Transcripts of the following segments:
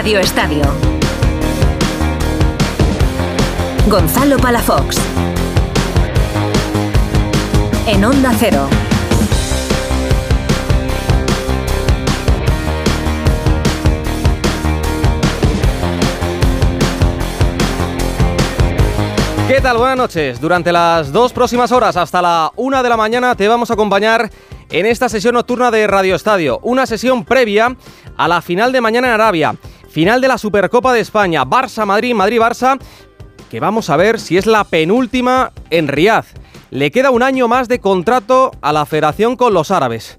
Radio Estadio. Gonzalo Palafox. En Onda Cero. ¿Qué tal? Buenas noches. Durante las dos próximas horas, hasta la una de la mañana, te vamos a acompañar en esta sesión nocturna de Radio Estadio. Una sesión previa a la final de mañana en Arabia. Final de la Supercopa de España. Barça-Madrid, Madrid-Barça. Que vamos a ver si es la penúltima en Riad. Le queda un año más de contrato a la federación con los árabes.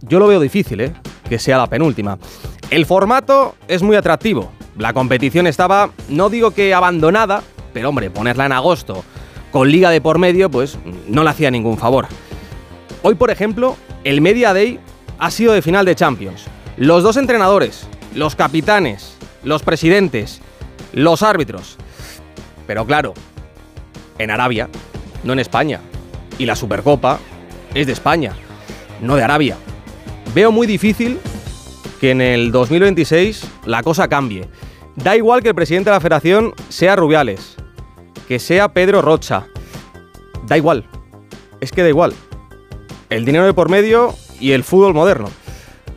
Yo lo veo difícil, ¿eh? Que sea la penúltima. El formato es muy atractivo. La competición estaba, no digo que abandonada, pero hombre, ponerla en agosto con liga de por medio, pues no le hacía ningún favor. Hoy, por ejemplo, el Media Day ha sido de final de Champions. Los dos entrenadores, los capitanes, los presidentes, los árbitros. Pero claro, en Arabia, no en España. Y la Supercopa es de España, no de Arabia. Veo muy difícil que en el 2026 la cosa cambie. Da igual que el presidente de la federación sea Rubiales, que sea Pedro Rocha. Da igual. Es que da igual. El dinero de por medio y el fútbol moderno.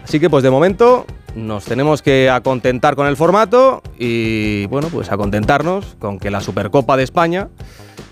Así que pues de momento nos tenemos que acontentar con el formato y bueno, pues a contentarnos con que la Supercopa de España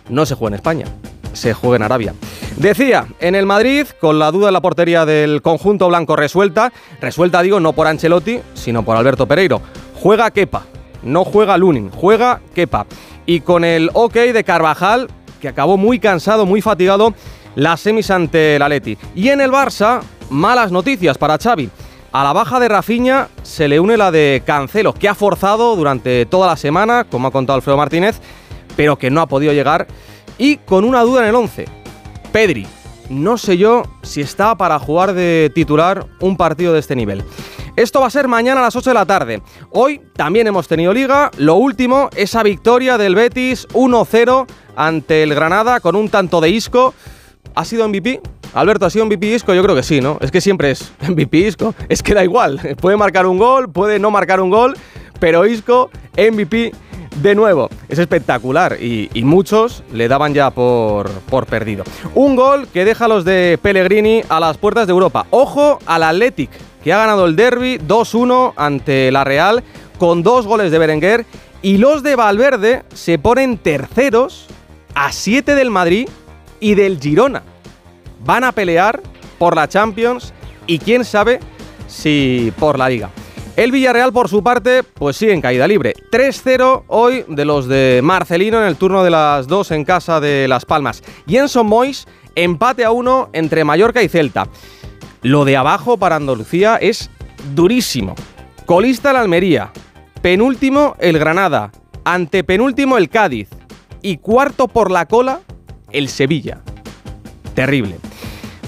no se juegue en España, se juegue en Arabia. Decía, en el Madrid, con la duda en la portería del conjunto blanco resuelta, resuelta digo no por Ancelotti, sino por Alberto Pereiro. Juega Kepa, no juega Lunin, juega Kepa. Y con el ok de Carvajal, que acabó muy cansado, muy fatigado, las semis ante el Atleti. Y en el Barça, malas noticias para Xavi. A la baja de Rafinha se le une la de Cancelo, que ha forzado durante toda la semana, como ha contado Alfredo Martínez, pero que no ha podido llegar. Y con una duda en el 11, Pedri. No sé yo si está para jugar de titular un partido de este nivel. Esto va a ser mañana a las 8 de la tarde. Hoy también hemos tenido liga. Lo último, esa victoria del Betis 1-0 ante el Granada con un tanto de Isco. ¿Ha sido MVP? Alberto, ¿ha sido MVP Isco? Yo creo que sí, ¿no? Es que siempre es MVP Isco. Es que da igual. Puede marcar un gol, puede no marcar un gol, pero Isco, MVP de nuevo. Es espectacular y, muchos le daban ya por, por, perdido. Un gol que deja a los de Pellegrini a las puertas de Europa. Ojo al Athletic, que ha ganado el derby 2-1 ante la Real con dos goles de Berenguer. Y los de Valverde se ponen terceros a 7 del Madrid y del Girona. Van a pelear por la Champions y quién sabe si por la Liga. El Villarreal, por su parte, pues sigue en caída libre. 3-0 hoy de los de Marcelino en el turno de las dos en casa de Las Palmas. Y en Mois, empate a uno entre Mallorca y Celta. Lo de abajo para Andalucía es durísimo. Colista el Almería, penúltimo el Granada, antepenúltimo el Cádiz y cuarto por la cola el Sevilla. Terrible.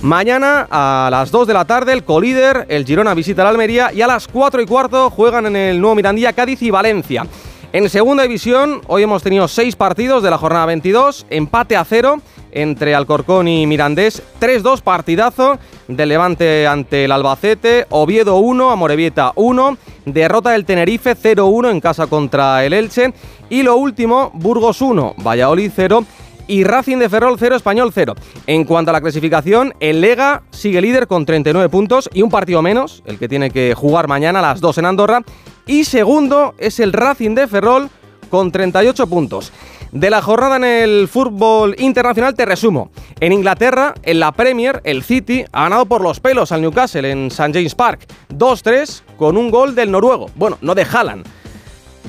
Mañana a las 2 de la tarde el colíder, el Girona visita la Almería y a las 4 y cuarto juegan en el nuevo Mirandía Cádiz y Valencia. En segunda división hoy hemos tenido 6 partidos de la jornada 22, empate a 0 entre Alcorcón y Mirandés, 3-2 partidazo del Levante ante el Albacete, Oviedo 1, Amorebieta 1, derrota del Tenerife 0-1 en casa contra el Elche y lo último, Burgos 1, Valladolid 0 y Racing de Ferrol 0, Español 0. En cuanto a la clasificación, el Lega sigue líder con 39 puntos y un partido menos, el que tiene que jugar mañana a las 2 en Andorra. Y segundo es el Racing de Ferrol con 38 puntos. De la jornada en el fútbol internacional te resumo. En Inglaterra, en la Premier, el City ha ganado por los pelos al Newcastle en St. James Park. 2-3 con un gol del noruego. Bueno, no de Haaland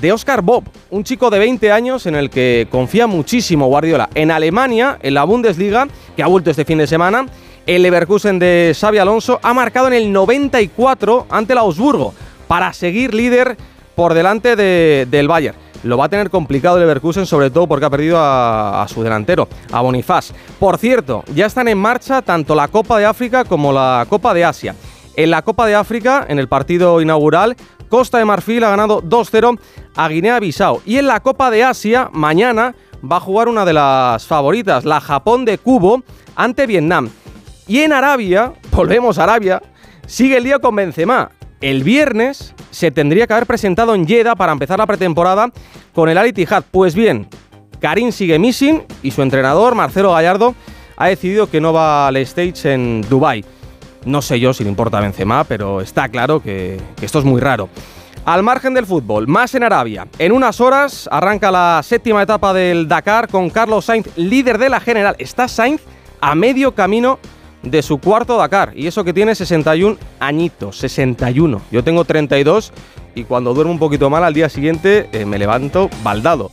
de Oscar Bob, un chico de 20 años en el que confía muchísimo Guardiola. En Alemania, en la Bundesliga, que ha vuelto este fin de semana, el Leverkusen de Xavi Alonso ha marcado en el 94 ante el Augsburgo para seguir líder por delante del Bayern. Lo va a tener complicado el Leverkusen, sobre todo porque ha perdido a, a, su delantero, a Bonifaz. Por cierto, ya están en marcha tanto la Copa de África como la Copa de Asia. En la Copa de África, en el partido inaugural, Costa de Marfil ha ganado 2-0 a Guinea-Bissau. Y en la Copa de Asia, mañana va a jugar una de las favoritas, la Japón de Cubo, ante Vietnam. Y en Arabia, volvemos a Arabia, sigue el día con Benzema. el viernes se tendría que haber presentado en Jeddah para empezar la pretemporada con el Al Ittihad. Pues bien, Karim sigue missing y su entrenador, Marcelo Gallardo, ha decidido que no va al stage en Dubai. No sé yo si le importa a Benzema, pero está claro que, esto es muy raro. Al margen del fútbol, más en Arabia. En unas horas arranca la séptima etapa del Dakar con Carlos Sainz, líder de la general. Está Sainz a medio camino de su cuarto Dakar. Y eso que tiene 61 añitos, 61. Yo tengo 32 y cuando duermo un poquito mal al día siguiente eh, me levanto baldado.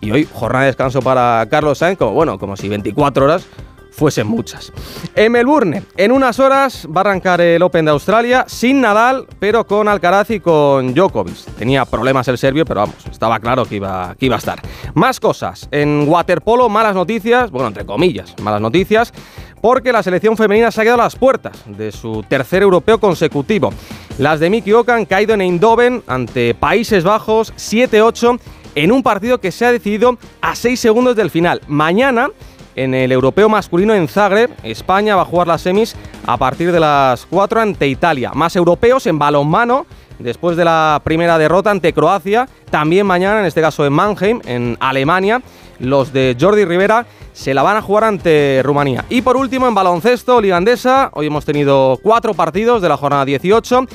Y hoy jornada de descanso para Carlos Sainz, como bueno, como si 24 horas fuesen muchas. En Melbourne, en unas horas va a arrancar el Open de Australia sin Nadal, pero con Alcaraz y con Djokovic. Tenía problemas el serbio, pero vamos, estaba claro que iba, que iba a estar. Más cosas. En waterpolo, malas noticias, bueno, entre comillas, malas noticias, porque la selección femenina se ha quedado a las puertas de su tercer europeo consecutivo. Las de Miki Oka han caído en Eindhoven ante Países Bajos 7-8 en un partido que se ha decidido a 6 segundos del final. Mañana en el europeo masculino en Zagreb. España va a jugar las semis a partir de las 4 ante Italia. Más europeos en balonmano después de la primera derrota ante Croacia. También mañana, en este caso en Mannheim, en Alemania, los de Jordi Rivera se la van a jugar ante Rumanía. Y por último, en baloncesto, ligandesa, hoy hemos tenido cuatro partidos de la jornada 18.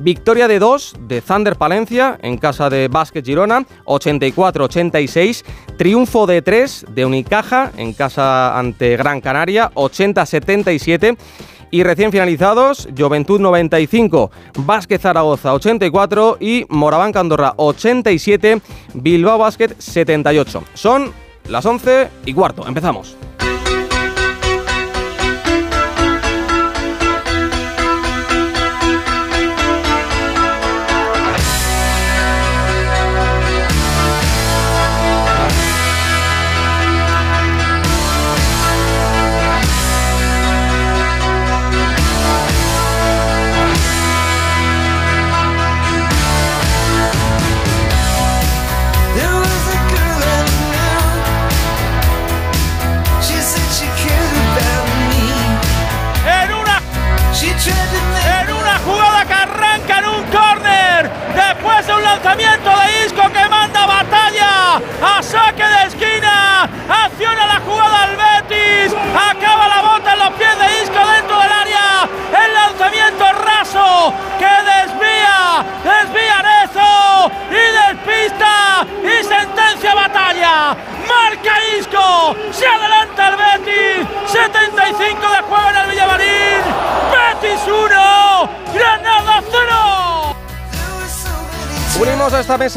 Victoria de 2 de Thunder Palencia en casa de Basket Girona, 84-86. Triunfo de 3 de Unicaja en casa ante Gran Canaria, 80-77. Y recién finalizados, Juventud 95, Básquet Zaragoza 84 y Moraván Candorra 87, Bilbao Basket 78. Son las 11 y cuarto. Empezamos.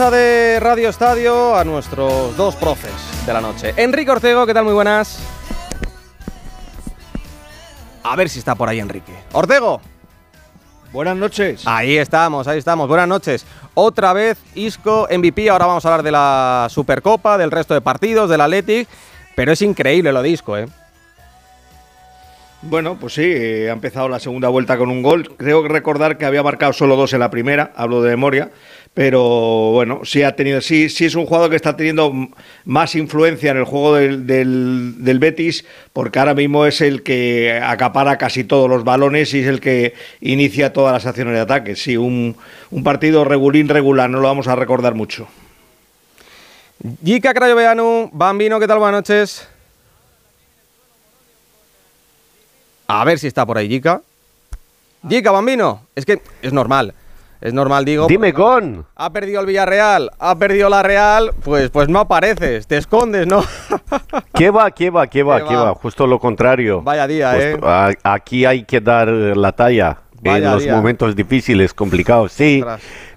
Mesa de Radio Estadio a nuestros dos profes de la noche. Enrique Ortego, ¿qué tal? Muy buenas. A ver si está por ahí Enrique. Ortego. Buenas noches. Ahí estamos, ahí estamos. Buenas noches. Otra vez Isco MVP. Ahora vamos a hablar de la Supercopa, del resto de partidos, del Athletic. Pero es increíble lo de Isco, ¿eh? Bueno, pues sí, eh, ha empezado la segunda vuelta con un gol. Creo que recordar que había marcado solo dos en la primera, hablo de memoria pero bueno, sí ha tenido, sí, sí es un jugador que está teniendo más influencia en el juego del, del, Betis, porque ahora mismo es el que acapara casi todos los balones y es el que inicia todas las acciones de ataque. Sí, un, un partido regulín regular, no lo vamos a recordar mucho. Gica Crayoveanu, Bambino, ¿qué tal? Buenas noches. A ver si está por ahí Gica. Gica, Bambino, es que es normal. Es normal, digo. Dime con. Ha perdido el Villarreal, ha perdido la Real, pues, pues no apareces, te escondes, ¿no? ¿Qué va, qué va, qué va, qué va? Justo lo contrario. Vaya día, ¿eh? aquí hay que dar la talla en los momentos difíciles, complicados. Sí,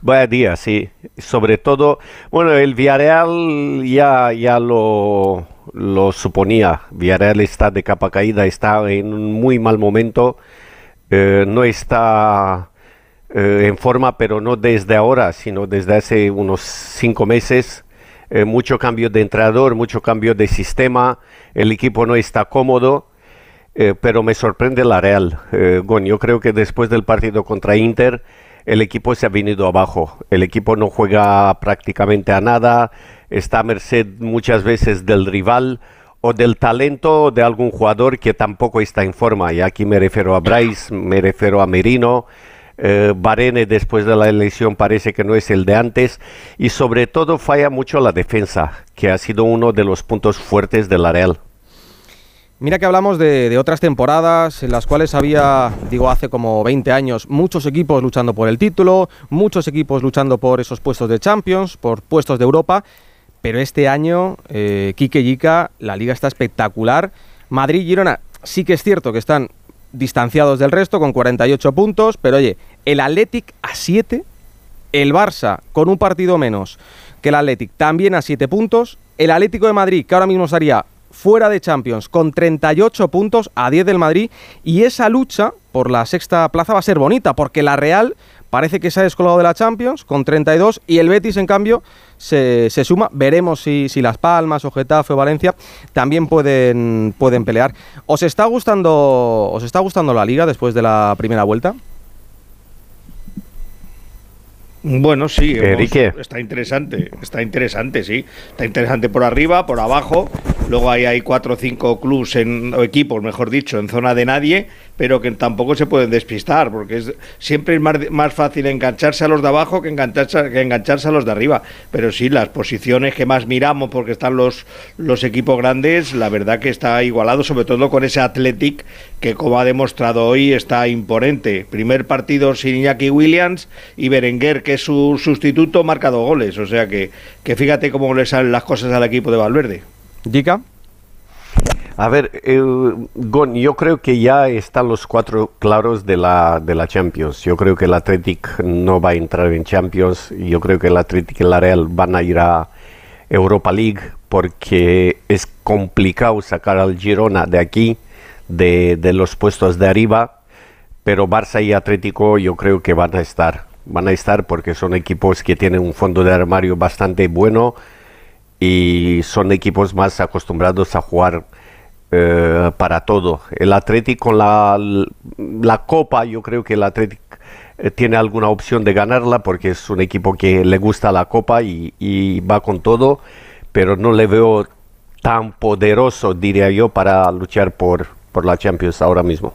vaya día, sí. Sobre todo, bueno, el Villarreal ya, ya lo, lo suponía. Villarreal está de capa caída, está en un muy mal momento. Eh, no está eh, en forma, pero no desde ahora, sino desde hace unos cinco meses. Eh, mucho cambio de entrenador, mucho cambio de sistema, el equipo no está cómodo, eh, pero me sorprende la Real. yo creo que después del partido contra Inter, el equipo se ha venido abajo. El equipo no juega prácticamente a nada, está a merced muchas veces del rival o del talento de algún jugador que tampoco está en forma. Y aquí me refiero a Bryce, me refiero a Merino, Eh, después de la elección parece que no es el de antes y sobre todo falla mucho la defensa, que ha sido uno de los puntos fuertes de la Real. Mira que hablamos de, otras temporadas en las cuales había, digo, hace como 20 años, muchos equipos luchando por el título, muchos equipos luchando por esos puestos de Champions, por puestos de Europa, pero este año, eh, Quique Yica, la liga está espectacular. Madrid y Girona sí que es cierto que están distanciados del resto con 48 puntos, pero oye, el Athletic a 7, el Barça con un partido menos que el Athletic también a 7 puntos, el Atlético de Madrid que ahora mismo estaría fuera de Champions con 38 puntos a 10 del Madrid y esa lucha por la sexta plaza va a ser bonita porque la Real parece que se ha descolgado de la Champions con 32 y el Betis en cambio se, suma. Veremos si, si, Las Palmas o Getafe o Valencia también pueden, pueden pelear. ¿Os está, gustando, ¿Os está gustando la liga después de la primera vuelta? Bueno, sí, está interesante, está interesante, sí. Está interesante por arriba, por abajo. Luego ahí hay cuatro o cinco clubs en, o equipos, mejor dicho, en zona de nadie, pero que tampoco se pueden despistar, porque es, siempre es más, fácil engancharse a los de abajo que engancharse, que engancharse a los de arriba. Pero sí, las posiciones que más miramos, porque están los, los equipos grandes, la verdad que está igualado, sobre todo con ese Athletic, que como ha demostrado hoy está imponente. Primer partido sin Iñaki Williams y Berenguer, que su sustituto, marca dos goles. O sea que, que fíjate cómo le salen las cosas al equipo de Valverde. ¿Dica? A ver, Gon, yo creo que ya están los cuatro claros de la, de la Champions. Yo creo que el Athletic no va a entrar en Champions. Yo creo que el Athletic y la Real van a ir a Europa League porque es complicado sacar al Girona de aquí, de, de los puestos de arriba. Pero Barça y Atlético yo creo que van a estar van a estar porque son equipos que tienen un fondo de armario bastante bueno y son equipos más acostumbrados a jugar eh, para todo. El Atlético con la, Copa, yo creo que el Atlético eh, tiene alguna opción de ganarla porque es un equipo que le gusta la Copa y, y va con todo, pero no le veo tan poderoso, diría yo, para luchar por, por la Champions ahora mismo.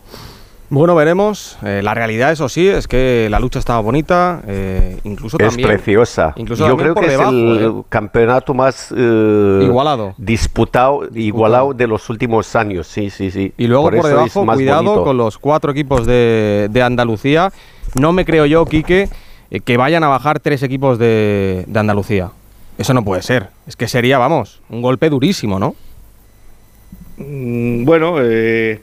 Bueno, veremos. Eh, la realidad, eso sí, es que la lucha estaba bonita, eh, incluso es preciosa. Incluso Yo creo que es el ¿eh? campeonato más igualado, disputado, igualado de los últimos años. Sí, sí, sí. Y luego por, debajo, cuidado con los cuatro equipos de, Andalucía. No me creo yo, Quique, que vayan a bajar tres equipos de, de Andalucía. Eso no puede ser. Es que sería, vamos, un golpe durísimo, ¿no? Mm, bueno, eh,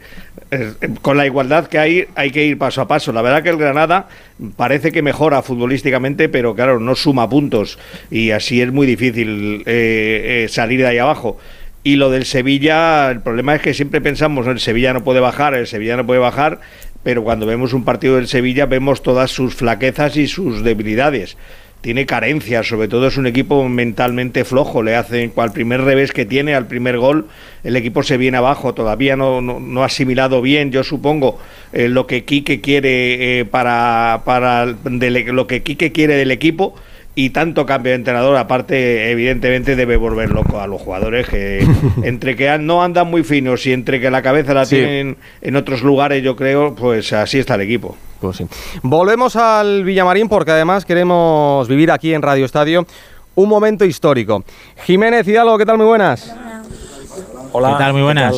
con la igualdad que hay, hay que ir paso a paso. La verdad que el Granada parece que mejora futbolísticamente, pero claro, no suma puntos y así es muy difícil eh, eh, salir de ahí abajo. Y lo del Sevilla, el problema es que siempre pensamos, el Sevilla no puede bajar, el Sevilla no puede bajar, pero cuando vemos un partido del Sevilla vemos todas sus flaquezas y sus debilidades tiene carencias, sobre todo es un equipo mentalmente flojo, le hacen al primer revés que tiene, al primer gol, el equipo se viene abajo, todavía no, no, ha asimilado bien, yo supongo, eh, lo que Quique quiere eh, para, para lo que Quique quiere del equipo y tanto cambio de entrenador, aparte, evidentemente debe volver loco a los jugadores que entre que no andan muy finos y entre que la cabeza la tienen en otros lugares, yo creo, pues así está el equipo. Pues sí. Volvemos al Villamarín porque además queremos vivir aquí en Radio Estadio un momento histórico. Jiménez Hidalgo, ¿qué tal? Muy buenas. Hola. ¿Qué tal? Muy buenas.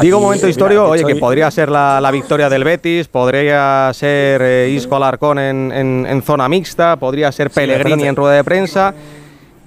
Digo momento histórico, oye, que podría ser la, victoria del Betis, podría ser eh, Isco Alarcón en, zona mixta, podría ser Pellegrini en rueda de prensa.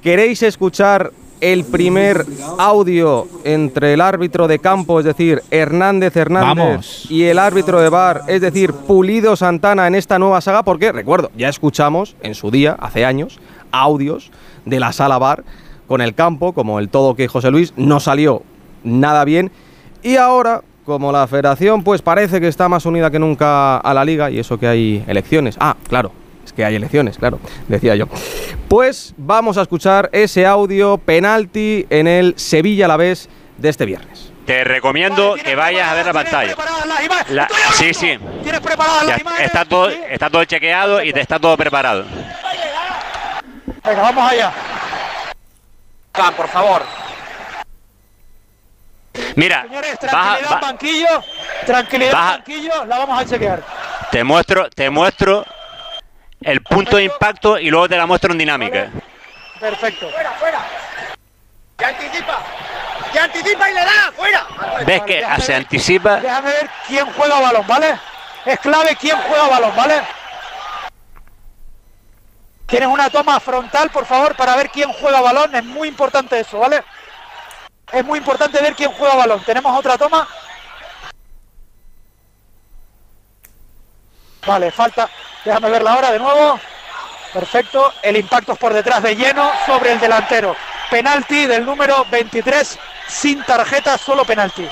¿Queréis escuchar el primer audio entre el árbitro de campo, es decir, Hernández Hernández, y el árbitro de bar, es decir, Pulido Santana en esta nueva saga? Porque, recuerdo, ya escuchamos en su día, hace años, audios de la sala bar con el campo, como el todo que José Luis no salió nada bien. Y ahora, como la federación pues parece que está más unida que nunca a la liga y eso que hay elecciones. Ah, claro, es que hay elecciones, claro, decía yo. Pues vamos a escuchar ese audio penalti en el Sevilla a la vez de este viernes. Te recomiendo que vayas a ver la pantalla. sí, sí. ¿Tienes Está todo, está todo chequeado y te está todo preparado. Venga, vamos allá. Por favor. Mira, Señores, tranquilidad banquillo, tranquilidad banquillo, la vamos a chequear. Te muestro, te muestro el punto de impacto y luego te la muestro en dinámica. Perfecto. Fuera, fuera. Ya anticipa. Ya anticipa y le da. Fuera. ¿Ves que se anticipa? Déjame ver quién juega balón, ¿vale? Es clave quién juega balón, ¿vale? Tienes una toma frontal, por favor, para ver quién juega balón. Es muy importante eso, ¿vale? Es muy importante ver quién juega balón. Tenemos otra toma. Vale, falta. Déjame verla ahora de nuevo. Perfecto. El impacto es por detrás de lleno sobre el delantero. Penalti del número 23 sin tarjeta, solo penalti.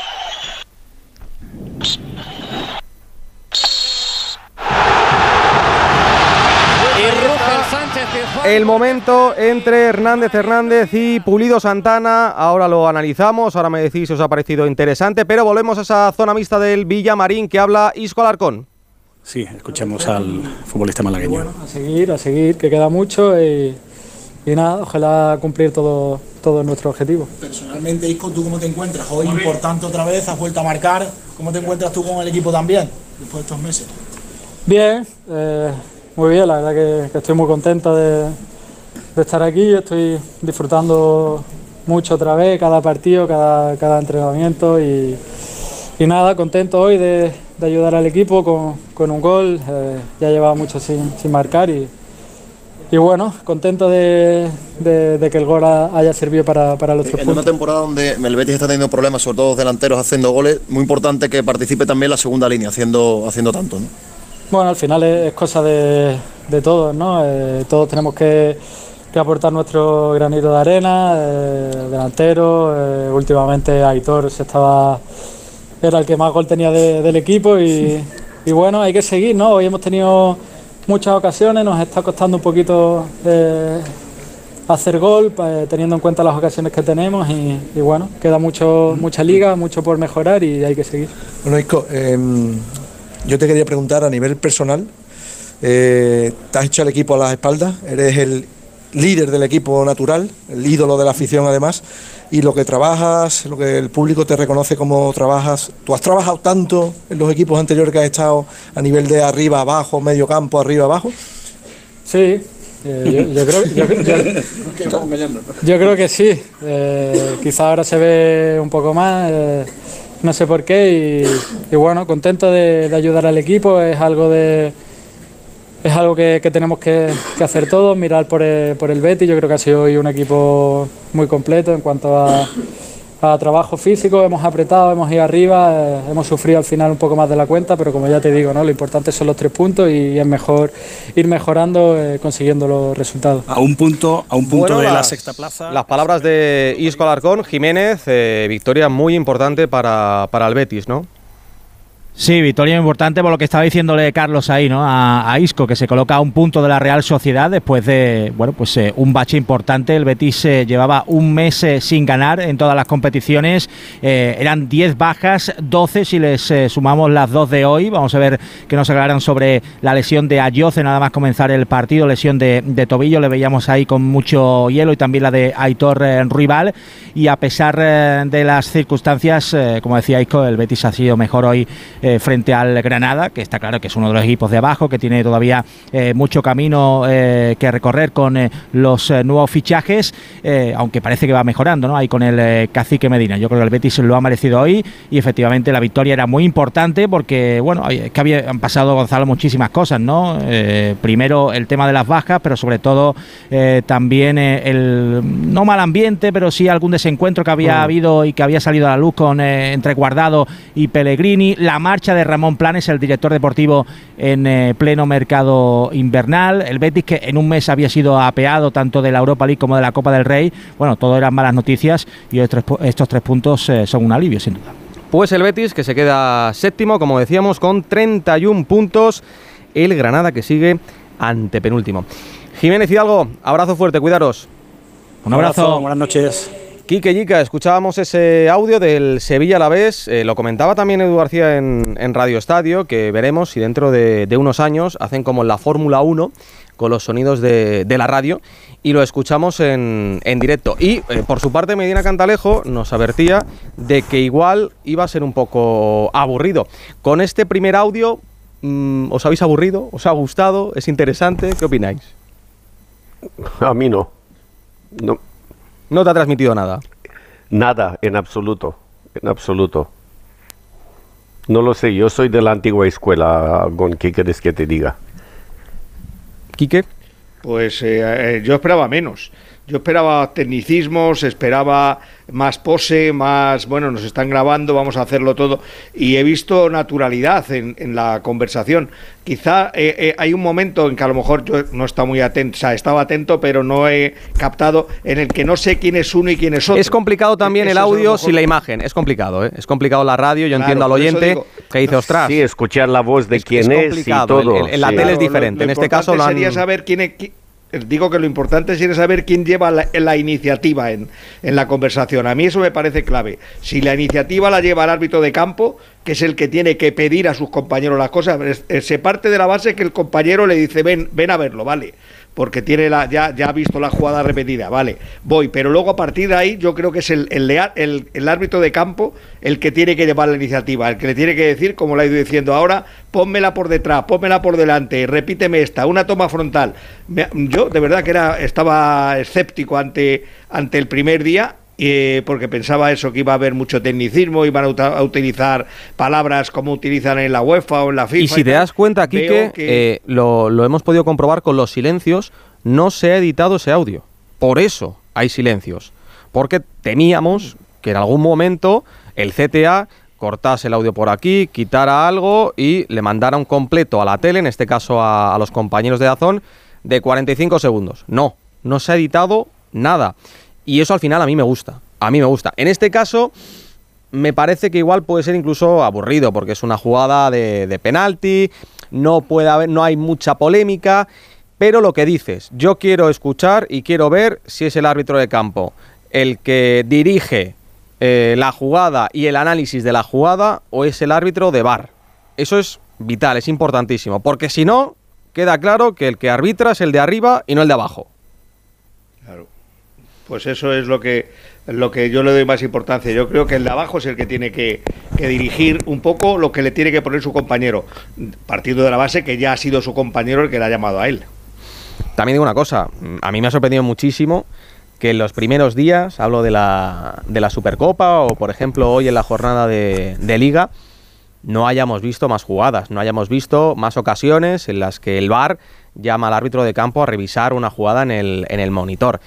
El momento entre Hernández Hernández y Pulido Santana, ahora lo analizamos, ahora me decís si os ha parecido interesante, pero volvemos a esa zona mixta del Villamarín que habla Isco Alarcón. Sí, escuchemos al futbolista malagueño. a seguir, a seguir, que queda mucho y, nada, ojalá cumplir todo, todo nuestro objetivo. Personalmente, Isco, ¿tú cómo te encuentras? Hoy importante otra vez, has vuelto a marcar. ¿Cómo te encuentras tú con el equipo también, después de estos meses? Bien, eh, muy bien, la verdad que, estoy muy contento de, estar aquí, estoy disfrutando mucho otra vez, cada partido, cada, cada entrenamiento y, nada, contento hoy de, ayudar al equipo con, un gol, eh, ya llevaba mucho sin, marcar y, y, bueno, contento de, que el gol haya servido para, para los tres En una temporada donde el Betis está teniendo problemas, sobre todo los delanteros haciendo goles, muy importante que participe también la segunda línea haciendo, haciendo tanto. ¿no? Bueno, al final es, cosa de, todos, ¿no? Eh, todos tenemos que, aportar nuestro granito de arena, eh, delantero, eh, últimamente Aitor se estaba, era el que más gol tenía del equipo y, bueno, hay que seguir, ¿no? Hoy hemos tenido muchas ocasiones, nos está costando un poquito hacer gol, teniendo en cuenta las ocasiones que tenemos y, bueno, queda mucho, mucha liga, mucho por mejorar y hay que seguir. Bueno, Isco, em, yo te quería preguntar a nivel personal, eh, te has hecho el equipo a las espaldas, eres el líder del equipo natural, el ídolo de la afición además, y lo que trabajas, lo que el público te reconoce como trabajas, tú has trabajado tanto en los equipos anteriores que has estado a nivel de arriba, abajo, medio campo, arriba, abajo. Sí, eh, yo, creo, yo, creo, que sí. Eh, quizá ahora se ve un poco más no sé por qué y, bueno, contento de, ayudar al equipo, es algo de es algo que, tenemos que, hacer todos, mirar por el, por el yo creo que ha sido hoy un equipo muy completo en cuanto a a trabajo físico, hemos apretado, hemos ido arriba, eh, hemos sufrido al final un poco más de la cuenta, pero como ya te digo, ¿no? lo importante son los tres puntos y es mejor ir mejorando, eh, consiguiendo los resultados. A un punto, a un punto de la sexta plaza. Las palabras de Isco Alarcón, Jiménez, eh, victoria muy importante para, para el Betis, ¿no? Sí, victoria importante por lo que estaba diciéndole Carlos ahí, ¿no? A, Isco, que se coloca a un punto de la Real Sociedad después de, bueno, pues eh, un bache importante. El Betis eh, llevaba un mes eh, sin ganar en todas las competiciones. eran 10 bajas, 12 si les sumamos las dos de hoy. Vamos a ver que nos aclaran sobre la lesión de Ayoce nada más comenzar el partido, lesión de, de tobillo. Le veíamos ahí con mucho hielo y también la de Aitor Rival. Y a pesar de las circunstancias, como decía Isco, el Betis ha sido mejor hoy eh, frente al Granada, que está claro que es uno de los equipos de abajo, que tiene todavía eh, mucho camino eh, que recorrer con los nuevos fichajes, aunque parece que va mejorando, ¿no? Ahí con el cacique Medina. Yo creo que el Betis lo ha merecido hoy y efectivamente la victoria era muy importante porque, bueno, es que había, han pasado, Gonzalo, muchísimas cosas, ¿no? primero el tema de las bajas, pero sobre todo también el, no mal ambiente, pero sí algún desencuentro que había mm. habido y que había salido a la luz con entre Guardado y Pellegrini, la marcha marcha de Ramón Planes, el director deportivo en eh, pleno mercado invernal. El Betis que en un mes había sido apeado tanto de la Europa League como de la Copa del Rey. Bueno, todo eran malas noticias y estos, tres puntos eh, son un alivio, sin duda. Pues el Betis que se queda séptimo, como decíamos, con 31 puntos. El Granada que sigue ante penúltimo. Jiménez Hidalgo, abrazo fuerte, cuidaros. Un abrazo buenas noches. Quique Yica, escuchábamos ese audio del Sevilla a la vez. Eh, lo comentaba también Edu García en, Radio Estadio, que veremos si dentro de, unos años hacen como la Fórmula 1 con los sonidos de, la radio y lo escuchamos en, directo. Y eh, por su parte Medina Cantalejo nos advertía de que igual iba a ser un poco aburrido. Con este primer audio Mm, ¿Os habéis aburrido? ¿Os ha gustado? ¿Es interesante? ¿Qué opináis? A mí no. No. ¿No te ha transmitido nada? Nada, en absoluto. En absoluto. No lo sé, yo soy de la antigua escuela, Gon, ¿qué quieres que te diga? ¿Quique? Pues eh, eh, yo esperaba menos. Yo esperaba tecnicismos, esperaba más pose, más, bueno, nos están grabando, vamos a hacerlo todo. Y he visto naturalidad en, la conversación. Quizá eh, eh, hay un momento en que a lo mejor yo no estaba muy atento, o sea, estaba atento, pero no he captado, en el que no sé quién es uno y quién es otro. Es complicado también el audio sin la imagen, es complicado, ¿eh? Es complicado la radio, yo entiendo al oyente que dice, ostras. Sí, escuchar la voz de quién es, y todo. En, la tele es diferente, en este caso lo han... sería saber quién es digo que lo importante es saber quién lleva la, iniciativa en, en, la conversación. A mí eso me parece clave. Si la iniciativa la lleva el árbitro de campo, que es el que tiene que pedir a sus compañeros las cosas, se parte de la base que el compañero le dice, ven, ven a verlo, ¿vale? porque tiene la, ya, ya ha visto la jugada repetida, vale, voy, pero luego a partir de ahí yo creo que es el, el, el, árbitro de campo el que tiene que llevar la iniciativa, el que le tiene que decir, como le ha ido diciendo ahora, pónmela por detrás, pónmela por delante, repíteme esta, una toma frontal. yo de verdad que era, estaba escéptico ante, ante el primer día eh, porque pensaba eso, que iba a haber mucho tecnicismo, iban a, utilizar palabras como utilizan en la UEFA o en la FIFA. Y si te das cuenta, Kike, que... Eh, lo, lo hemos podido comprobar con los silencios, no se ha editado ese audio. Por eso hay silencios. Porque temíamos que en algún momento el CTA cortase el audio por aquí, quitara algo y le mandara un completo a la tele, en este caso a, a los compañeros de Dazón, de 45 segundos. No, no se ha editado nada. Y eso al final a mí me gusta. A mí me gusta. En este caso, me parece que igual puede ser incluso aburrido, porque es una jugada de, penalti, no puede haber, no hay mucha polémica. Pero lo que dices, yo quiero escuchar y quiero ver si es el árbitro de campo el que dirige eh, la jugada y el análisis de la jugada o es el árbitro de bar. Eso es vital, es importantísimo, porque si no, queda claro que el que arbitra es el de arriba y no el de abajo. Pues eso es lo que, lo que yo le doy más importancia. Yo creo que el de abajo es el que tiene que, dirigir un poco lo que le tiene que poner su compañero, partiendo de la base que ya ha sido su compañero el que le ha llamado a él. También digo una cosa, a mí me ha sorprendido muchísimo que en los primeros días, hablo de la, de la Supercopa o por ejemplo hoy en la jornada de, de Liga, no hayamos visto más jugadas, no hayamos visto más ocasiones en las que el VAR llama al árbitro de campo a revisar una jugada en el, en el monitor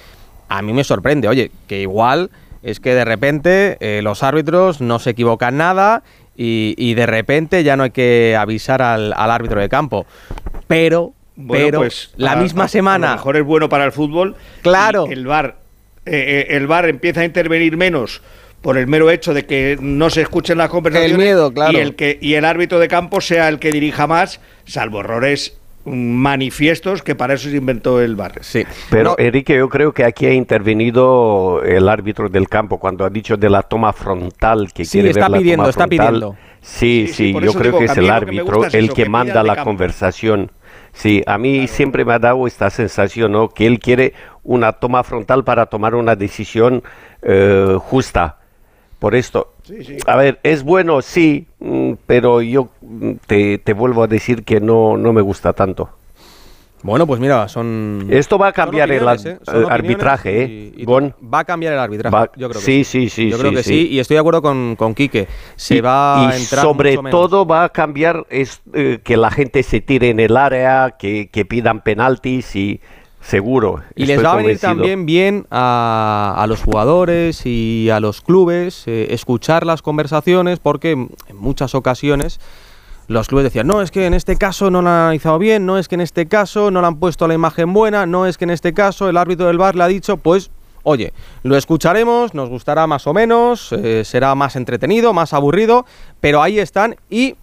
a mí me sorprende, oye, que igual es que de repente eh, los árbitros no se equivocan nada y, de repente ya no hay que avisar al, árbitro de campo. Pero, pero pues, la misma semana... A lo mejor es bueno para el fútbol. Claro. El VAR, eh, eh, el VAR empieza a intervenir menos por el mero hecho de que no se escuchen las conversaciones el miedo, claro. y el que y el árbitro de campo sea el que dirija más, salvo errores manifiestos que para eso se inventó el bar. Sí. Pero Enrique, yo creo que aquí ha intervenido el árbitro del campo cuando ha dicho de la toma frontal que quiere está ver pidiendo, la está pidiendo. Sí, sí, yo creo que es el árbitro el que, manda la conversación. Sí, a mí siempre me ha dado esta sensación, ¿no? Que él quiere una toma frontal para tomar una decisión eh, justa. Por esto, a ver, es bueno, sí, mm, pero yo mm, te, te, vuelvo a decir que no, no me gusta tanto. Bueno, pues mira, son. Esto va a cambiar el, ¿eh? arbitraje, ¿eh? Va a cambiar el arbitraje, yo creo que sí. Sí, sí, Yo creo que sí. y estoy de acuerdo con, con Quique. Se va a entrar. Sobre todo va a cambiar es, eh, que la gente se tire en el área, que, que pidan penaltis y Seguro. Y les va a venir también bien a, los jugadores y a los clubes eh, escuchar las conversaciones porque en muchas ocasiones los clubes decían, no, es que en este caso no lo han analizado bien, no es que en este caso no le han puesto la imagen buena, no es que en este caso el árbitro del bar le ha dicho, pues, oye, lo escucharemos, nos gustará más o menos, eh, será más entretenido, más aburrido, pero ahí están y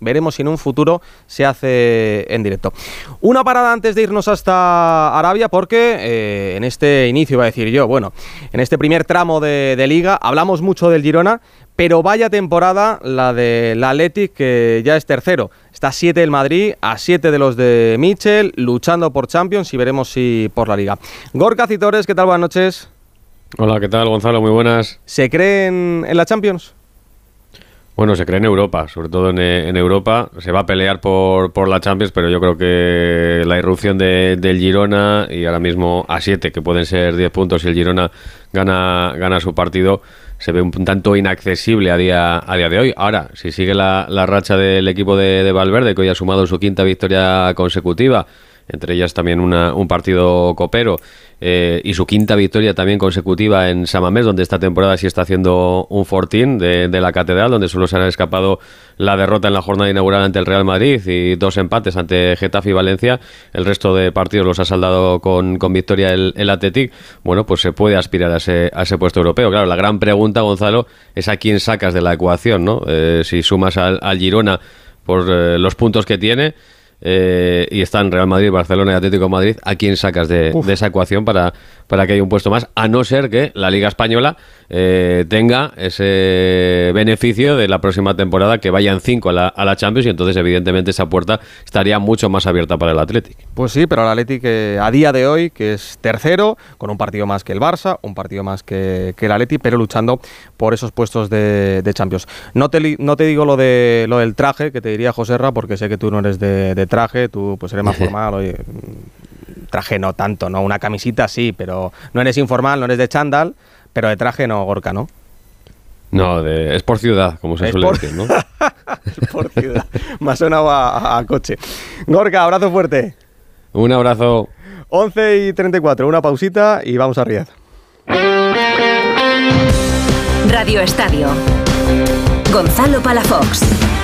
Veremos si en un futuro se hace en directo. Una parada antes de irnos hasta Arabia, porque eh, en este inicio, iba a decir yo, bueno, en este primer tramo de, liga hablamos mucho del Girona, pero vaya temporada la del Athletic, que ya es tercero. Está a 7 el Madrid, a 7 de los de Mitchell, luchando por Champions y veremos si por la liga. Gorka Citores, ¿qué tal? Buenas noches. Hola, ¿qué tal, Gonzalo? Muy buenas. ¿Se creen en la Champions? Bueno, se cree en Europa, sobre todo en, Europa. Se va a pelear por, por, la Champions, pero yo creo que la irrupción de, del Girona y ahora mismo a 7, que pueden ser 10 puntos si el Girona gana, gana su partido, se ve un tanto inaccesible a día, a día de hoy. Ahora, si sigue la, la racha del equipo de, de Valverde, que hoy ha sumado su quinta victoria consecutiva, entre ellas también un partido copero eh, y su quinta victoria también consecutiva en Samamés, donde esta temporada sí está haciendo un fortín de, la Catedral, donde solo se han escapado la derrota en la jornada inaugural ante el Real Madrid y dos empates ante Getafe y Valencia. El resto de partidos los ha saldado con, victoria el, el. Bueno, pues se puede aspirar a ese, a ese puesto europeo. Claro, la gran pregunta, Gonzalo, es a quién sacas de la ecuación, ¿no? Eh, si sumas al, Girona por eh, los puntos que tiene eh, y están Real Madrid, Barcelona y Atlético Madrid, ¿a quién sacas de, esa ecuación para, para que haya un puesto más? A no ser que la Liga Española eh, tenga ese beneficio de la próxima temporada que vayan cinco a la, a la, Champions y entonces evidentemente esa puerta estaría mucho más abierta para el Atlético. Pues sí, pero el Atlético eh, a día de hoy, que es tercero, con un partido más que el Barça, un partido más que, el Atlético, pero luchando por esos puestos de, Champions. No te, no te digo lo, de, lo del traje, que te diría Joserra, porque sé que tú no eres de traje, tú pues eres más formal, oye, traje no tanto, ¿no? Una camisita sí, pero no eres informal, no eres de chándal, pero de traje no, Gorka, ¿no? No, es por ciudad, como se suele decir, ¿no? es por ciudad. Me ha sonado a, coche. Gorka, abrazo fuerte. Un abrazo. 11 y 34, una pausita y vamos a Riad. Radio Estadio. Gonzalo Palafox.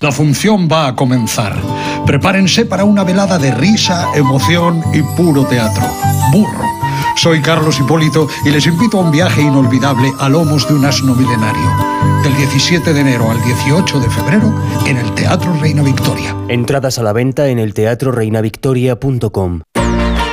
la función va a comenzar. Prepárense para una velada de risa, emoción y puro teatro. Burro. Soy Carlos Hipólito y les invito a un viaje inolvidable a lomos de un asno milenario. Del 17 de enero al 18 de febrero en el Teatro Reina Victoria. Entradas a la venta en el teatroreinavictoria.com.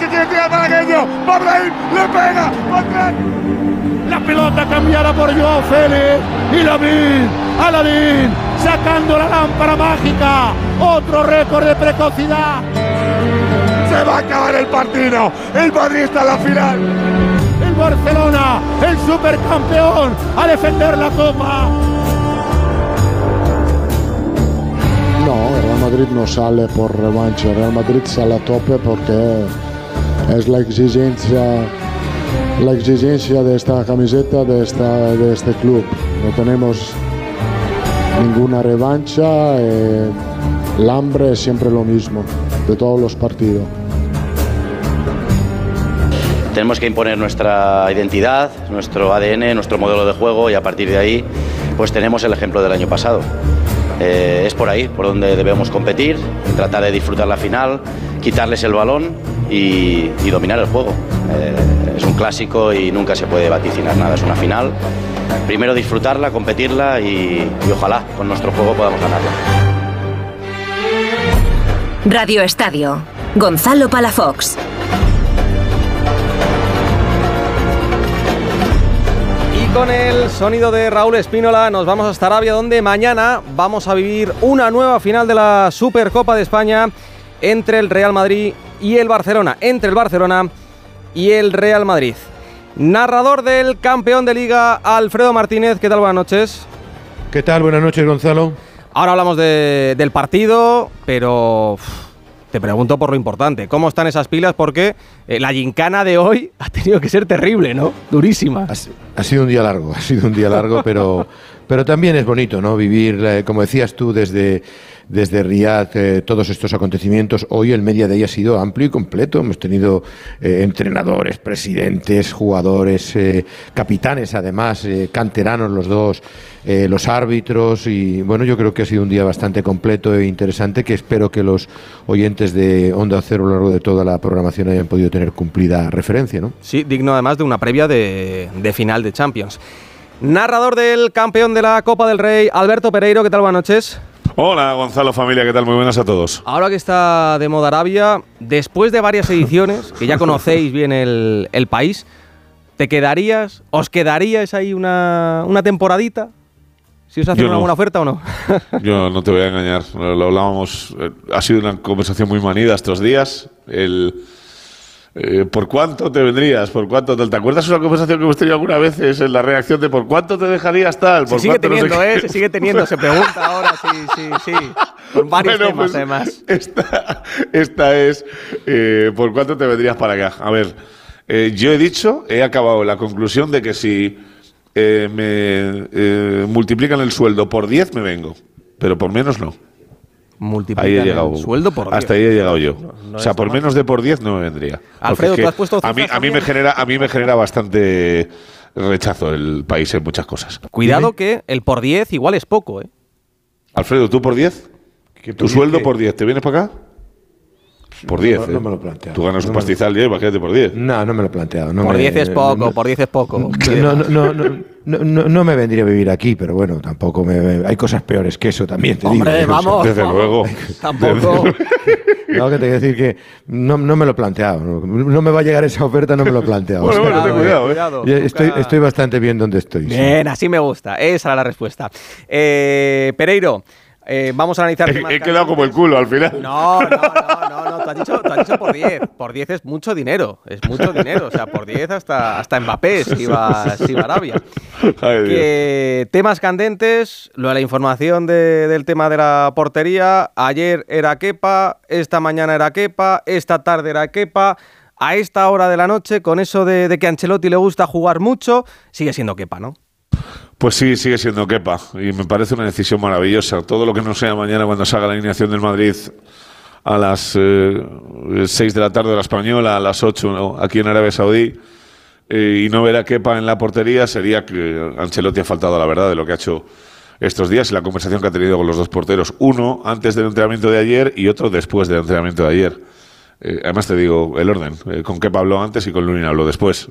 Que quiere tirar malagueño. Va le pega. La pelota cambiada por Joao Félix. Y Lavín, Aladín, sacando la lámpara mágica. Otro récord de precocidad. Se va a acabar el partido. El Madrid está en la final. El Barcelona, el supercampeón, a defender la copa. No, Madrid no sale por revancha, Real Madrid sale a tope porque es la exigencia, la exigencia de esta camiseta, de, esta, de este club. No tenemos ninguna revancha, el hambre es siempre lo mismo, de todos los partidos. tenemos que imponer nuestra identidad, nuestro ADN, nuestro modelo de juego y a partir de ahí pues tenemos el ejemplo del año pasado. Eh, es por ahí, por donde debemos competir, tratar de disfrutar la final, quitarles el balón y, dominar el juego. Eh, es un clásico y nunca se puede vaticinar nada, es una final. Primero disfrutarla, competirla y, y ojalá con nuestro juego podamos ganarla. Radio Estadio. Gonzalo Palafox. Con el sonido de Raúl Espínola nos vamos hasta Arabia donde mañana vamos a vivir una nueva final de la Supercopa de España entre el Real Madrid y el Barcelona, entre el Barcelona y el Real Madrid. Narrador del campeón de liga Alfredo Martínez, ¿qué tal? Buenas noches. ¿Qué tal? Buenas noches Gonzalo. Ahora hablamos del partido, pero te pregunto por lo importante, ¿cómo están esas pilas? Porque eh, la gincana de hoy ha tenido que ser terrible, ¿no? Durísima. Ha, sido un día largo, ha sido un día largo, pero, pero también es bonito, ¿no? Vivir, eh, como decías tú, desde, desde Riyadh eh, todos estos acontecimientos. Hoy el media de ha sido amplio y completo. Hemos tenido entrenadores, presidentes, jugadores, capitanes, además, canteranos los dos. Eh, los árbitros y bueno, yo creo que ha sido un día bastante completo e interesante que espero que los oyentes de Onda Cero a lo largo de toda la programación hayan podido tener cumplida referencia, ¿no? Sí, digno además de una previa de, final de Champions. Narrador del campeón de la Copa del Rey, Alberto Pereiro, ¿qué tal? Buenas noches. Hola Gonzalo, familia, ¿qué tal? Muy buenas a todos. Ahora que está de moda Arabia, después de varias ediciones, que ya conocéis bien el, país, ¿te quedarías, os quedaríais ahí una, una temporadita? ¿Si os hacen una buena oferta o no? Yo no te voy a engañar. Lo, hablábamos. Eh, ha sido una conversación muy manida estos días. El. Eh, ¿Por cuánto te vendrías? ¿Por cuánto? ¿Te acuerdas de una conversación que hemos tenido algunas veces en la reacción de por cuánto te dejarías tal? se sigue teniendo, ¿eh? Se sigue teniendo. Se pregunta ahora, sí, sí, sí. Por varios temas, pues, además. Esta, esta es eh, ¿por cuánto te vendrías para acá? A ver, yo he dicho, he acabado la conclusión de que si eh, me eh, multiplican el sueldo por 10, me vengo. Pero por menos no. Multiplican ahí he llegado, el sueldo por 10. Hasta ahí he llegado yo. o sea, por menos de por 10 no me vendría. Alfredo, ¿tú has puesto a mí, a mí me genera A mí me genera bastante rechazo el país en muchas cosas. Cuidado que el por 10 igual es poco, ¿eh? Alfredo, ¿tú por 10? ¿Tu sueldo por 10? ¿Te vienes para acá? Por 10. No, ¿eh? me lo he planteado. Tú ganas un pastizal y imagínate por 10. No, no me lo he planteado. por 10 es poco, por 10 es poco. No, no, no, no, me vendría a vivir aquí, pero bueno, tampoco me. Hay cosas peores que eso también, te Hombre, digo. vamos. Desde luego. Tampoco. No, que te voy a decir que no, no me lo he planteado. No, me va a llegar esa oferta, no me lo he planteado. bueno, bueno, ten cuidado, ¿eh? Estoy, estoy bastante bien donde estoy. Bien, así me gusta. Esa era la respuesta. Eh, Pereiro. Eh, vamos a analizar. He, he quedado como el culo al final. No, no, no, no, no. Tú has dicho, has dicho por 10. Por 10 es mucho dinero. Es mucho dinero. O sea, por 10 hasta, hasta Mbappé si va, si va Arabia. que, temas candentes, lo de la información de, del tema de la portería. Ayer era Kepa, esta mañana era Kepa, esta tarde era Kepa. A esta hora de la noche, con eso de, de que a Ancelotti le gusta jugar mucho, sigue siendo Kepa, ¿no? Pues sí, sigue siendo Kepa y me parece una decisión maravillosa. Todo lo que no sea mañana cuando salga la alineación del Madrid a las eh, 6 de la tarde de la española, a las 8 aquí en Arabia Saudí, eh, y no ver a Kepa en la portería sería que Ancelotti ha faltado a la verdad de lo que ha hecho estos días y la conversación que ha tenido con los dos porteros. Uno antes del entrenamiento de ayer y otro después del entrenamiento de ayer. Eh, además te digo el orden. Eh, con Kepa habló antes y con Lunin habló después.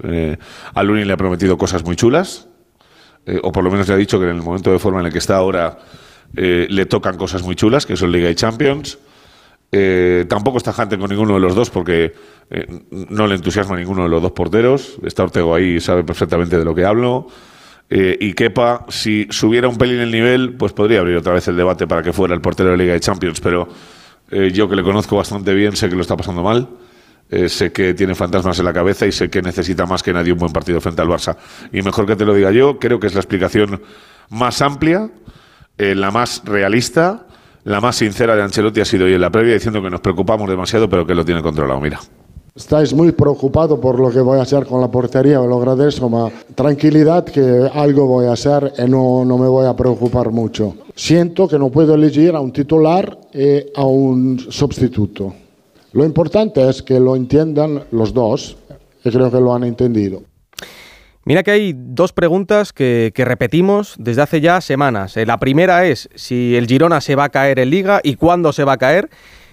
a Lunin le ha prometido cosas muy chulas eh, o por lo menos le ha dicho que en el momento de forma en el que está ahora eh, le tocan cosas muy chulas, que son Liga y Champions. Eh, tampoco está Hunter con ninguno de los dos porque no le entusiasma ninguno de los dos porteros. Está Ortego ahí y sabe perfectamente de lo que hablo. y Kepa, si subiera un pelín el nivel, pues podría abrir otra vez el debate para que fuera el portero de Liga y Champions. Pero yo que le conozco bastante bien, sé que lo está pasando mal. Eh, sé que tiene fantasmas en la cabeza y sé que necesita más que nadie un buen partido frente al Barça. Y mejor que te lo diga yo, creo que es la explicación más amplia, eh, la más realista, la más sincera de Ancelotti ha sido hoy en la previa diciendo que nos preocupamos demasiado, pero que lo tiene controlado. Mira. Estáis muy preocupado por lo que voy a hacer con la portería, lo agradezco, ma tranquilidad que algo voy a hacer y no, no me voy a preocupar mucho. Siento que no puedo elegir a un titular y a un sustituto. Lo importante es que lo entiendan los dos y creo que lo han entendido. Mira que hay dos preguntas que, repetimos desde hace ya semanas. Eh, la primera es si el Girona se va a caer en liga y cuándo se va a caer.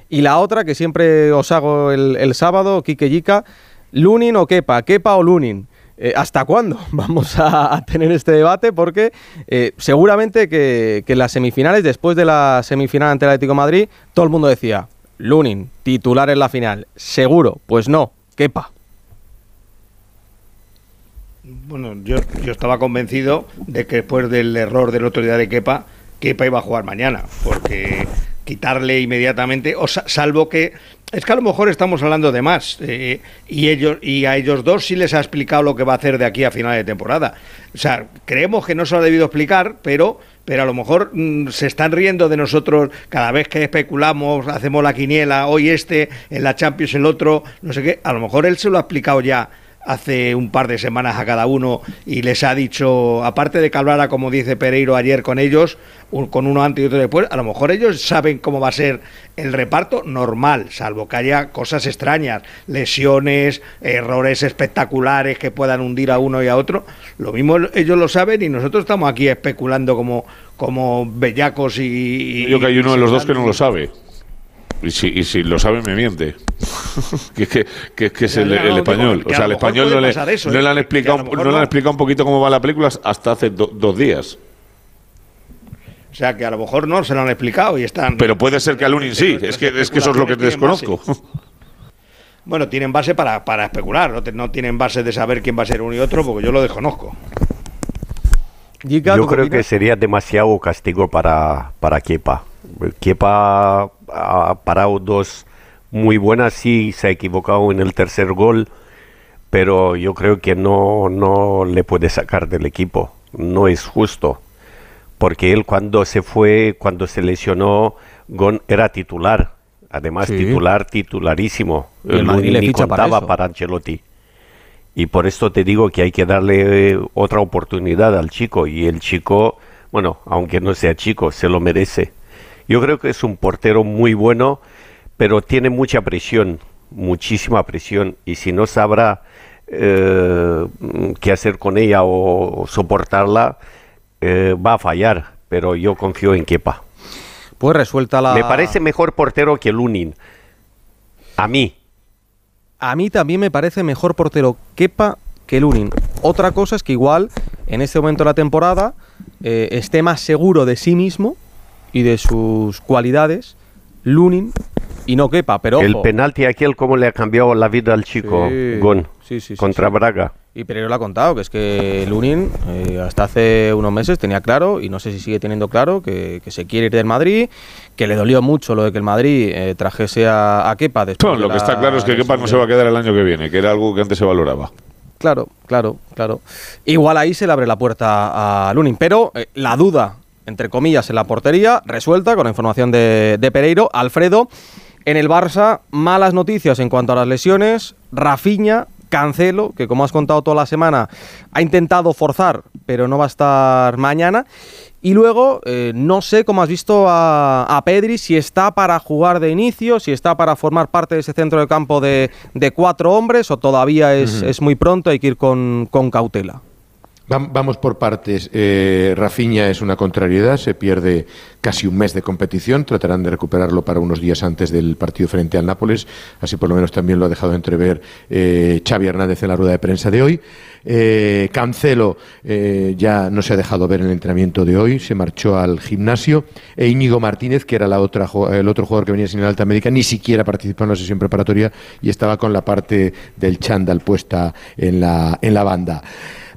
Y la otra, que siempre os hago el, sábado, Kike Yika, Lunin o Kepa, Kepa o Lunin. Eh, ¿Hasta cuándo vamos a, tener este debate? Porque eh, seguramente que, en las semifinales, después de la semifinal ante el Atlético Madrid, todo el mundo decía, Lunin, titular en la final. Seguro, pues no, Kepa. Bueno, yo, yo estaba convencido de que después del error del otro día de Kepa, Kepa iba a jugar mañana, porque quitarle inmediatamente, o salvo que es que a lo mejor estamos hablando de más eh, y ellos y a ellos dos sí les ha explicado lo que va a hacer de aquí a final de temporada. O sea, creemos que no se lo ha debido explicar, pero pero a lo mejor mm, se están riendo de nosotros cada vez que especulamos, hacemos la quiniela, hoy este, en la Champions el otro, no sé qué. A lo mejor él se lo ha explicado ya hace un par de semanas a cada uno y les ha dicho, aparte de que hablara, como dice Pereiro ayer con ellos, con uno antes y otro después, a lo mejor ellos saben cómo va a ser el reparto normal, salvo que haya cosas extrañas, lesiones, errores espectaculares que puedan hundir a uno y a otro. Lo mismo ellos lo saben y nosotros estamos aquí especulando como, como bellacos y... Yo que hay uno de los dos que no lo sabe. Y si, y si lo sabe, me miente. que, que, que, es el, español. O sea, el español no le, no, le, han ¿eh? explicado, no, le han explicado un poquito cómo va la película hasta hace dos días. O sea, que a lo mejor no se lo han explicado y están. Pero puede ser que al Lunin sí. Es que, es que eso es lo que desconozco. Bueno, tienen base para, para especular. No, no, tienen base de saber quién va a ser uno y otro, porque yo lo desconozco. Yo creo que sería demasiado castigo para, para Kepa. Kepa ha parado dos muy buenas, sí se ha equivocado en el tercer gol, pero yo creo que no, no le puede sacar del equipo, no es justo, porque él cuando se fue, cuando se lesionó, era titular, además titular, titularísimo, el Madrid le contaba para, para Ancelotti. Y por esto te digo que hay que darle otra oportunidad al chico. Y el chico, bueno, aunque no sea chico, se lo merece. Yo creo que es un portero muy bueno, pero tiene mucha presión, muchísima presión, y si no sabrá eh, qué hacer con ella o, soportarla, eh, va a fallar, pero yo confío en Kepa. Pues resuelta la... Me parece mejor portero que Lunin. A mí. A mí también me parece mejor portero Kepa que Lunin. Otra cosa es que igual en este momento de la temporada eh, esté más seguro de sí mismo y de sus cualidades, Lunin y no quepa, pero El penalti aquel cómo le ha cambiado la vida al chico Gon contra Braga. Y Pereiro lo ha contado, que es que Lunin eh, hasta hace unos meses tenía claro, y no sé si sigue teniendo claro, que, se quiere ir del Madrid, que le dolió mucho lo de que el Madrid eh, trajese a, a Kepa después. lo que está claro es que Kepa no se va a quedar el año que viene, que era algo que antes se valoraba. Claro, claro, claro. Igual ahí se le abre la puerta a Lunin, pero eh, la duda entre comillas, en la portería, resuelta con la información de, Pereiro. Alfredo, en el Barça, malas noticias en cuanto a las lesiones. Rafiña, Cancelo, que como has contado toda la semana, ha intentado forzar, pero no va a estar mañana. Y luego, eh, no sé cómo has visto a, Pedri, si está para jugar de inicio, si está para formar parte de ese centro de campo de, cuatro hombres, o todavía es, muy pronto, hay que ir con cautela. Vamos por partes. Eh, Rafiña es una contrariedad, se pierde casi un mes de competición, tratarán de recuperarlo para unos días antes del partido frente al Nápoles, así por lo menos también lo ha dejado entrever eh, Xavi Hernández en la rueda de prensa de hoy. Eh, Cancelo eh, ya no se ha dejado ver en el entrenamiento de hoy, se marchó al gimnasio, e Íñigo Martínez, que era la otra, el otro jugador que venía sin el alta médica, ni siquiera participó en la sesión preparatoria y estaba con la parte del chándal puesta en la, en la banda.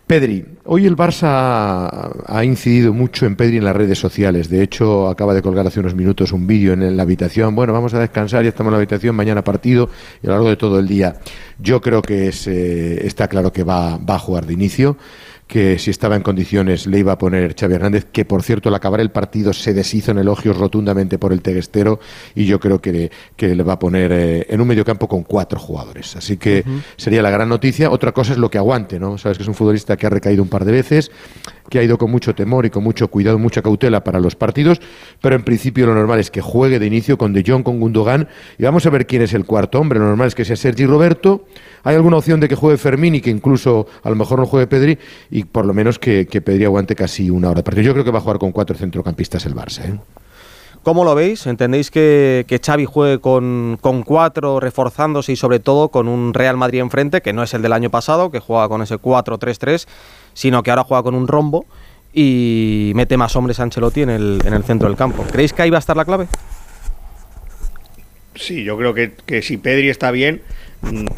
Pedri, hoy el Barça ha incidido mucho en Pedri en las redes sociales. De hecho, acaba de colgar hace unos minutos un vídeo en la habitación. Bueno, vamos a descansar, ya estamos en la habitación, mañana partido y a lo largo de todo el día. Yo creo que eh, está claro que va, va a jugar de inicio que si estaba en condiciones le iba a poner Xavi Hernández, que por cierto al acabar el partido se deshizo en elogios rotundamente por el teguestero y yo creo que, que le va a poner eh, en un mediocampo con cuatro jugadores. Así que sería la gran noticia. Otra cosa es lo que aguante, ¿no? Sabes que es un futbolista que ha recaído un par de veces que ha ido con mucho temor y con mucho cuidado, mucha cautela para los partidos, pero en principio lo normal es que juegue de inicio con De Jong, con Gundogan, y vamos a ver quién es el cuarto hombre. Lo normal es que sea Sergi Roberto. Hay alguna opción de que juegue Fermín y que incluso a lo mejor no juegue Pedri, y por lo menos que, Pedri aguante casi una hora. Porque yo creo que va a jugar con cuatro centrocampistas el Barça. ¿eh? ¿Cómo lo veis? ¿Entendéis que, que Xavi juegue con, con, cuatro, reforzándose y sobre todo con un Real Madrid enfrente, que no es el del año pasado, que juega con ese 4-3-3, sino que ahora juega con un rombo y mete más hombres a Ancelotti en el, en el centro del campo? ¿Creéis que ahí va a estar la clave? Sí, yo creo que, que si Pedri está bien,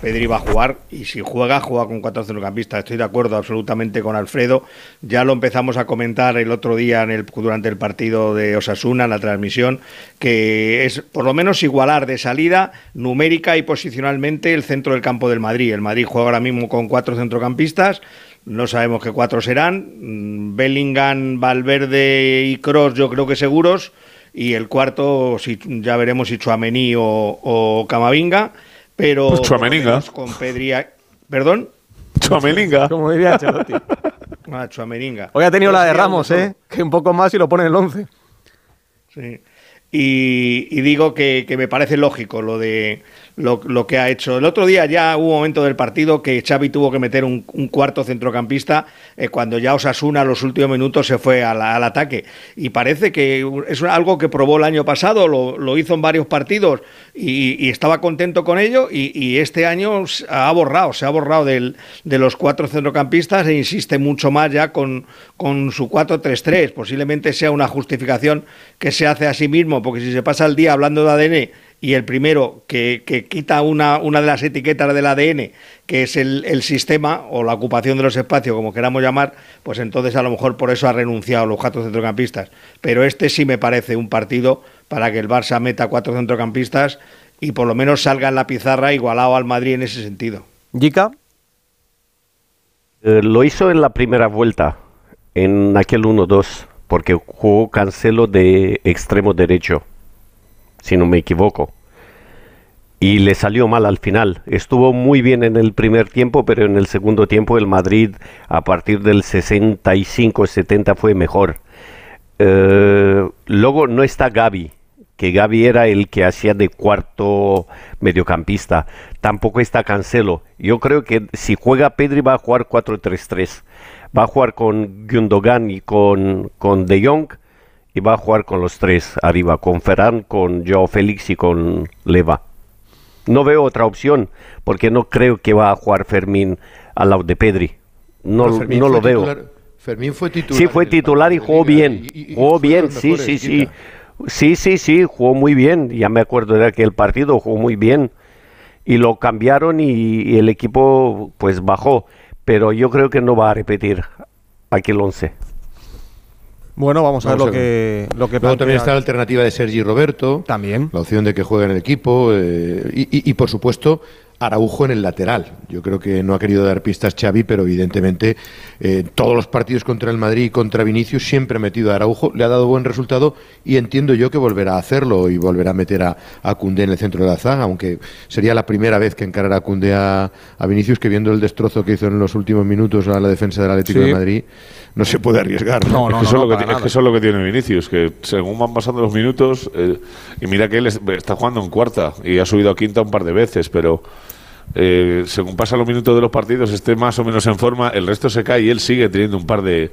Pedri va a jugar y si juega, juega con cuatro centrocampistas. Estoy de acuerdo absolutamente con Alfredo. Ya lo empezamos a comentar el otro día en el, durante el partido de Osasuna, en la transmisión, que es por lo menos igualar de salida numérica y posicionalmente el centro del campo del Madrid. El Madrid juega ahora mismo con cuatro centrocampistas. No sabemos qué cuatro serán. Mm, Bellingham, Valverde y Cross, yo creo que seguros. Y el cuarto, si, ya veremos si Chuamení o, o Camavinga pero pues Chuameninga. con Pedri. ¿Perdón? Chuameninga. Como diría Ancelotti. ah, Chuameninga. Hoy ha tenido la de Ramos, ¿eh? Que un poco más y lo pone en el 11. Sí. Y, y digo que, que, me parece lógico lo de lo, que ha hecho. El otro día ya hubo un momento del partido que Xavi tuvo que meter un, un cuarto centrocampista eh, cuando ya Osasuna los últimos minutos se fue al, al, ataque. Y parece que es algo que probó el año pasado, lo, hizo en varios partidos y, y estaba contento con ello y, y, este año ha borrado, se ha borrado del, de los cuatro centrocampistas e insiste mucho más ya con, con su 4-3-3. Posiblemente sea una justificación que se hace a sí mismo, porque si se pasa el día hablando de ADN y el primero que, que quita una, una, de las etiquetas del ADN, que es el, el, sistema o la ocupación de los espacios, como queramos llamar, pues entonces a lo mejor por eso ha renunciado a los cuatro centrocampistas. Pero este sí me parece un partido para que el Barça meta cuatro centrocampistas y por lo menos salga en la pizarra igualado al Madrid en ese sentido. ¿Yica? Eh, lo hizo en la primera vuelta, en aquel 1-2, porque jugó Cancelo de extremo derecho si no me equivoco. Y le salió mal al final. Estuvo muy bien en el primer tiempo, pero en el segundo tiempo el Madrid a partir del 65-70 fue mejor. Eh, luego no está Gaby, que Gaby era el que hacía de cuarto mediocampista. Tampoco está Cancelo. Yo creo que si juega Pedri va a jugar 4-3-3. Va a jugar con Gundogan y con, con De Jong y va a jugar con los tres arriba, con Ferran, con Joao Félix y con Leva. No veo otra opción, porque no creo que va a jugar Fermín al lado de Pedri. No, lo veo. Fermín fue titular. Sí, fue titular y jugó bien. Y, y jugó bien, sí, sí, sí. Sí, sí, sí, jugó muy bien. Ya me acuerdo de aquel partido, jugó muy bien. Y lo cambiaron y, y el equipo pues bajó. Pero yo creo que no va a repetir aquel once. Bueno, vamos, vamos a ver lo que, lo que Luego también está la alternativa de Sergi Roberto. También. La opción de que juegue en el equipo. Eh, y, y, y, por supuesto, Araujo en el lateral. Yo creo que no ha querido dar pistas Xavi, pero evidentemente eh, todos los partidos contra el Madrid y contra Vinicius siempre ha metido a Araujo, le ha dado buen resultado y entiendo yo que volverá a hacerlo y volverá a meter a, a Cundé en el centro de la zaga, aunque sería la primera vez que encarará a Cundé a, a, Vinicius, que viendo el destrozo que hizo en los últimos minutos a la defensa del Atlético sí. de Madrid, no se puede arriesgar. No, no, es, que no, no, que es, que eso es lo que tiene Vinicius, que según van pasando los minutos, eh, y mira que él está jugando en cuarta y ha subido a quinta un par de veces, pero eh, según pasan los minutos de los partidos, esté más o menos en forma, el resto se cae y él sigue teniendo un par de,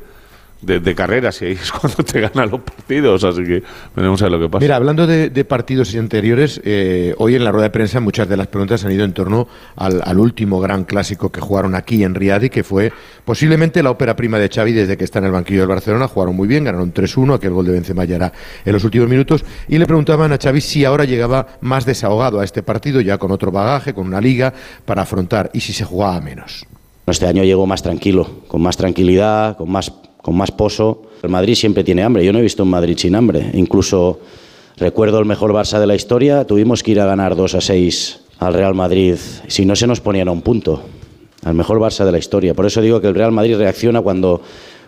de, de, carreras y ahí es cuando te ganan los partidos. Así que veremos a ver lo que pasa. Mira, hablando de, de partidos anteriores, eh, hoy en la rueda de prensa muchas de las preguntas han ido en torno al, al, último gran clásico que jugaron aquí en Riyadh y que fue posiblemente la ópera prima de Xavi desde que está en el banquillo del Barcelona. Jugaron muy bien, ganaron 3-1, aquel gol de Benzema ya era en los últimos minutos. Y le preguntaban a Xavi si ahora llegaba más desahogado a este partido, ya con otro bagaje, con una liga, para afrontar y si se jugaba menos. Este año llegó más tranquilo, con más tranquilidad, con más con más pozo. El Madrid siempre tiene hambre. Yo no he visto un Madrid sin hambre. Incluso recuerdo el mejor Barça de la historia. Tuvimos que ir a ganar 2 a 6 al Real Madrid. Si no se nos ponían a un punto. Al mejor Barça de la historia. Por eso digo que el Real Madrid reacciona cuando,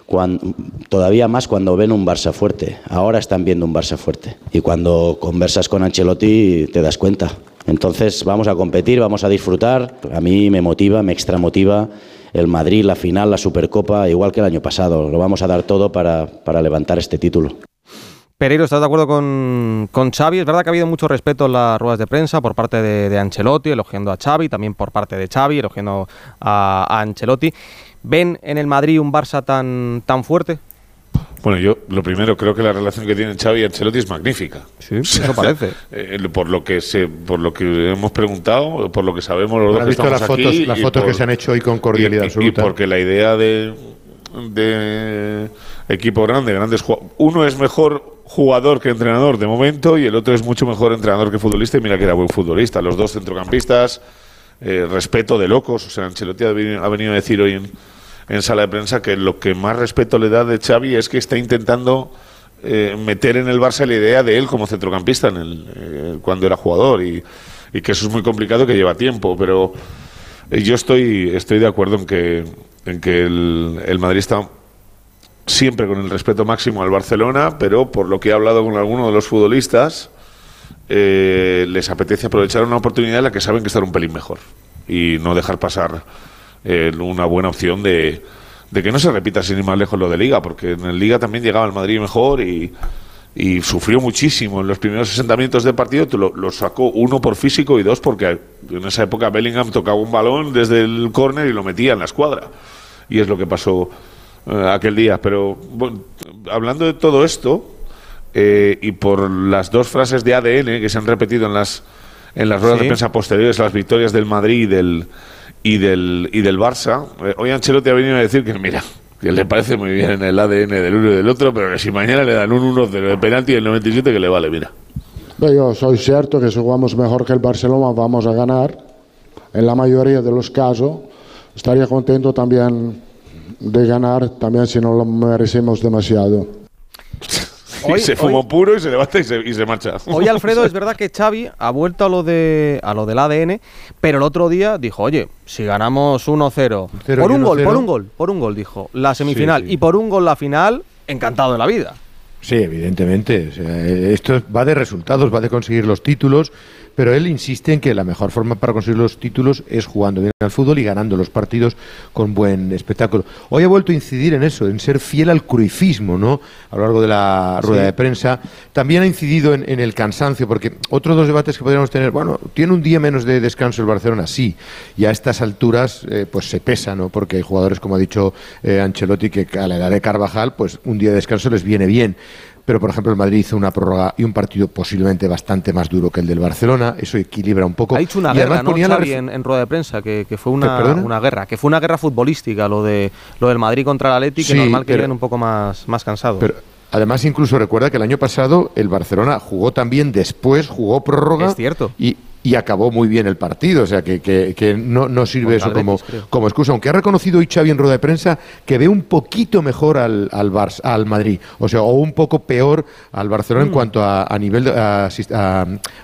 cuando todavía más cuando ven un Barça fuerte. Ahora están viendo un Barça fuerte. Y cuando conversas con Ancelotti te das cuenta. Entonces vamos a competir, vamos a disfrutar. A mí me motiva, me extramotiva el Madrid, la final, la Supercopa, igual que el año pasado. Lo vamos a dar todo para, para levantar este título. Pereiro, ¿estás de acuerdo con, con, Xavi? Es verdad que ha habido mucho respeto en las ruedas de prensa por parte de, de Ancelotti, elogiando a Xavi, también por parte de Xavi, elogiando a, a, Ancelotti. ¿Ven en el Madrid un Barça tan, tan fuerte? Bueno, yo lo primero creo que la relación que tienen Xavi y Ancelotti es magnífica. Sí, eso parece. Eh, por lo que se, por lo que hemos preguntado, por lo que sabemos los dos ¿Has que visto estamos las aquí, fotos, las fotos por- que se han hecho hoy con cordialidad y- absoluta? Y porque la idea de, de equipo grande, grandes uno es mejor jugador que entrenador de momento y el otro es mucho mejor entrenador que futbolista y mira que era buen futbolista. Los dos centrocampistas, eh, respeto de locos. O sea, Ancelotti ha venido, ha venido a decir hoy en, en sala de prensa que lo que más respeto le da de Xavi es que está intentando eh, meter en el Barça la idea de él como centrocampista en el, eh, cuando era jugador y, que eso es muy complicado que lleva tiempo, pero eh, yo estoy, de acuerdo en que, el, Madrid está siempre con el respeto máximo al Barcelona, pero por lo que he hablado con algunos de los futbolistas, eh, les apetece aprovechar una oportunidad en la que saben que estar un pelín mejor y no dejar pasar eh, una buena opción de, de que no se repita sin ir más lejos lo de Liga, porque en el Liga también llegaba el Madrid mejor y, y sufrió muchísimo en los primeros 60 minutos de partido, lo, lo sacó uno por físico y dos porque en esa época Bellingham tocaba un balón desde el córner y lo metía en la escuadra. Y es lo que pasó eh, aquel día. Pero bueno, hablando de todo esto, eh, y por las dos frases de ADN que se han repetido en las en las ruedas Sí. de prensa posteriores a las victorias del Madrid y del y del y del Barça, eh, hoy Ancelotti ha venido a decir que mira, que le parece muy bien en el ADN del uno y del otro, pero que si mañana le dan un 1-0 de penalti del 97 que le vale, mira. Yo soy cierto que si jugamos mejor que el Barcelona vamos a ganar. En la mayoría de los casos estaría contento también de ganar, también si no lo merecemos demasiado. Hoy- y se fumó puro y se levanta y se, y se marcha. Hoy Alfredo es verdad que Xavi ha vuelto a lo de a lo del ADN, pero el otro día dijo, oye, si ganamos 1-0 Cero por un gol, por un gol, por un gol dijo, la semifinal Sí, sí. y por un gol la final, encantado de la vida. Sí, evidentemente. O sea, esto va de resultados, va de conseguir los títulos, pero él insiste en que la mejor forma para conseguir los títulos es jugando bien al fútbol y ganando los partidos con buen espectáculo. Hoy ha vuelto a incidir en eso, en ser fiel al cruifismo, ¿no? A lo largo de la rueda Sí. de prensa. También ha incidido en, en el cansancio, porque otros dos debates que podríamos tener, bueno, ¿tiene un día menos de descanso el Barcelona? Sí. Y a estas alturas, eh, pues se pesa, ¿no? Porque hay jugadores, como ha dicho eh, Ancelotti, que a la edad de Carvajal, pues un día de descanso les viene bien. Pero, por ejemplo, el Madrid hizo una prórroga y un partido posiblemente bastante más duro que el del Barcelona. Eso equilibra un poco. Ha dicho una Y guerra, ¿no, Xavi, en, en rueda de prensa, que, que fue una, una guerra, que fue una guerra futbolística, lo de lo del Madrid contra el Atleti, que Sí, normal que lleguen un poco más, más cansados. Pero además, incluso recuerda que el año pasado el Barcelona jugó también después, jugó prórroga. Es cierto. Y, y acabó muy bien el partido. O sea, que, que- que no, no sirve eso como, creo. como excusa. Aunque ha reconocido hoy Xavi en rueda de prensa que ve un poquito mejor al, al, Barça- al Madrid. O sea, o un poco peor al Barcelona Mm. en cuanto a, a nivel, a,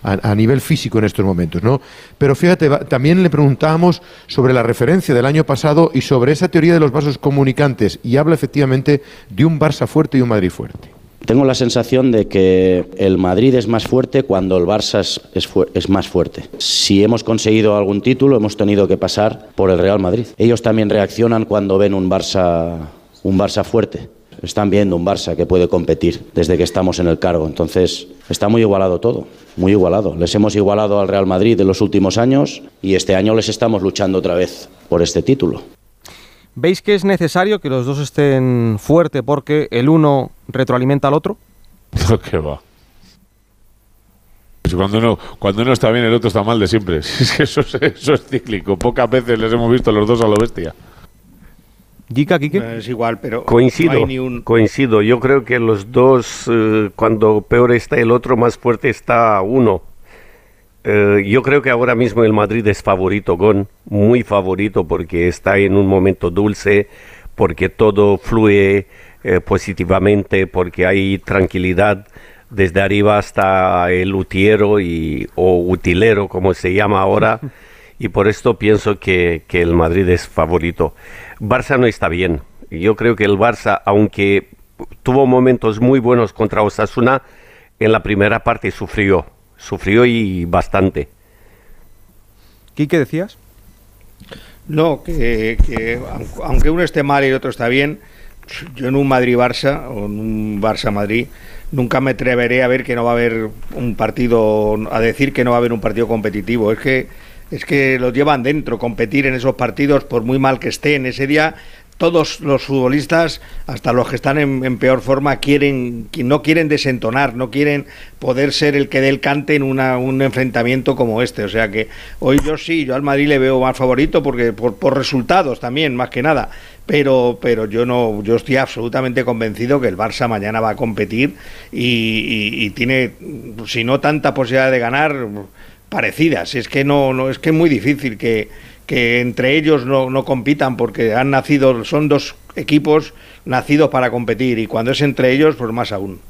a- nivel físico en estos momentos. ¿no? Pero fíjate, también le preguntábamos sobre la referencia del año pasado y sobre esa teoría de los vasos comunicantes. Y habla efectivamente de un Barça fuerte y un Madrid fuerte. Tengo la sensación de que el Madrid es más fuerte cuando el Barça es, más fuerte. Si hemos conseguido algún título, hemos tenido que pasar por el Real Madrid. Ellos también reaccionan cuando ven un Barça, un Barça fuerte. Están viendo un Barça que puede competir desde que estamos en el cargo. Entonces, está muy igualado todo, muy igualado. Les hemos igualado al Real Madrid de los últimos años y este año les estamos luchando otra vez por este título. ¿Veis que es necesario que los dos estén fuerte porque el uno retroalimenta al otro? ¿Qué va? Pues Cuando uno, cuando uno está bien, el otro está mal de siempre. Es que eso, es- eso es cíclico. Pocas veces les hemos visto los dos a lo bestia. Gica, Kike. Es igual, pero Coincido, no hay ni un... coincido. Yo creo que los dos, eh, cuando peor está el otro, más fuerte está uno. Eh, yo creo que ahora mismo el Madrid es favorito, Gon, muy favorito, porque está en un momento dulce, porque todo fluye eh, positivamente, porque hay tranquilidad desde arriba hasta el utiero y, o utilero, como se llama ahora, y por esto pienso que, que el Madrid es favorito. Barça no está bien. Yo creo que el Barça, aunque tuvo momentos muy buenos contra Osasuna, en la primera parte sufrió, sufrió y bastante. Quique, decías. No, que, que aunque uno esté mal y el otro está bien, yo en un Madrid-Barça o en un Barça-Madrid nunca me atreveré a ver que no va a haber un partido, a decir que no va a haber un partido competitivo. Es que es que los llevan dentro, competir en esos partidos, por muy mal que estén. Ese día todos los futbolistas, hasta los que están en, peor forma, quieren, no quieren desentonar, no quieren poder ser el que dé el cante en una, un enfrentamiento como este. O sea que hoy yo sí, yo al Madrid le veo más favorito porque por, por resultados también, más que nada. Pero, pero yo no, yo estoy absolutamente convencido que el Barça mañana va a competir y, y tiene, si no tanta posibilidad de ganar, parecidas. Es que no, no, es que es muy difícil que que entre ellos no, no compitan porque han nacido, son dos equipos nacidos para competir y cuando es entre ellos, pues más aún.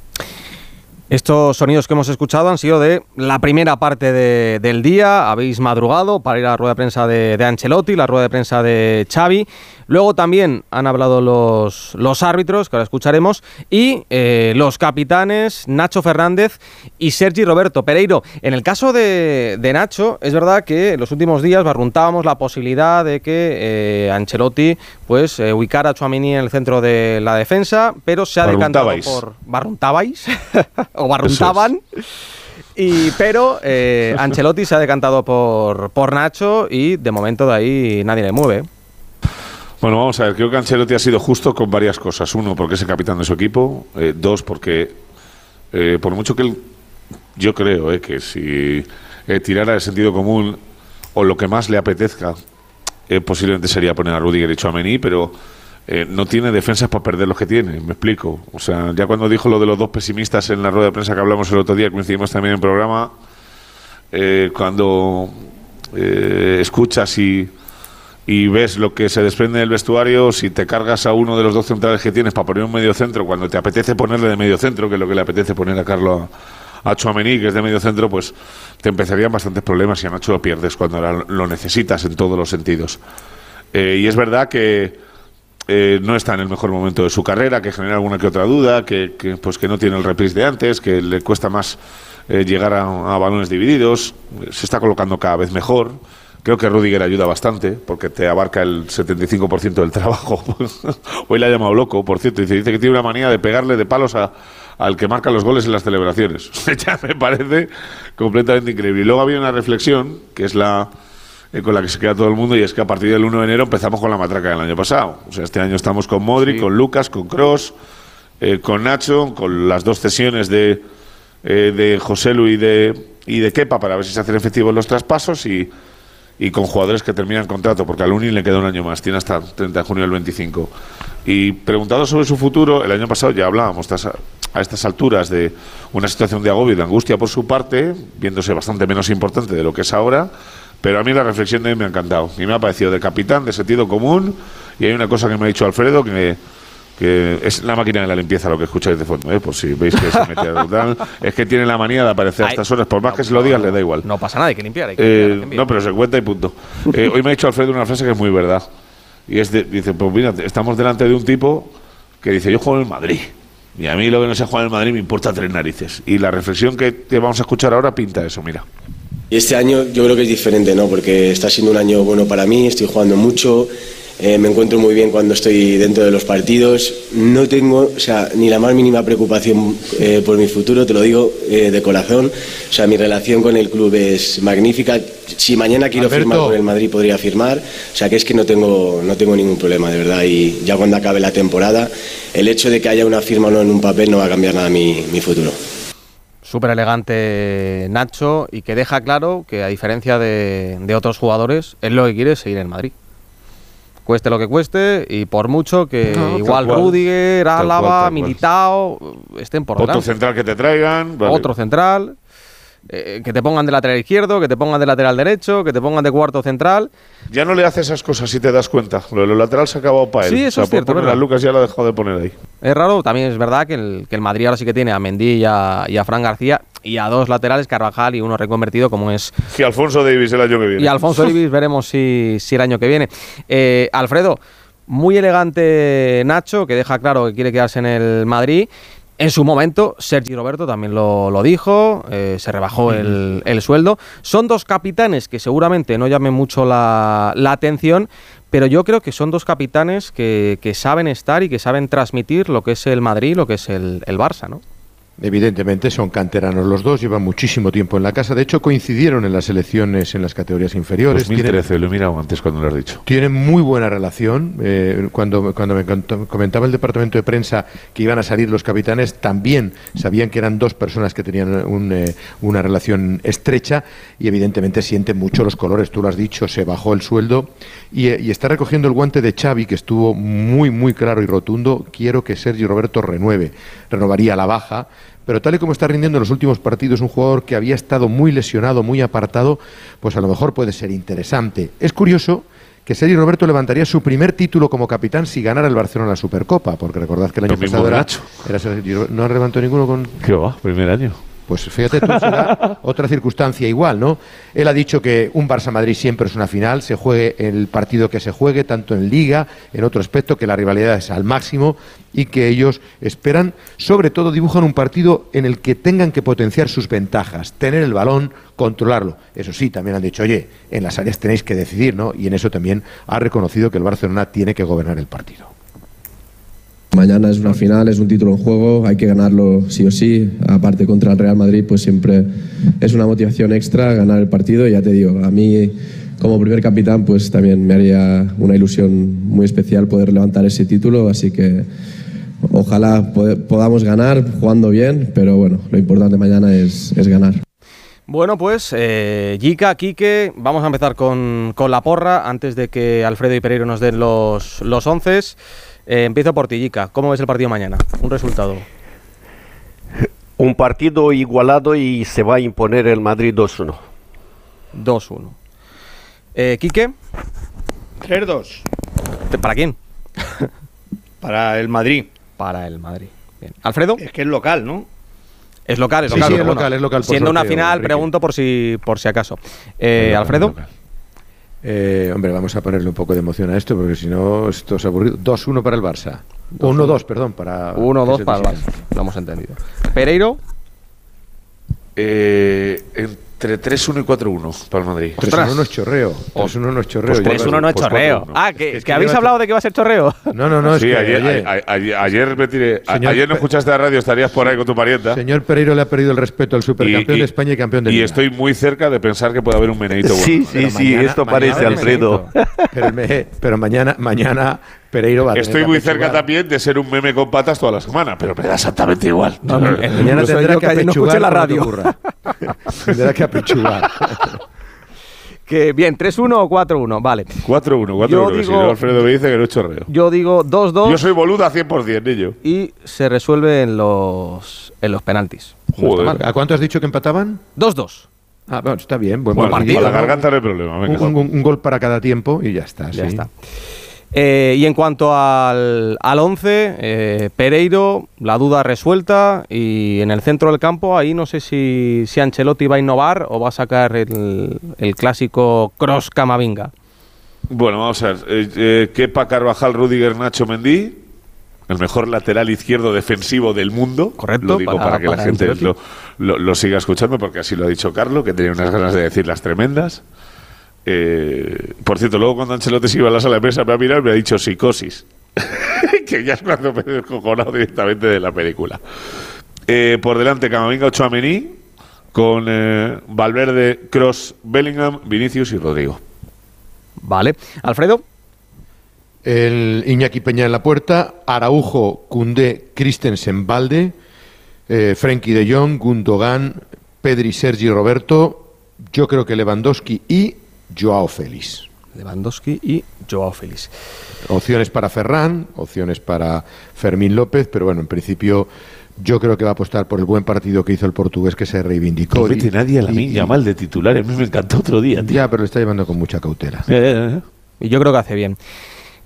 Estos sonidos que hemos escuchado han sido de la primera parte del día. Habéis madrugado para ir a la rueda de prensa de, de Ancelotti, la rueda de prensa de Xavi. Luego también han hablado los, los árbitros, que ahora escucharemos, y eh, los capitanes Nacho Fernández y Sergi Roberto Pereiro. En el caso de, Nacho, es verdad que en los últimos días barruntábamos la posibilidad de que eh, Ancelotti pues eh, ubicara a Chuamini en el centro de la defensa, pero se ha decantado por... ¿Barruntabais? ¿O barruntaban? Y, pero Ancelotti se ha decantado por, por Nacho y de momento de ahí nadie le mueve. Bueno, vamos a ver, creo que Ancelotti ha sido justo con varias cosas. Uno, porque es el capitán de su equipo. Eh, dos, porque eh, por mucho que él, yo creo eh, que si tirara de sentido común o lo que más le apetezca, posiblemente sería poner a Rudiger y Chouameni, pero no tiene defensas para perder los que tiene, me explico. O sea, ya cuando dijo lo de los dos pesimistas en la rueda de prensa que hablamos el otro día, coincidimos también en el programa, cuando escuchas y y ves lo que se desprende del vestuario, si te cargas a uno de los dos centrales que tienes para poner un medio centro, cuando te apetece ponerle de medio centro, que es lo que le apetece poner a Carlos a Chouameni, que es de medio centro, pues te empezarían bastantes problemas y a Nacho lo pierdes cuando lo necesitas en todos los sentidos. Eh, y es verdad que eh, no está en el mejor momento de su carrera, que genera alguna que otra duda, que, pues que no tiene el reprise de antes, que le cuesta más eh, llegar a balones divididos, se está colocando cada vez mejor. Creo que Rudiger ayuda bastante porque te abarca el 75% del trabajo. Hoy le ha llamado loco, por cierto. Dice, dice que tiene una manía de pegarle de palos a, al que marca los goles en las celebraciones. ya me parece completamente increíble. Y luego había una reflexión, que es la eh, con la que se queda todo el mundo, y es que a partir del 1 de enero empezamos con la matraca del año pasado. O sea, este año estamos con Modri, con Lucas, con Cross, eh, con Nacho, con las dos cesiones de, eh, de José Luis y de, y de Kepa para ver si se hacen efectivos los traspasos y y con jugadores que terminan contrato, porque al Uni le queda un año más, tiene hasta el 30 de junio del 25. Y preguntado sobre su futuro, el año pasado ya hablábamos a estas alturas de una situación de agobio y de angustia por su parte, viéndose bastante menos importante de lo que es ahora, pero a mí la reflexión de él me ha encantado y me ha parecido de capitán, de sentido común, y hay una cosa que me ha dicho Alfredo que que es la máquina de la limpieza lo que escucháis de fondo, ¿eh? por si veis que se mete a es que tiene la manía de aparecer a estas horas, por más que se lo digas, le da igual. No pasa nada, hay que limpiar. Hay que limpiar, eh, no, pero se cuenta y punto. Eh, hoy me ha dicho Alfredo una frase que es muy verdad. Y es de, dice, pues mira, estamos delante de un tipo que dice, yo juego en el Madrid. Y a mí lo que no se juega en el Madrid me importa tres narices. Y la reflexión que te vamos a escuchar ahora pinta eso, mira. Y este año yo creo que es diferente, ¿no? Porque está siendo un año bueno para mí, estoy jugando mucho, eh, me encuentro muy bien cuando estoy dentro de los partidos. No tengo o sea, ni la más mínima preocupación eh, por mi futuro, te lo digo eh, de corazón. O sea, mi relación con el club es magnífica. Si mañana quiero firmar con el Madrid, podría firmar. O sea, que es que no tengo, no tengo ningún problema, de verdad. Y ya cuando acabe la temporada, el hecho de que haya una firma o no en un papel no va a cambiar nada mi, mi futuro súper elegante Nacho y que deja claro que a diferencia de, de, otros jugadores, él lo que quiere es seguir en Madrid cueste lo que cueste y por mucho que igual Rudiger, Álava, Militao estén por Otro central que te traigan. Otro central. Eh, que te pongan de lateral izquierdo, que te pongan de lateral derecho, que te pongan de cuarto central. Ya no le hace esas cosas si te das cuenta. Lo de los laterales se ha acabado para él. Sí, eso es cierto. Lucas ya lo ha dejado de poner ahí. Es raro, también es verdad que el, que el Madrid ahora sí que tiene a Mendy y a, Fran García y a dos laterales, Carvajal y uno reconvertido como es... Y Alfonso Davis el año que viene. Y Alfonso Davis veremos si, si el año que viene. Eh, Alfredo, muy elegante Nacho, que deja claro que quiere quedarse en el Madrid En su momento, Sergi Roberto también lo, dijo, eh, se rebajó el, sueldo. Son dos capitanes que seguramente no llamen mucho la, atención, pero yo creo que son dos capitanes que, saben estar y que saben transmitir lo que es el Madrid, lo que es el, el Barça, ¿no? Evidentemente son canteranos los dos, llevan muchísimo tiempo en la casa. De hecho, coincidieron en las elecciones en las categorías inferiores. 2013, lo he mirado antes cuando lo has dicho. Tienen muy buena relación. Eh, cuando, cuando me comentaba el departamento de prensa que iban a salir los capitanes, también sabían que eran dos personas que tenían eh, una relación estrecha y evidentemente sienten mucho los colores. Tú lo has dicho, se bajó el sueldo y, eh, y está recogiendo el guante de Xavi, que estuvo muy, muy claro y rotundo. Quiero que Sergio Roberto renueve. Renovaría la baja pero tal y como está rindiendo en los últimos partidos un jugador que había estado muy lesionado, muy apartado, pues a lo mejor puede ser interesante. Es curioso que Sergio Roberto levantaría su primer título como capitán si ganara el Barcelona la Supercopa, porque recordad que el año pasado era, era, no levantó ninguno con... ¿Qué va? Primer año. Pues fíjate tú, será otra circunstancia igual, ¿no? Él ha dicho que un Barça-Madrid siempre es una final, se juegue el partido que se juegue, tanto en Liga, en otro aspecto, que la rivalidad es al máximo y que ellos esperan, sobre todo dibujan un partido en el que tengan que potenciar sus ventajas, tener el balón, controlarlo. Eso sí, también han dicho, oye, en las áreas tenéis que decidir, ¿no? Y en eso también ha reconocido que el Barcelona tiene que gobernar el partido. Mañana es una final, es un título en juego, hay que ganarlo sí o sí. Aparte contra el Real Madrid, pues siempre es una motivación extra ganar el partido. Y ya te digo, a mí como primer capitán, pues también me haría una ilusión muy especial poder levantar ese título. Así que ojalá podamos ganar jugando bien, pero bueno, lo importante mañana es, ganar. Bueno, pues eh, Yika, Quique, vamos a empezar con, la porra antes de que Alfredo y Pereiro nos den los, los once. Eh, empiezo por Tillica. ¿Cómo ves el partido mañana? Un resultado. Un partido igualado y se va a imponer el Madrid 2-1. 2-1. Eh, ¿Quique? 3-2. ¿Para quién? Para el Madrid. Para el Madrid. Bien. ¿Alfredo? Es que es local, ¿no? Es local, es local. es local, Siendo una final, pregunto por si, por si acaso. Eh, ¿Alfredo? Eh, hombre, vamos a ponerle un poco de emoción a esto, porque si no, esto es aburrido. 2-1 para el Barça. 1-2, perdón, para... 1-2 para el Barça, lo hemos entendido. Pereiro. Eh, 3-1 y 4-1 para el Madrid. 3-1 no es chorreo. 3-1 no es chorreo. 3-1 no es chorreo. Ah, que, que habéis hablado de que va a ser chorreo. No, no, no. Es sí, que ayer, ayer, ayer, me tiré. ayer no escuchaste la radio, estarías por ahí con tu parienta. Señor Pereiro le ha perdido el respeto al supercampeón de España y campeón de Liga. Y estoy muy cerca de pensar que puede haber un meneito bueno. Sí, sí, sí, esto parece Alfredo. Pero, pero mañana, mañana Pereiro va a Estoy muy cerca también de ser un meme con patas toda la semana, pero me da exactamente igual. mañana tendrá que apechugar la radio. tendrá que apechugar. Que bien, 3-1 o 4-1, vale. 4-1, 4-1. Si no, Alfredo me dice que no es chorreo. Yo digo 2-2. Yo soy boluda 100%, niño. Y se resuelve en los, en los penaltis. Joder. ¿A cuánto has dicho que empataban? 2-2. Ah, bueno, está bien. Buen, bueno, partido. Para la garganta no hay problema. Un, un, gol para cada tiempo y ya está. Ya está. Eh, y en cuanto al, al 11, eh, Pereiro, la duda resuelta y en el centro del campo, ahí no sé si, si Ancelotti va a innovar o va a sacar el, clásico cross Camavinga. Bueno, vamos a ver. Eh, Kepa Carvajal, Rudiger, Nacho Mendy, el mejor lateral izquierdo defensivo del mundo. Correcto. Lo digo para, que la gente lo, lo, siga escuchando, porque así lo ha dicho Carlos, que tenía unas ganas de decir las tremendas. Eh, por cierto, luego cuando Ancelotti se iba a la sala de prensa me ha mirado y me ha dicho psicosis. que ya es cuando me he descojonado directamente de la película. Eh, por delante, Camavinga Ochoamení, con eh, Valverde, Cross, Bellingham, Vinicius y Rodrigo. Vale. Alfredo. El Iñaki Peña en la puerta, Araujo, Cundé, Christensen, Valde, Frenkie de Jong, Gundogan, Pedri, Sergi, Roberto, yo creo que Lewandowski y Joao Félix. Lewandowski y Joao Félix. Opciones para Ferran, opciones para Fermín López, pero bueno, en principio yo creo que va a apostar por el buen partido que hizo el portugués que se reivindicó. No mete nadie a la mía mal de titular, a mí me encantó otro día. Ya, pero lo está llevando con mucha cautela. y yo creo que hace bien.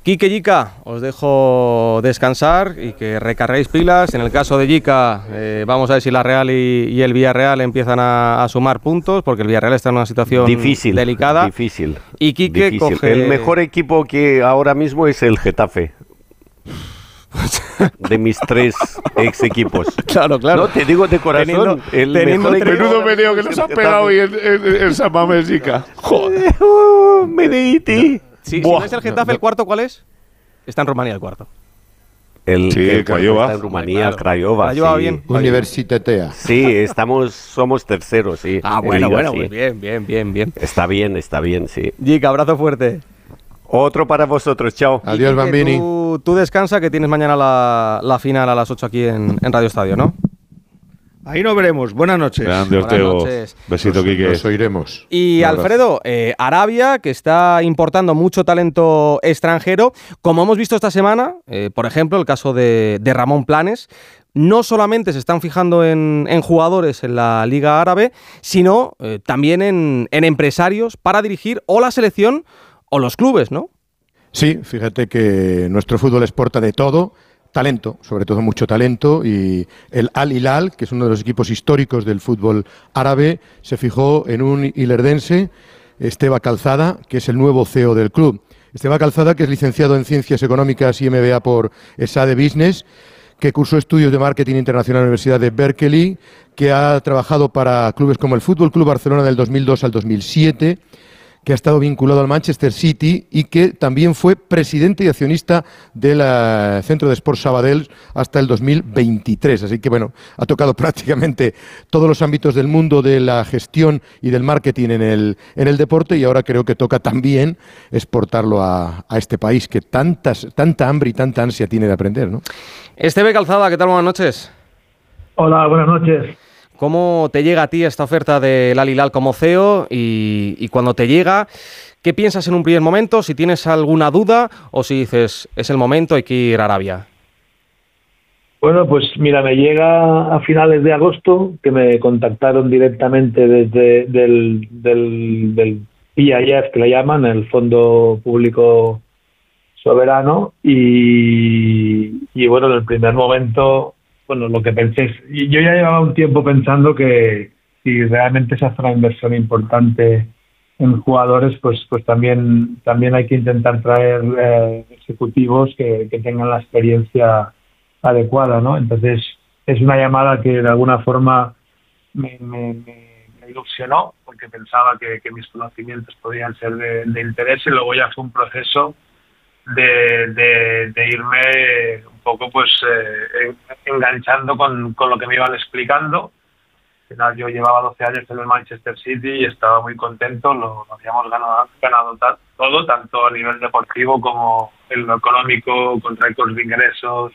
Quique Yica, os dejo descansar y que recarguéis pilas. En el caso de Yica, eh, vamos a ver si la Real y, el Villarreal empiezan a, sumar puntos, porque el Villarreal está en una situación difícil, delicada. Difícil. Y Quique coge... El mejor equipo que ahora mismo es el Getafe. de mis tres ex equipos. Claro, claro. No, te digo de corazón. el teniendo menudo meneo que nos ha pegado hoy en, en, en San Mamesica. Joder. Uh, Si no es el Getafe, ¿el cuarto cuál es? Está en Rumanía el cuarto. El, sí, el Craiova. Está en Rumanía, claro. Craiova. Craiova sí. bien. Universitatea. Sí, estamos, somos terceros, sí. Ah, bueno, Liga, bueno, sí. pues bien, bien, bien, bien. Está bien, está bien, sí. Jica, abrazo fuerte. Otro para vosotros, chao. Adiós, Bambini. Tú, tú, descansa que tienes mañana la, la final a las 8 aquí en, en Radio Estadio, ¿no? Ahí nos veremos. Buenas noches. Grande, Buenas noches. Besito, Quique. Nos oiremos. Y Alfredo, eh, Arabia, que está importando mucho talento extranjero, como hemos visto esta semana, eh, por ejemplo, el caso de, de, Ramón Planes, no solamente se están fijando en, en jugadores en la Liga Árabe, sino eh, también en, en empresarios para dirigir o la selección o los clubes, ¿no? Sí, fíjate que nuestro fútbol exporta de todo talento, sobre todo mucho talento, y el Al Hilal, que es uno de los equipos históricos del fútbol árabe, se fijó en un hilerdense, Esteba Calzada, que es el nuevo CEO del club. Esteba Calzada, que es licenciado en Ciencias Económicas y MBA por ESADE Business, que cursó estudios de marketing internacional en la Universidad de Berkeley, que ha trabajado para clubes como el Fútbol Club Barcelona del 2002 al 2007, que ha estado vinculado al Manchester City y que también fue presidente y accionista del uh, Centro de Sport Sabadell hasta el 2023. Así que, bueno, ha tocado prácticamente todos los ámbitos del mundo de la gestión y del marketing en el, en el deporte y ahora creo que toca también exportarlo a, a este país que tantas, tanta hambre y tanta ansia tiene de aprender, ¿no? Esteve Calzada, ¿qué tal? Buenas noches. Hola, buenas noches. ¿Cómo te llega a ti esta oferta del Al Hilal como CEO y, cuando te llega, qué piensas en un primer momento? Si tienes alguna duda o si dices es el momento, hay que ir a Arabia. Bueno, pues mira, me llega a finales de agosto que me contactaron directamente desde del, del, del PIF, que le llaman, el Fondo Público Soberano, y, y bueno, en el primer momento bueno, lo que pensé yo ya llevaba un tiempo pensando que si realmente se hace una inversión importante en jugadores, pues pues también también hay que intentar traer eh, ejecutivos que, que, tengan la experiencia adecuada, ¿no? Entonces es una llamada que de alguna forma me, me, ilusionó porque pensaba que, mis conocimientos podían ser de, interés y luego ya fue un proceso de, de, irme poco pues eh, enganchando con, con, lo que me iban explicando. Yo llevaba 12 años en el Manchester City y estaba muy contento, lo, lo habíamos ganado, ganado todo, tanto a nivel deportivo como en lo económico, con récords de ingresos,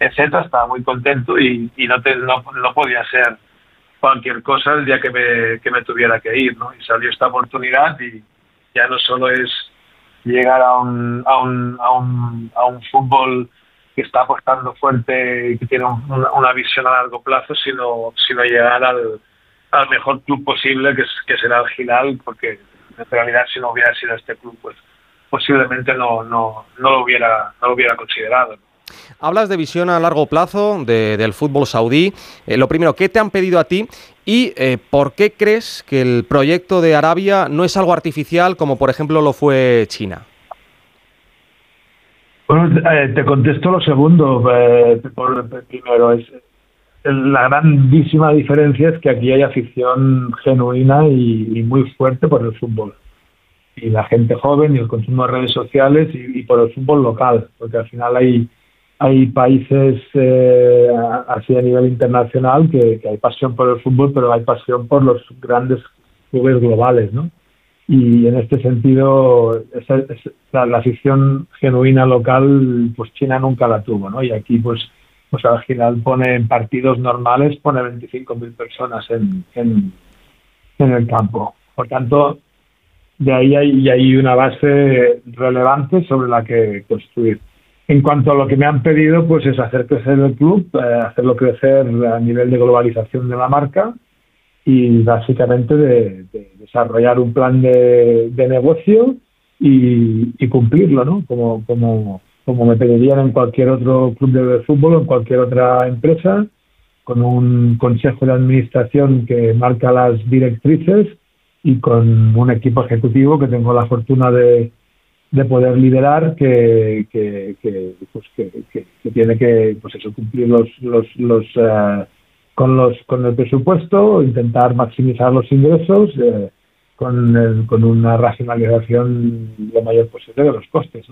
etcétera. Estaba muy contento y, y no, te, no, no podía ser cualquier cosa el día que me, que me tuviera que ir. ¿no? Y salió esta oportunidad y ya no solo es llegar a un, a un, a un, a un fútbol que está apostando fuerte y que tiene un, una, una, visión a largo plazo, sino, sino llegar al, al mejor club posible, que, es, que será el Gilal, porque en realidad si no hubiera sido este club, pues posiblemente no, no, no, lo, hubiera, no lo hubiera considerado. Hablas de visión a largo plazo de, del fútbol saudí. Eh, lo primero, ¿qué te han pedido a ti y eh, por qué crees que el proyecto de Arabia no es algo artificial como por ejemplo lo fue China? Bueno, eh, te contesto lo segundo. Eh, por, primero, es la grandísima diferencia es que aquí hay afición genuina y, muy fuerte por el fútbol. Y la gente joven y el consumo de redes sociales y, por el fútbol local, porque al final hay, hay países eh, así a nivel internacional que, hay pasión por el fútbol, pero hay pasión por los grandes clubes globales, ¿no? Y en este sentido, esa, la, afición genuina local, pues China nunca la tuvo, ¿no? Y aquí, pues, pues al final pone en partidos normales, pone 25.000 personas en, en, el campo. Por tanto, de ahí hay, hay una base relevante sobre la que construir. En cuanto a lo que me han pedido, pues es hacer crecer el club, eh, hacerlo crecer a nivel de globalización de la marca y básicamente de, de desarrollar un plan de, de negocio y, y, cumplirlo, ¿no? Como, como, como me pedirían en cualquier otro club de fútbol o en cualquier otra empresa, con un consejo de administración que marca las directrices y con un equipo ejecutivo que tengo la fortuna de, de poder liderar que, que, que, pues que, tiene que pues eso cumplir los los, los eh, con los con el presupuesto intentar maximizar los ingresos eh, con, con una racionalización lo mayor posible de los costes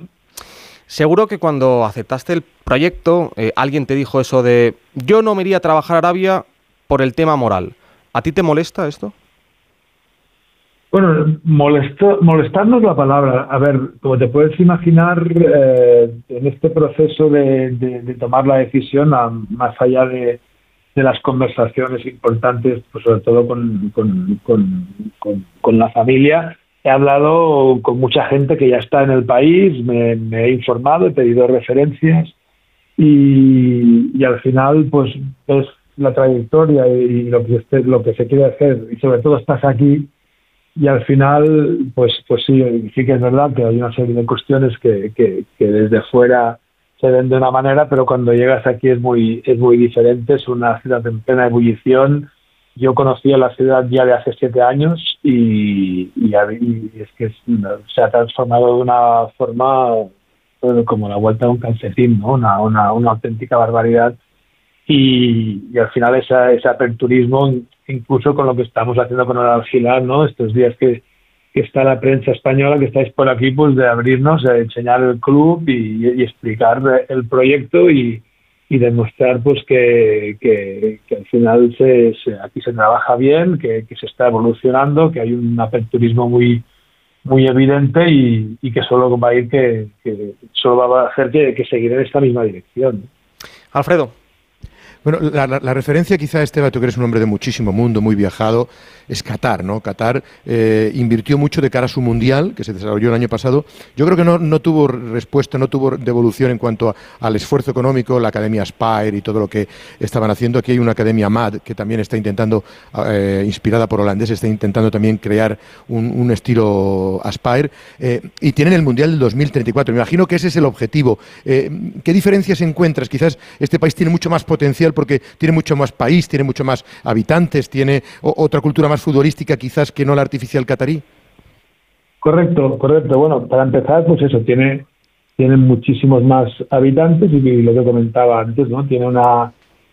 Seguro que cuando aceptaste el proyecto eh, alguien te dijo eso de yo no me iría a trabajar a Arabia por el tema moral. ¿A ti te molesta esto? Bueno, molesto, molestarnos la palabra. A ver, como te puedes imaginar, eh, en este proceso de, tomar la decisión, más allá de, las conversaciones importantes, pues sobre todo con, con, la familia, he hablado con mucha gente que ya está en el país, me, he informado, he pedido referencias y, y al final, pues, es la trayectoria y lo que, lo que se quiere hacer. Y sobre todo estás aquí y al final, pues, pues sí, sí que es verdad que hay una serie de cuestiones que, que, desde fuera se ven de una manera, pero cuando llegas aquí es muy, es muy diferente, es una ciudad en plena ebullición. Yo conocí la ciudad ya de hace siete años y, y, es que se ha transformado de una forma como la vuelta de un calcetín, ¿no? una, una, una auténtica barbaridad. Y, y, al final esa, ese aperturismo incluso con lo que estamos haciendo con el alquilar, ¿no? Estos días que, está la prensa española, que estáis por aquí, pues de abrirnos, de enseñar el club y, explicar el proyecto y, demostrar pues que, que, al final se, aquí se trabaja bien, que, se está evolucionando, que hay un aperturismo muy muy evidente y, que solo va a ir que, solo va a hacer que, que seguir en esta misma dirección. Alfredo, bueno, la, referencia quizá, Esteban, tú que eres un hombre de muchísimo mundo, muy viajado, es Qatar, ¿no? Qatar eh, invirtió mucho de cara a su mundial, que se desarrolló el año pasado. Yo creo que no, tuvo respuesta, no tuvo devolución en cuanto al esfuerzo económico, la Academia Aspire y todo lo que estaban haciendo. Aquí hay una Academia MAD que también está intentando, eh, inspirada por holandés, está intentando también crear un, estilo Aspire. Eh, y tienen el mundial del 2034. Me imagino que ese es el objetivo. ¿Qué diferencias encuentras? Quizás este país tiene mucho más potencial porque tiene mucho más país, tiene mucho más habitantes, tiene otra cultura más futbolística quizás que no la artificial catarí. Correcto, correcto. Bueno, para empezar, pues eso, tiene, tiene muchísimos más habitantes y lo que comentaba antes, ¿no? Tiene una,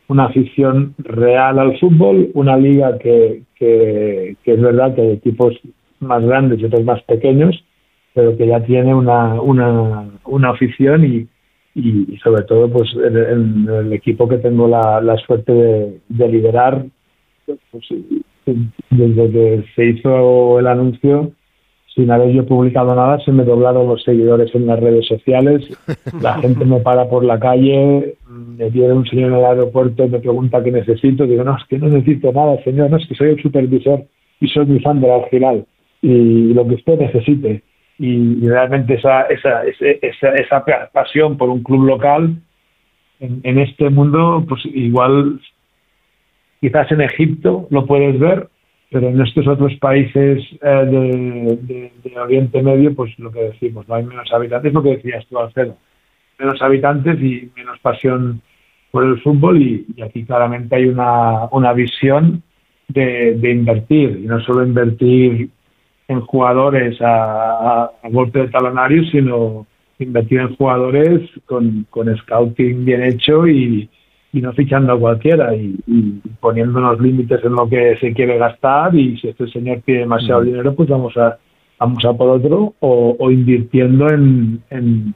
una afición real al fútbol, una liga que, que, es verdad que hay equipos más grandes y otros más pequeños, pero que ya tiene una, una, una afición y, y, sobre todo pues en, el equipo que tengo la, la suerte de, liderar pues, desde que se hizo el anuncio sin haber yo publicado nada se me doblaron los seguidores en las redes sociales la gente me para por la calle me viene un señor en el aeropuerto y me pregunta qué necesito digo no es que no necesito nada señor no es que soy el supervisor y soy mi fan del final y lo que usted necesite y, realmente esa, esa, esa, esa, pasión por un club local en, este mundo, pues igual quizás en Egipto lo puedes ver, pero en estos otros países eh, de, Oriente Medio, pues lo que decimos, no hay menos habitantes, lo que decías tú, Alfredo, menos habitantes y menos pasión por el fútbol y, aquí claramente hay una, una visión de, de, invertir, y no solo invertir en jugadores a, golpe de talonario, sino invertir en jugadores con, con scouting bien hecho y, no fichando a cualquiera y, poniendo unos límites en lo que se quiere gastar y si este señor pide demasiado dinero pues vamos a vamos a por otro o, invirtiendo en, en,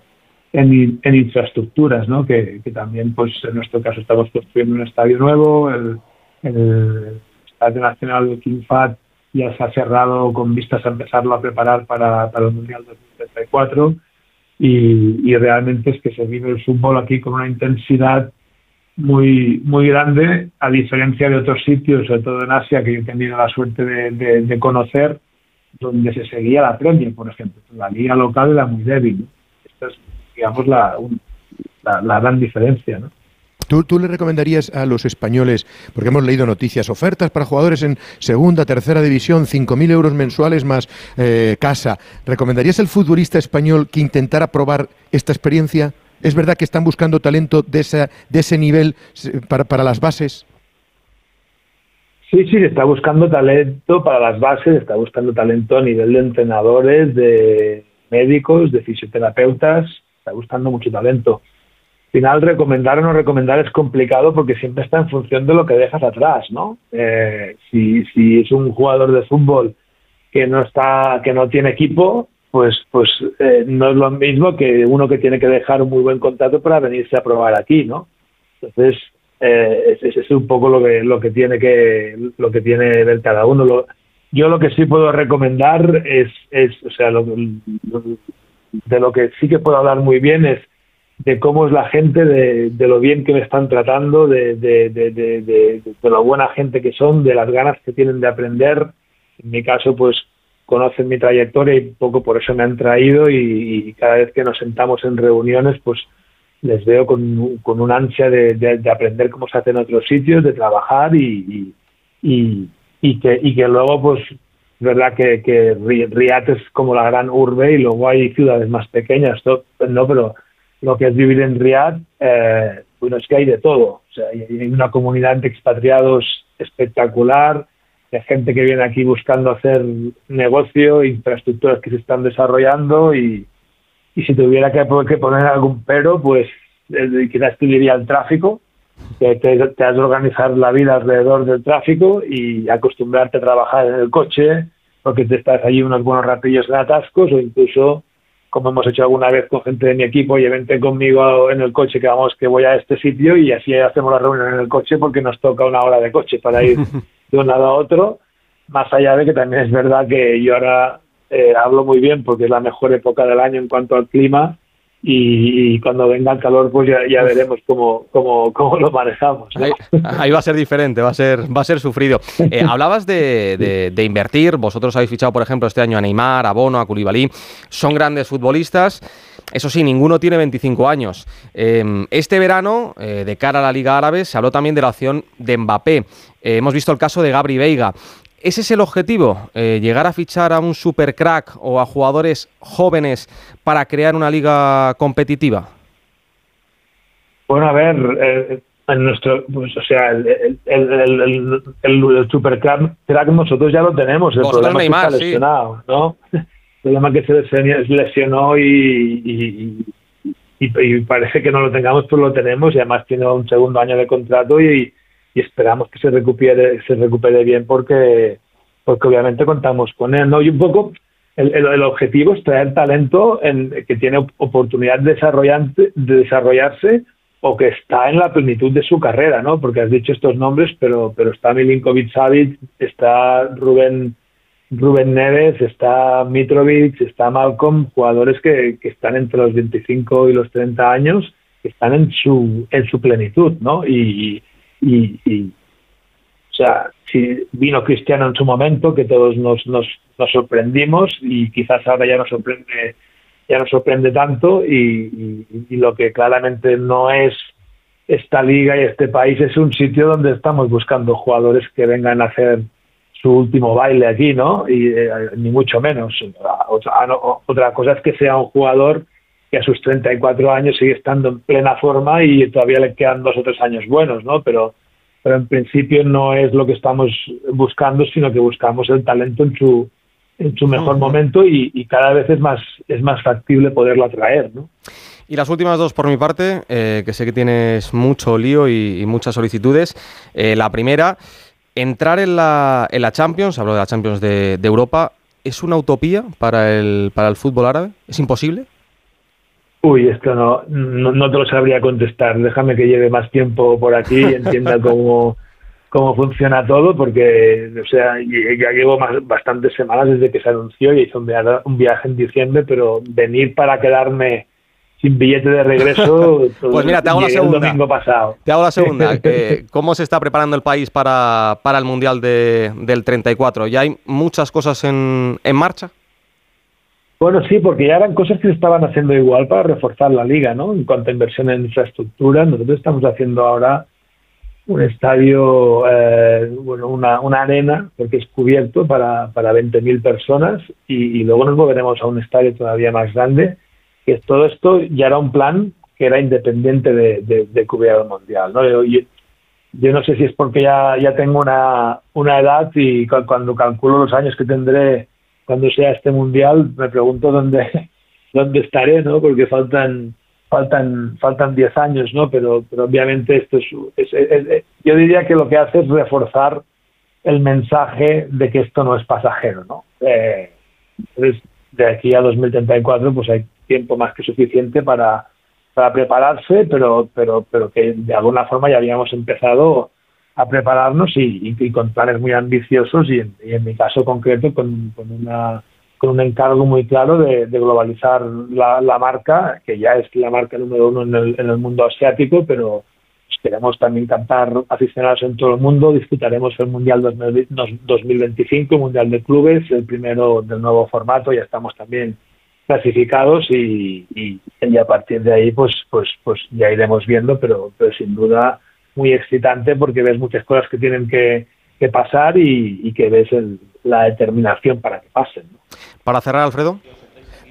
en, infraestructuras ¿no? Que, también pues en nuestro caso estamos construyendo un estadio nuevo el, el Estadio Nacional King Fat ya se ha cerrado con vistas a empezarlo a preparar para, para el Mundial 2034 y, y realmente es que se vive el fútbol aquí con una intensidad muy muy grande, a diferencia de otros sitios, sobre todo en Asia, que yo he tenido la suerte de, conocer, donde se seguía la Premier, por ejemplo. La liga local era muy débil. Esta es, digamos, la, la, la gran diferencia. ¿no? ¿Tú, le recomendarías a los españoles, porque hemos leído noticias, ofertas para jugadores en segunda, tercera división, 5.000 euros mensuales más eh, casa? ¿Recomendarías al futbolista español que intentara probar esta experiencia? ¿Es verdad que están buscando talento de, esa, de ese nivel para, para las bases? Sí, sí, está buscando talento para las bases, está buscando talento a nivel de entrenadores, de, médicos, de fisioterapeutas, está buscando mucho talento. Al final, recomendar o no recomendar es complicado porque siempre está en función de lo que dejas atrás, ¿no? Eh, si, si es un jugador de fútbol que no está, que no tiene equipo, pues, pues eh, no es lo mismo que uno que tiene que dejar un muy buen contrato para venirse a probar aquí, ¿no? Entonces, eh, ese es un poco lo que, lo que tiene que, lo que tiene ver cada uno. Lo, yo lo que sí puedo recomendar es, es o sea, lo, de lo que sí que puedo hablar muy bien es de cómo es la gente, de, de lo bien que me están tratando, de, de, de, de, lo buena gente que son, de las ganas que tienen de aprender. En mi caso, pues conocen mi trayectoria y poco por eso me han traído y, cada vez que nos sentamos en reuniones, pues les veo con, con un ansia de, de, aprender cómo se hace en otros sitios, de trabajar y, y, y, que, y que luego, pues, verdad que, que Riyadh es como la gran urbe y luego hay ciudades más pequeñas, ¿no? Pero lo que es vivir en Riyadh, eh, bueno, es que hay de todo. O sea, hay una comunidad de expatriados espectacular, de gente que viene aquí buscando hacer negocio, infraestructuras que se están desarrollando y, y si tuviera que, poner algún pero, pues quizás te diría el tráfico, que te, te, has de organizar la vida alrededor del tráfico y acostumbrarte a trabajar en el coche, porque te estás allí unos buenos ratillos en atascos o incluso como hemos hecho alguna vez con gente de mi equipo, y vente conmigo en el coche que vamos que voy a este sitio y así hacemos la reunión en el coche porque nos toca una hora de coche para ir de un lado a otro, más allá de que también es verdad que yo ahora eh, hablo muy bien porque es la mejor época del año en cuanto al clima y, cuando venga el calor pues ya, veremos cómo, cómo, cómo, lo manejamos. Ahí, va a ser diferente, va a ser, va a ser sufrido. Eh, hablabas de, de, invertir, vosotros habéis fichado por ejemplo este año a Neymar, a Bono, a Koulibaly, son grandes futbolistas. Eso sí, ninguno tiene 25 años. Em, este verano, eh, de cara a la Liga Árabe, se habló también de la opción de Mbappé. Eh, hemos visto el caso de Gabri Veiga. ¿Ese es el objetivo? Eh, ¿Llegar a fichar a un super crack o a jugadores jóvenes para crear una liga competitiva? Bueno, a ver, eh, en nuestro, pues, o sea, el, el, el, super crack, nosotros ya lo tenemos. El problema que está lesionado, ¿no? El problema que se lesionó y, y, parece que no lo tengamos, pues lo tenemos y además tiene un segundo año de contrato y y esperamos que se recupere, se recupere bien porque, porque obviamente contamos con él, ¿no? Y un poco el, el, objetivo es traer talento en, que tiene oportunidad de, de desarrollarse o que está en la plenitud de su carrera, ¿no? Porque has dicho estos nombres, pero, pero está Milinkovic Savic, está Rubén Rubén Neves, está Mitrovic, está Malcolm, jugadores que, que están entre los 25 y los 30 años, que están en su en su plenitud, ¿no? Y, y, o sea, si vino Cristiano en su momento, que todos nos, nos, nos sorprendimos y quizás ahora ya nos sorprende ya nos sorprende tanto y, lo que claramente no es esta liga y este país es un sitio donde estamos buscando jugadores que vengan a hacer su último baile aquí, ¿no? Y eh, ni mucho menos. Otra cosa es que sea un jugador que a sus 34 años sigue estando en plena forma y todavía le quedan dos o tres años buenos, ¿no? Pero, pero en principio no es lo que estamos buscando, sino que buscamos el talento en su, en su mejor momento y, cada vez es más, es más factible poderlo atraer, ¿no? Y las últimas dos por mi parte, eh, que sé que tienes mucho lío y, muchas solicitudes. Eh, la primera, entrar en la, en la Champions, hablo de la Champions de, de Europa, ¿es una utopía para el, para el fútbol árabe? ¿Es imposible? Uy, esto no, no, te lo sabría contestar. Déjame que lleve más tiempo por aquí y entienda cómo, cómo funciona todo, porque, o sea, ya llevo más, bastantes semanas desde que se anunció y hice un viaje, un viaje en diciembre, pero venir para quedarme sin billete de regreso. pues mira, te hago la segunda. El domingo pasado. Te hago la segunda. ¿Cómo se está preparando el país para, para el Mundial de, del 34? ¿Ya hay muchas cosas en, en marcha? Bueno, sí, porque ya eran cosas que se estaban haciendo igual para reforzar la liga, ¿no? En cuanto a inversión en infraestructura, nosotros estamos haciendo ahora un estadio, eh, bueno, una, una, arena, porque es cubierto para, para 20.000 personas y, luego nos moveremos a un estadio todavía más grande, que todo esto ya era un plan que era independiente de, de, cubrir el mundial, ¿no? Yo, yo, no sé si es porque ya, ya tengo una, una edad y cuando calculo los años que tendré cuando sea este mundial, me pregunto dónde, dónde estaré, ¿no? Porque faltan faltan faltan 10 años, ¿no? Pero, pero obviamente esto es, yo diría que lo que hace es reforzar el mensaje de que esto no es pasajero, ¿no? Eh, entonces, de aquí a 2034, pues hay tiempo más que suficiente para, para prepararse, pero, pero, pero que de alguna forma ya habíamos empezado a prepararnos y, con planes muy ambiciosos y en, mi caso concreto con, con, una, con un encargo muy claro de, globalizar la, la, marca, que ya es la marca número uno en el, en el mundo asiático, pero queremos también cantar aficionados en todo el mundo. Disputaremos el Mundial 2025, Mundial de Clubes, el primero del nuevo formato, ya estamos también clasificados y, y, y, a partir de ahí pues pues pues ya iremos viendo pero, pero sin duda muy excitante porque ves muchas cosas que tienen que, pasar y, y, que ves el, la determinación para que pasen ¿no? para cerrar Alfredo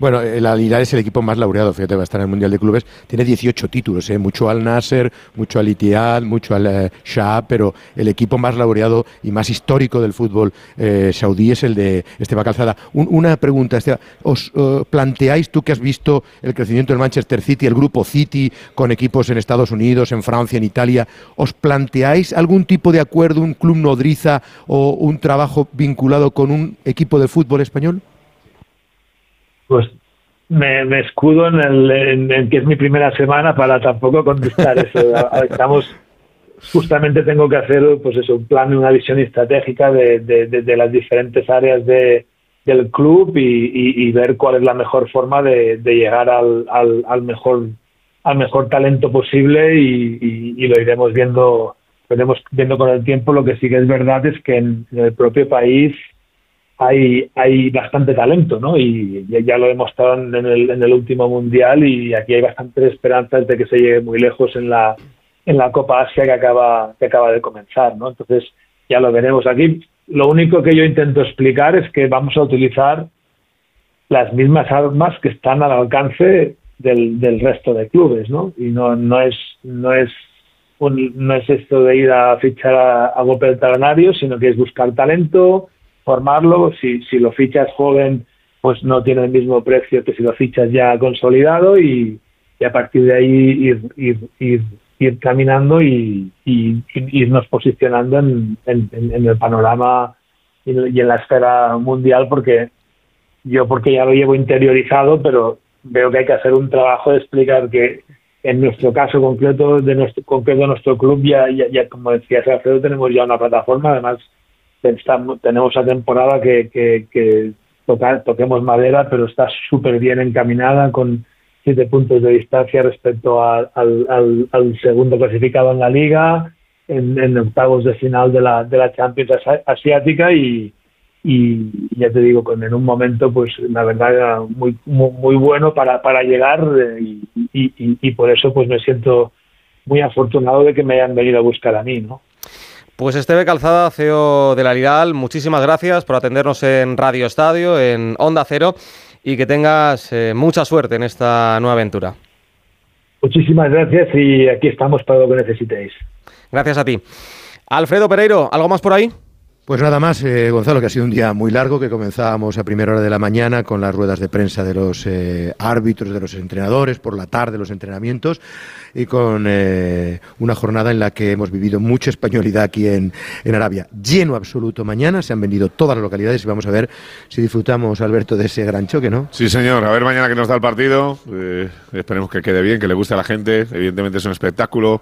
bueno, el Al Hilal es el equipo más laureado, fíjate, va a estar en el Mundial de Clubes. Tiene 18 títulos, ¿eh? mucho al Nasser, mucho al Itiad, mucho al eh, Shah, pero el equipo más laureado y más histórico del fútbol eh, saudí es el de Esteban Calzada. Un, una pregunta, Esteban, ¿os uh, planteáis, tú que has visto el crecimiento del Manchester City, el grupo City, con equipos en Estados Unidos, en Francia, en Italia, ¿os planteáis algún tipo de acuerdo, un club nodriza o un trabajo vinculado con un equipo de fútbol español? Pues me, me escudo en, el, en, en, que es mi primera semana para tampoco contestar eso. Estamos, justamente tengo que hacer pues eso, un plan, una visión estratégica de, de, de, de las diferentes áreas de, del club y, y, y, ver cuál es la mejor forma de, llegar al, al, al, mejor al mejor talento posible y, y, lo iremos viendo iremos viendo con el tiempo lo que sí que es verdad es que en, en el propio país hay, hay bastante talento, ¿no? Y ya lo he demostrado en el, en el último mundial y aquí hay bastantes esperanzas de que se llegue muy lejos en la, en la Copa Asia que acaba, que acaba de comenzar, ¿no? Entonces ya lo veremos aquí. Lo único que yo intento explicar es que vamos a utilizar las mismas armas que están al alcance del, del resto de clubes, ¿no? Y no, no es, no es un, no es esto de ir a fichar a, a golpe talonario, sino que es buscar talento, formarlo. Si, si lo fichas joven, pues no tiene el mismo precio que si lo fichas ya consolidado y, y a partir de ahí ir, ir, ir, caminando y, irnos posicionando en, en, el panorama y en la esfera mundial porque yo porque ya lo llevo interiorizado, pero veo que hay que hacer un trabajo de explicar que en nuestro caso concreto de nuestro concreto nuestro club ya, ya, ya como decía Alfredo tenemos ya una plataforma además tenemos la temporada que, que, que toca, toquemos madera, pero está súper bien encaminada con siete puntos de distancia respecto a, al, al, al, segundo clasificado en la liga, en, en, octavos de final de la, de la Champions Asiática y, y ya te digo, con, en un momento, pues la verdad, muy, muy, muy bueno para, para llegar eh, y, y, y, por eso pues me siento muy afortunado de que me hayan venido a buscar a mí, ¿no? Pues Esteve Calzada, CEO de la Liral, muchísimas gracias por atendernos en Radio Estadio, en Onda Cero, y que tengas eh, mucha suerte en esta nueva aventura. Muchísimas gracias y aquí estamos para lo que necesitéis. Gracias a ti. Alfredo Pereiro, ¿algo más por ahí? Pues nada más, eh, Gonzalo, que ha sido un día muy largo, que comenzábamos a primera hora de la mañana con las ruedas de prensa de los eh, árbitros, de los entrenadores, por la tarde los entrenamientos y con eh, una jornada en la que hemos vivido mucha españolidad aquí en, en, Arabia. Lleno absoluto mañana, se han vendido todas las localidades y vamos a ver si disfrutamos, Alberto, de ese gran choque, ¿no? Sí, señor, a ver mañana que nos da el partido, eh, esperemos que quede bien, que le guste a la gente, evidentemente es un espectáculo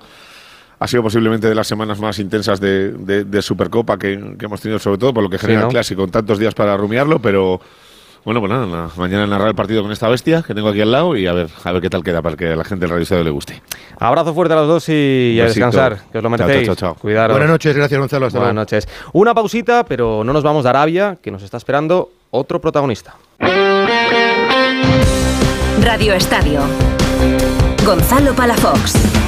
ha sido posiblemente de las semanas más intensas de, de, de Supercopa que, que, hemos tenido, sobre todo por lo que genera sí, ¿no? el clásico, con tantos días para rumiarlo, pero bueno, pues nada, mañana narrar el partido con esta bestia que tengo aquí al lado y a ver, a ver qué tal queda para que a la gente del Radio Estadio le guste. Abrazo fuerte a los dos y a descansar, que os lo merecéis. Chao, chao, chao. Cuidaros. Buenas noches, gracias Gonzalo. Hasta Buenas noches. Una pausita, pero no nos vamos de Arabia, que nos está esperando otro protagonista. Radio Estadio. Gonzalo Palafox.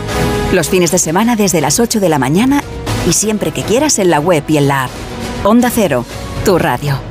Los fines de semana desde las 8 de la mañana y siempre que quieras en la web y en la app. Onda Cero, tu radio.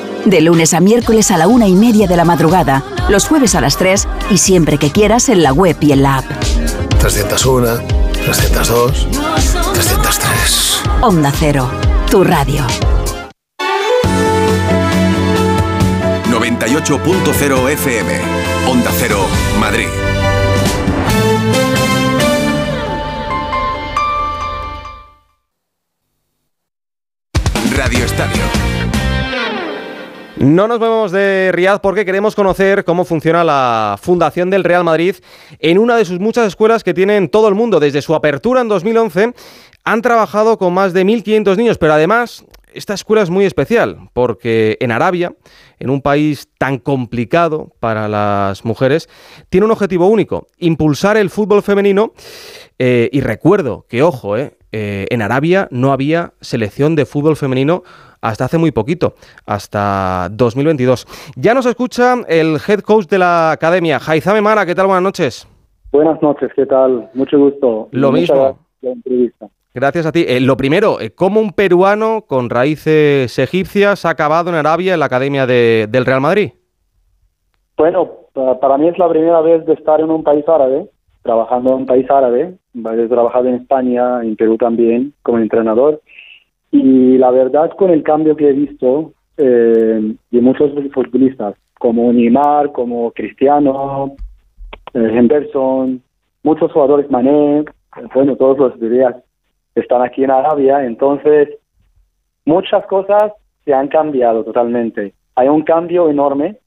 De lunes a miércoles a la una y media de la madrugada, los jueves a las 3 y siempre que quieras en la web y en la app. 301, 302, 303. Onda Cero, tu radio. 98.0 FM. Onda Cero, Madrid. No nos movemos de Riad porque queremos conocer cómo funciona la fundación del Real Madrid en una de sus muchas escuelas que tiene en todo el mundo. Desde su apertura en 2011 han trabajado con más de 1.500 niños, pero además esta escuela es muy especial porque en Arabia, en un país tan complicado para las mujeres, tiene un objetivo único, impulsar el fútbol femenino. Eh, y recuerdo que, ojo, eh, eh, en Arabia no había selección de fútbol femenino hasta hace muy poquito, hasta 2022. Ya nos escucha el head coach de la academia, Jaizame Mara, ¿qué tal? Buenas noches. Buenas noches, ¿qué tal? Mucho gusto. Lo mismo. Gracias a ti. Eh, lo primero, eh, ¿cómo un peruano con raíces egipcias ha acabado en Arabia en la academia del Real Madrid? Bueno, para mí es la primera vez de estar en un país árabe, trabajando en un país árabe. He trabajado en España, en Perú también, como entrenador. Y la verdad, con el cambio que he visto eh, de muchos futbolistas, como Neymar, como Cristiano, eh, Henderson, muchos jugadores Mané, bueno, todos los días están aquí en Arabia, entonces muchas cosas se han cambiado totalmente. Hay un cambio enorme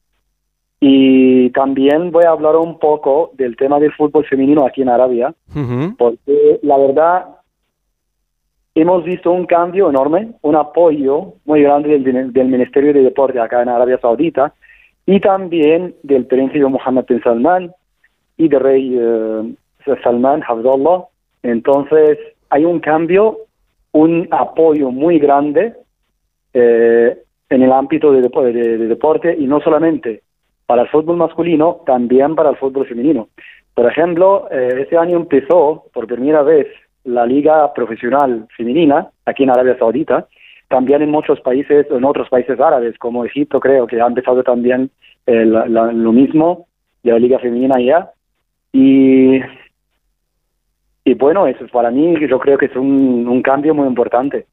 y también voy a hablar un poco del tema del fútbol femenino aquí en Arabia, porque la verdad hemos visto un cambio enorme, un apoyo muy grande del, Ministerio de Deporte acá en Arabia Saudita y también del príncipe Mohammed bin Salman y del rey eh, Salman Abdullah. Entonces hay un cambio, un apoyo muy grande eh, en el ámbito de, de, deporte y no solamente para el fútbol masculino, también para el fútbol femenino. Por ejemplo, eh, este año empezó por primera vez la liga profesional femenina aquí en Arabia Saudita, también en muchos países, en otros países árabes, como Egipto creo que ha empezado también eh, lo mismo, de la liga femenina ya. Y, y bueno, eso para mí yo creo que es un, un cambio muy importante.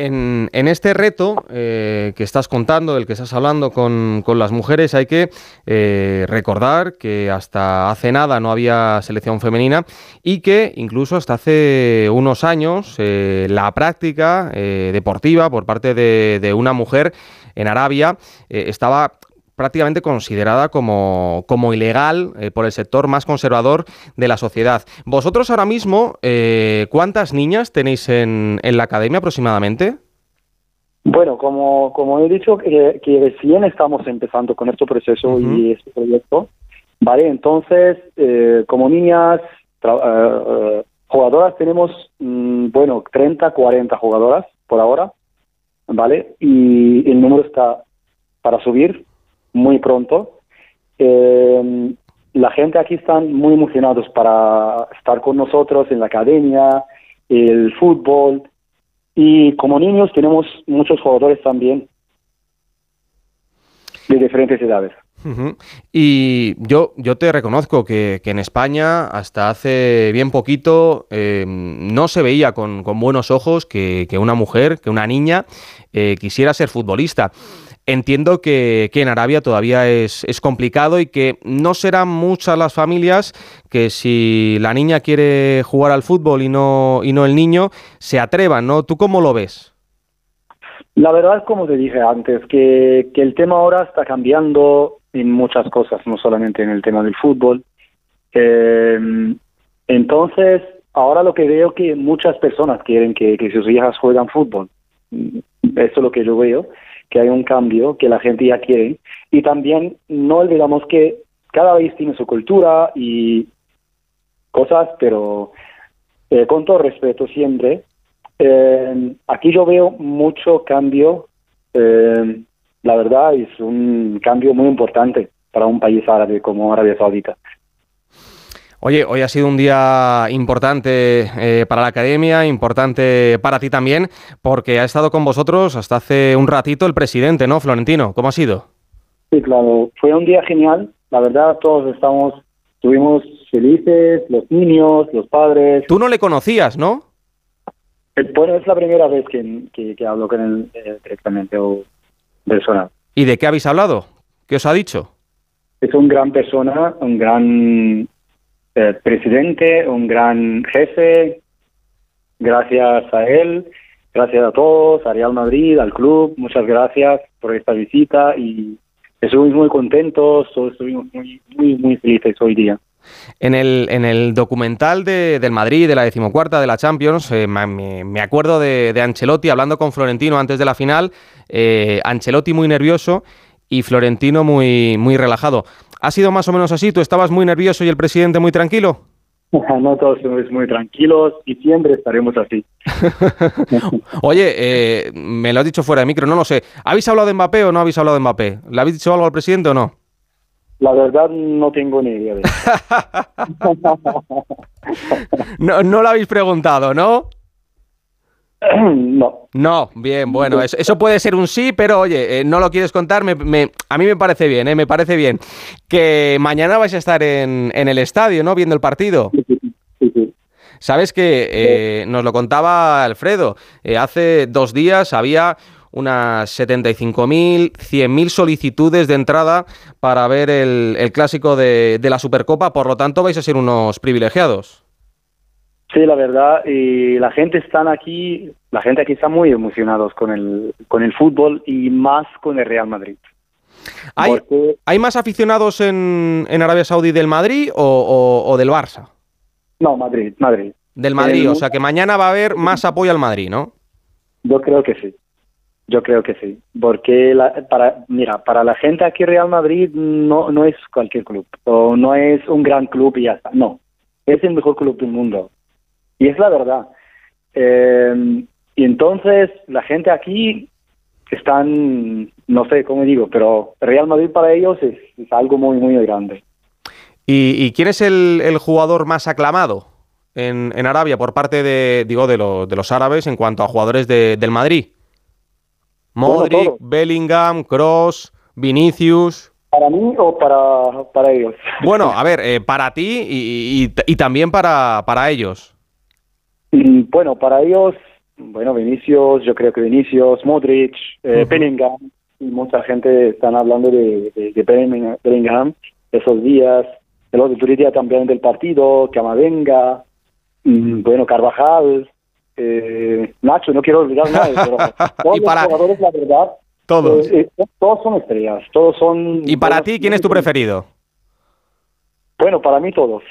En, este reto eh, que estás contando, del que estás hablando con, las mujeres, hay que eh, recordar que hasta hace nada no había selección femenina y que incluso hasta hace unos años eh, la práctica deportiva por parte de, de, una mujer en Arabia estaba prácticamente considerada como, como ilegal eh, por el sector más conservador de la sociedad. Vosotros ahora mismo, eh, ¿cuántas niñas tenéis en, en, la academia aproximadamente? Bueno, como, como he dicho, que, recién estamos empezando con este proceso y este proyecto, ¿vale? Entonces, eh, como niñas, jugadoras tenemos, mm, bueno, 30, 40 jugadoras por ahora, ¿vale? Y el número está para subir muy pronto. Eh, la gente aquí están muy emocionados para estar con nosotros en la academia, el fútbol y como niños tenemos muchos jugadores también. de diferentes edades. Y yo, yo te reconozco que, en España hasta hace bien poquito eh, no se veía con, buenos ojos que, una mujer, que una niña eh, quisiera ser futbolista. Entiendo que, en Arabia todavía es, complicado y que no serán muchas las familias que si la niña quiere jugar al fútbol y no, y no el niño, se atrevan, ¿no? ¿Tú cómo lo ves? La verdad es como te dije antes, que, que el tema ahora está cambiando en muchas cosas, no solamente en el tema del fútbol. Eh, entonces, ahora lo que veo que muchas personas quieren que, sus hijas juegan fútbol. Eso es lo que yo veo, que hay un cambio, que la gente ya quiere. Y también no olvidamos que cada país tiene su cultura y cosas, pero eh, con todo respeto siempre, eh, aquí yo veo mucho cambio eh, la verdad es un cambio muy importante para un país árabe como Arabia Saudita. Oye, hoy ha sido un día importante eh, para la academia, importante para ti también, porque ha estado con vosotros hasta hace un ratito el presidente, ¿no, Florentino? ¿Cómo ha sido? Sí, claro, fue un día genial. La verdad, todos estamos, estuvimos felices, los niños, los padres. Tú no le conocías, ¿no? Eh, bueno, es la primera vez que, que, hablo con él eh, directamente. O persona. ¿Y de qué habéis hablado? ¿Qué os ha dicho? Es un gran persona, un gran eh, presidente, un gran jefe. Gracias a él, gracias a todos, a Real Madrid, al club, muchas gracias por esta visita y estuvimos muy contentos, estuvimos muy, muy, muy felices hoy día. En el, en el documental de, del Madrid, de la decimocuarta de la Champions, eh, me, acuerdo de, Ancelotti hablando con Florentino antes de la final, eh, Ancelotti muy nervioso y Florentino muy, muy relajado. ¿Ha sido más o menos así? ¿Tú estabas muy nervioso y el presidente muy tranquilo? No todos somos muy tranquilos y siempre estaremos así. Oye, eh, me lo has dicho fuera de micro, no lo sé. ¿Habéis hablado de Mbappé o no habéis hablado de Mbappé? ¿Le habéis dicho algo al presidente o no? La verdad no tengo ni idea de no, no lo habéis preguntado, ¿no? No. No, bien, bueno, eso, puede ser un sí, pero oye, eh, no lo quieres contar, me, a mí me parece bien, eh, me parece bien. Que mañana vais a estar en, en el estadio, ¿no? Viendo el partido. Sabes que eh, nos lo contaba Alfredo, hace dos días había unas 75.000, 100.000 solicitudes de entrada para ver el, clásico de, la Supercopa, por lo tanto vais a ser unos privilegiados. Sí, la verdad, y la gente está aquí, la gente aquí está muy emocionados con el, con el fútbol y más con el Real Madrid. ¿Hay, más aficionados en, Arabia Saudí del Madrid o, del Barça? No, Madrid, Madrid. Del Madrid, o sea que mañana va a haber más apoyo al Madrid, ¿no? Yo creo que sí. Yo creo que sí, porque para mira, para la gente aquí Real Madrid no no es cualquier club o no es un gran club y ya está, no, es el mejor club del mundo y es la verdad. Eh, y entonces la gente aquí están, no sé cómo digo, pero Real Madrid para ellos es, algo muy muy grande. ¿Y, quién es el, el, jugador más aclamado en, en Arabia por parte de digo de, de los árabes en cuanto a jugadores de, del Madrid? Modric, Bellingham, Cross, Vinicius. ¿Para mí o para, para ellos? Bueno, a ver, eh, para ti y, y, también para, para ellos. Mm, bueno, para ellos, bueno, Vinicius, yo creo que Vinicius, Modric, eh, Bellingham, y mucha gente están hablando de, de, Bellingham esos días. El otro día también del partido, Camavenga, mm, bueno, Carvajal, eh, Nacho, no quiero olvidar nada, pero todos los jugadores, la verdad, todos. Eh, eh, todos son estrellas, todos son... ¿Y para ti quién es tu preferido? Bueno, para mí todos.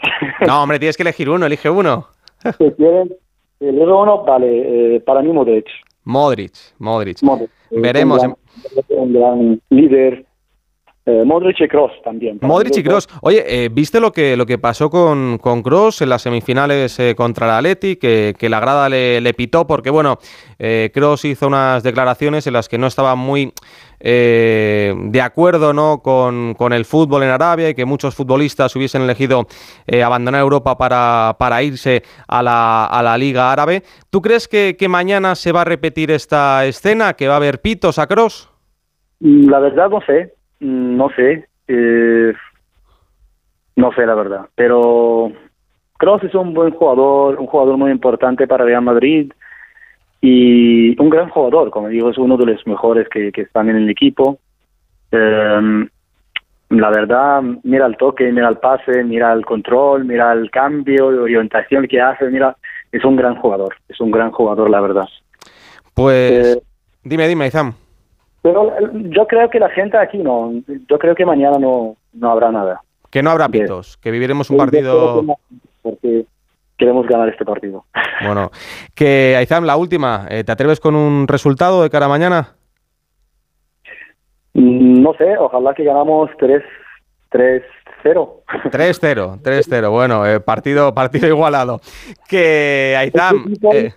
No, hombre, tienes que elegir uno, elige uno. Si quieren, elijo uno, vale, eh, para mí Modric. Modric, Modric. Modric. Veremos. un gran líder, eh, Modric y Cross también. Modric y Cross. Oye, eh, ¿viste lo que, lo que pasó con, con Cross en las semifinales eh, contra el Atleti? Que, que la grada le, le, pitó porque, bueno, Cross hizo unas declaraciones en las que no estaba muy de acuerdo ¿no? Con, con, el fútbol en Arabia y que muchos futbolistas hubiesen elegido abandonar Europa para, para irse a la, a la, Liga Árabe. ¿Tú crees que, que mañana se va a repetir esta escena, que va a haber pitos a Cross? La verdad no sé, mm, no sé. Eh, no sé la verdad. Pero Kroos es un buen jugador, un jugador muy importante para Real Madrid y un gran jugador, como digo, es uno de los mejores que, están en el equipo. Eh, la verdad, mira el toque, mira el pase, mira el control, mira el cambio de orientación que hace, mira, es un gran jugador, es un gran jugador, la verdad. Pues, eh, dime, dime, Izam. Pero yo creo que la gente aquí no, yo creo que mañana no, no habrá nada. Que no habrá pitos, que viviremos un partido... Porque queremos ganar este partido. Bueno, que Aizam, la última, eh, ¿te atreves con un resultado de cara a mañana? Mm, no sé, ojalá que ganamos 3 3 0. 3-0, 3-0. Bueno, eh, partido, partido igualado. Que Aizam. Eh,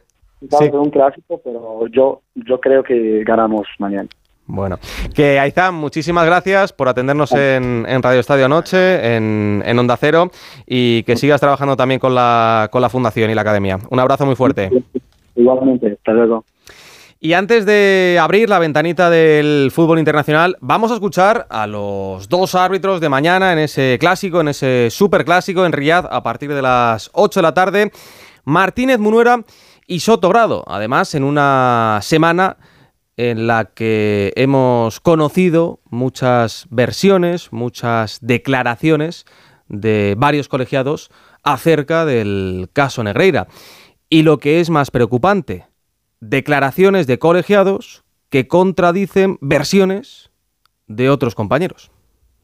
un clásico, pero yo, yo creo que ganamos mañana. Bueno, que Aizam, muchísimas gracias por atendernos en, Radio Estadio Anoche, en, en, Onda Cero, y que sigas trabajando también con la, con la Fundación y la Academia. Un abrazo muy fuerte. Igualmente, hasta luego. Y antes de abrir la ventanita del fútbol internacional, vamos a escuchar a los dos árbitros de mañana en ese clásico, en ese superclásico en Riyadh a partir de las 8 de la tarde. Martínez Munuera y Soto Grado. Además, en una semana en la que hemos conocido muchas versiones, muchas declaraciones de varios colegiados acerca del caso Negreira. Y lo que es más preocupante, declaraciones de colegiados que contradicen versiones de otros compañeros.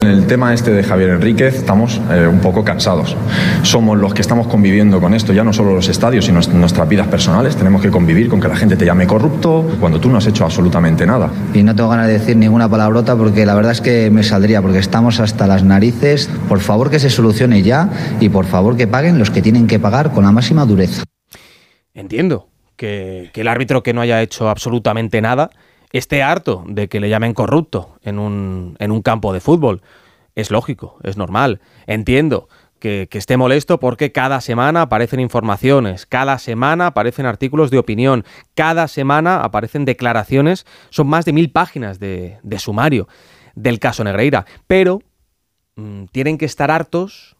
En el tema este de Javier Enríquez estamos eh, un poco cansados. Somos los que estamos conviviendo con esto, ya no solo los estadios, sino nuestras vidas personales. Tenemos que convivir con que la gente te llame corrupto cuando tú no has hecho absolutamente nada. Y no tengo ganas de decir ninguna palabrota porque la verdad es que me saldría, porque estamos hasta las narices. Por favor que se solucione ya y por favor que paguen los que tienen que pagar con la máxima dureza. Entiendo que, el árbitro que no haya hecho absolutamente nada esté harto de que le llamen corrupto en un, en un campo de fútbol. Es lógico, es normal. Entiendo que, esté molesto porque cada semana aparecen informaciones, cada semana aparecen artículos de opinión, cada semana aparecen declaraciones, son más de mil páginas de, de sumario del caso Negreira. Pero mm, tienen que estar hartos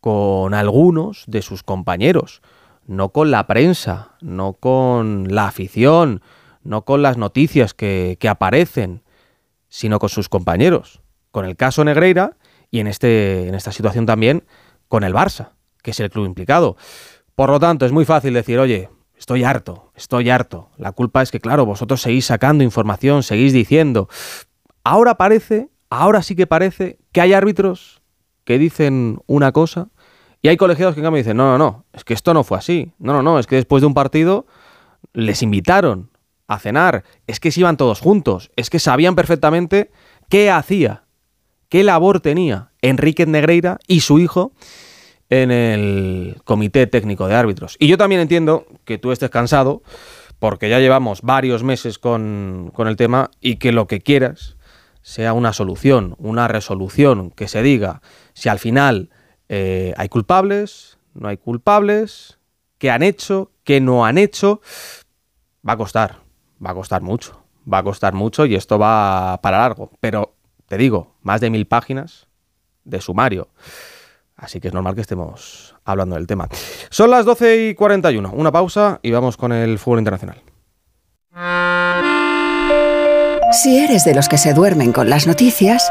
con algunos de sus compañeros no con la prensa, no con la afición, no con las noticias que, aparecen, sino con sus compañeros, con el caso Negreira y en, este, en esta situación también con el Barça, que es el club implicado. Por lo tanto, es muy fácil decir, oye, estoy harto, estoy harto. La culpa es que, claro, vosotros seguís sacando información, seguís diciendo. Ahora parece, ahora sí que parece que hay árbitros que dicen una cosa y hay colegiados que en dicen, no, no, no, es que esto no fue así. No, no, no, es que después de un partido les invitaron a cenar, es que se iban todos juntos, es que sabían perfectamente qué hacía, qué labor tenía Enrique Negreira y su hijo en el comité técnico de árbitros. Y yo también entiendo que tú estés cansado, porque ya llevamos varios meses con, con el tema y que lo que quieras sea una solución, una resolución, que se diga si al final eh, hay culpables, no hay culpables, qué han hecho, qué no han hecho. Va a costar, va a costar mucho, va a costar mucho y esto va para largo. Pero te digo, más de mil páginas de sumario. Así que es normal que estemos hablando del tema. Son las 12 y 41. Una pausa y vamos con el fútbol internacional. Si eres de los que se duermen con las noticias,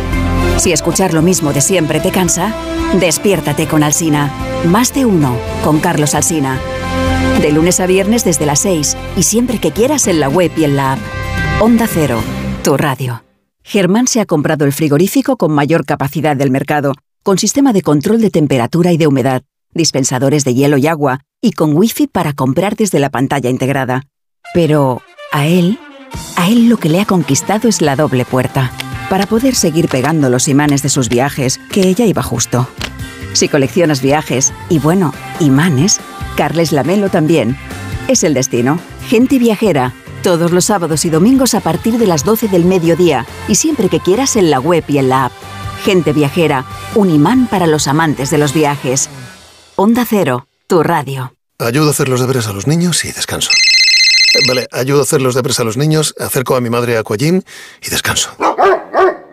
Si escuchar lo mismo de siempre te cansa, despiértate con Alsina. Más de uno con Carlos Alsina. De lunes a viernes desde las 6 y siempre que quieras en la web y en la app. Onda Cero, tu radio. Germán se ha comprado el frigorífico con mayor capacidad del mercado, con sistema de control de temperatura y de humedad, dispensadores de hielo y agua, y con wifi para comprar desde la pantalla integrada. Pero a él, a él lo que le ha conquistado es la doble puerta para poder seguir pegando los imanes de sus viajes, que ella iba justo. Si coleccionas viajes y bueno, imanes, Carles Lamelo también. Es el destino. Gente viajera. Todos los sábados y domingos a partir de las 12 del mediodía y siempre que quieras en la web y en la app. Gente viajera. Un imán para los amantes de los viajes. Onda Cero, tu radio. Ayudo a hacer los deberes a los niños y descanso. Vale, ayudo a hacer los deberes a los niños, acerco a mi madre a y descanso.